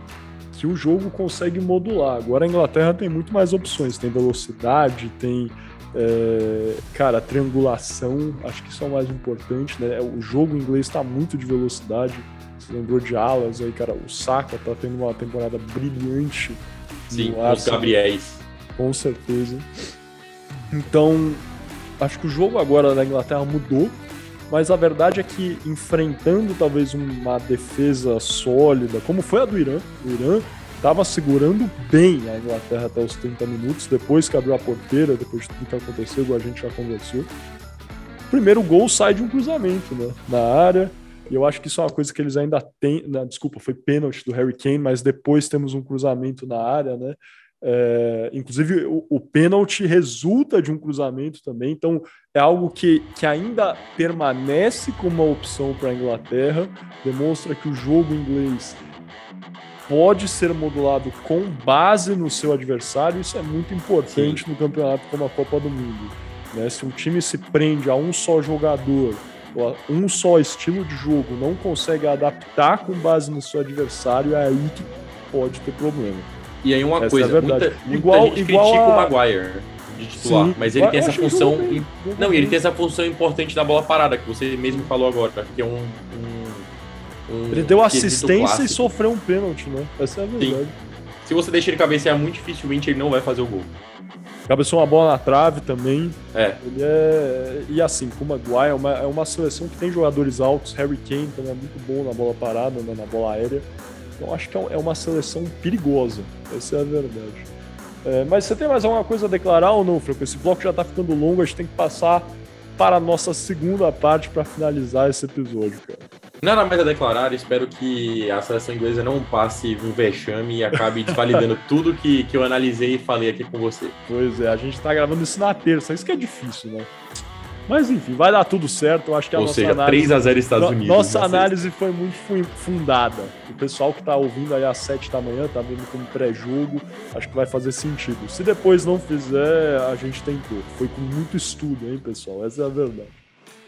que o jogo consegue modular. Agora a Inglaterra tem muito mais opções, tem velocidade, tem é, cara, triangulação, acho que isso é o mais importante, né? O jogo inglês está muito de velocidade. Você lembrou de alas aí, cara? O Saka tá tendo uma temporada brilhante. Sim, com os Gabriéis. Com certeza. Então, acho que o jogo agora da Inglaterra mudou, mas a verdade é que enfrentando talvez uma defesa sólida, como foi a do Irã, o Irã estava segurando bem a Inglaterra até os 30 minutos, depois que abriu a porteira, depois de tudo que aconteceu, igual a gente já conversou. O primeiro gol sai de um cruzamento né, na área, e eu acho que isso é uma coisa que eles ainda têm. Né, desculpa, foi pênalti do Harry Kane, mas depois temos um cruzamento na área, né? É, inclusive, o, o pênalti resulta de um cruzamento também, então é algo que, que ainda permanece como uma opção para a Inglaterra, demonstra que o jogo inglês pode ser modulado com base no seu adversário, isso é muito importante Sim. no campeonato como a Copa do Mundo. Né? Se um time se prende a um só jogador, ou a um só estilo de jogo, não consegue adaptar com base no seu adversário, é aí que pode ter problema. E aí uma Essa coisa, é muita, muita igual, gente igual critica a... o Maguire de titular, Sim. mas ele tem essa função. Bem, não, ele tem essa função importante da bola parada, que você mesmo falou agora, que é um. um, um ele deu assistência e sofreu um pênalti, né? Essa é a verdade. Sim. Se você deixa ele cabecear muito dificilmente, ele não vai fazer o gol. Cabeçou uma bola na trave também. É. Ele é. E assim, com o Maguire, é uma, é uma seleção que tem jogadores altos. Harry Kane também é muito bom na bola parada, né, na bola aérea. Então acho que é, é uma seleção perigosa. Essa é a verdade. É, mas você tem mais alguma coisa a declarar ou não, Franco? Esse bloco já está ficando longo, a gente tem que passar para a nossa segunda parte para finalizar esse episódio, cara. Nada mais a declarar, espero que a seleção inglesa não passe um vexame e acabe desvalidando tudo que, que eu analisei e falei aqui com você. Pois é, a gente está gravando isso na terça, isso que é difícil, né? Mas enfim, vai dar tudo certo. Eu acho que a Ou nossa seja, análise. 3 a 0 Estados Unidos. Nossa análise foi muito fundada. O pessoal que está ouvindo aí às 7 da manhã, tá vendo como pré-jogo, acho que vai fazer sentido. Se depois não fizer, a gente tentou. Foi com muito estudo, hein, pessoal? Essa é a verdade.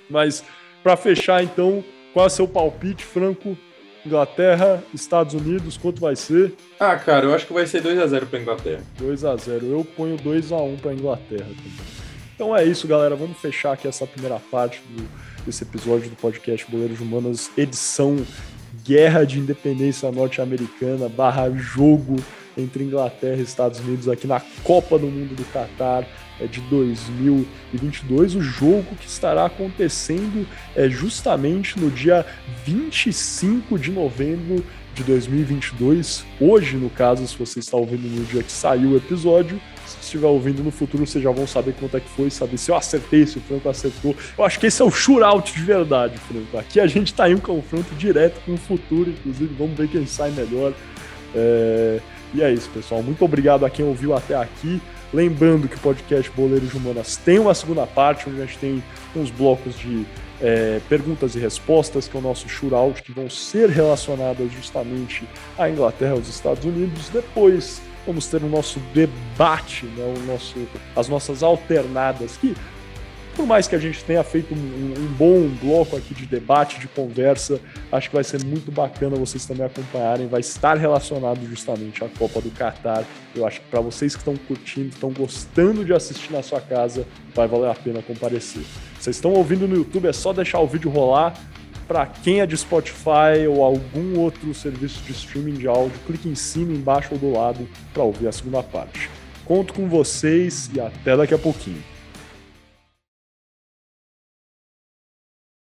Mas, para fechar, então, qual é o seu palpite, Franco? Inglaterra, Estados Unidos, quanto vai ser? Ah, cara, eu acho que vai ser 2 a 0 para Inglaterra. 2 a 0 Eu ponho 2 a 1 para Inglaterra também. Então é isso, galera. Vamos fechar aqui essa primeira parte do, desse episódio do podcast Boleiros Humanas, edição Guerra de Independência Norte-Americana barra jogo entre Inglaterra e Estados Unidos aqui na Copa do Mundo do Catar de 2022. O jogo que estará acontecendo é justamente no dia 25 de novembro de 2022. Hoje, no caso, se você está ouvindo no dia que saiu o episódio, estiver ouvindo no futuro, vocês já vão saber quanto é que foi, saber se eu acertei, se o Franco acertou. Eu acho que esse é o shootout de verdade, Franco. Aqui a gente está em um confronto direto com o futuro, inclusive, vamos ver quem sai melhor. É... E é isso, pessoal. Muito obrigado a quem ouviu até aqui. Lembrando que o podcast Boleiros de Humanas tem uma segunda parte, onde a gente tem uns blocos de é, perguntas e respostas, que é o nosso shootout, que vão ser relacionadas justamente à Inglaterra e aos Estados Unidos. Depois vamos ter o nosso debate, né, o nosso, as nossas alternadas, que por mais que a gente tenha feito um, um, bom bloco aqui de debate, de conversa, acho que vai ser muito bacana vocês também acompanharem. Vai estar relacionado justamente à Copa do Catar. Eu acho que para vocês que estão curtindo, estão gostando de assistir na sua casa, vai valer a pena comparecer. Vocês estão ouvindo no YouTube, é só deixar o vídeo rolar. Para quem é de Spotify ou algum outro serviço de streaming de áudio, clique em cima, embaixo ou do lado para ouvir a segunda parte. Conto com vocês e até daqui a pouquinho.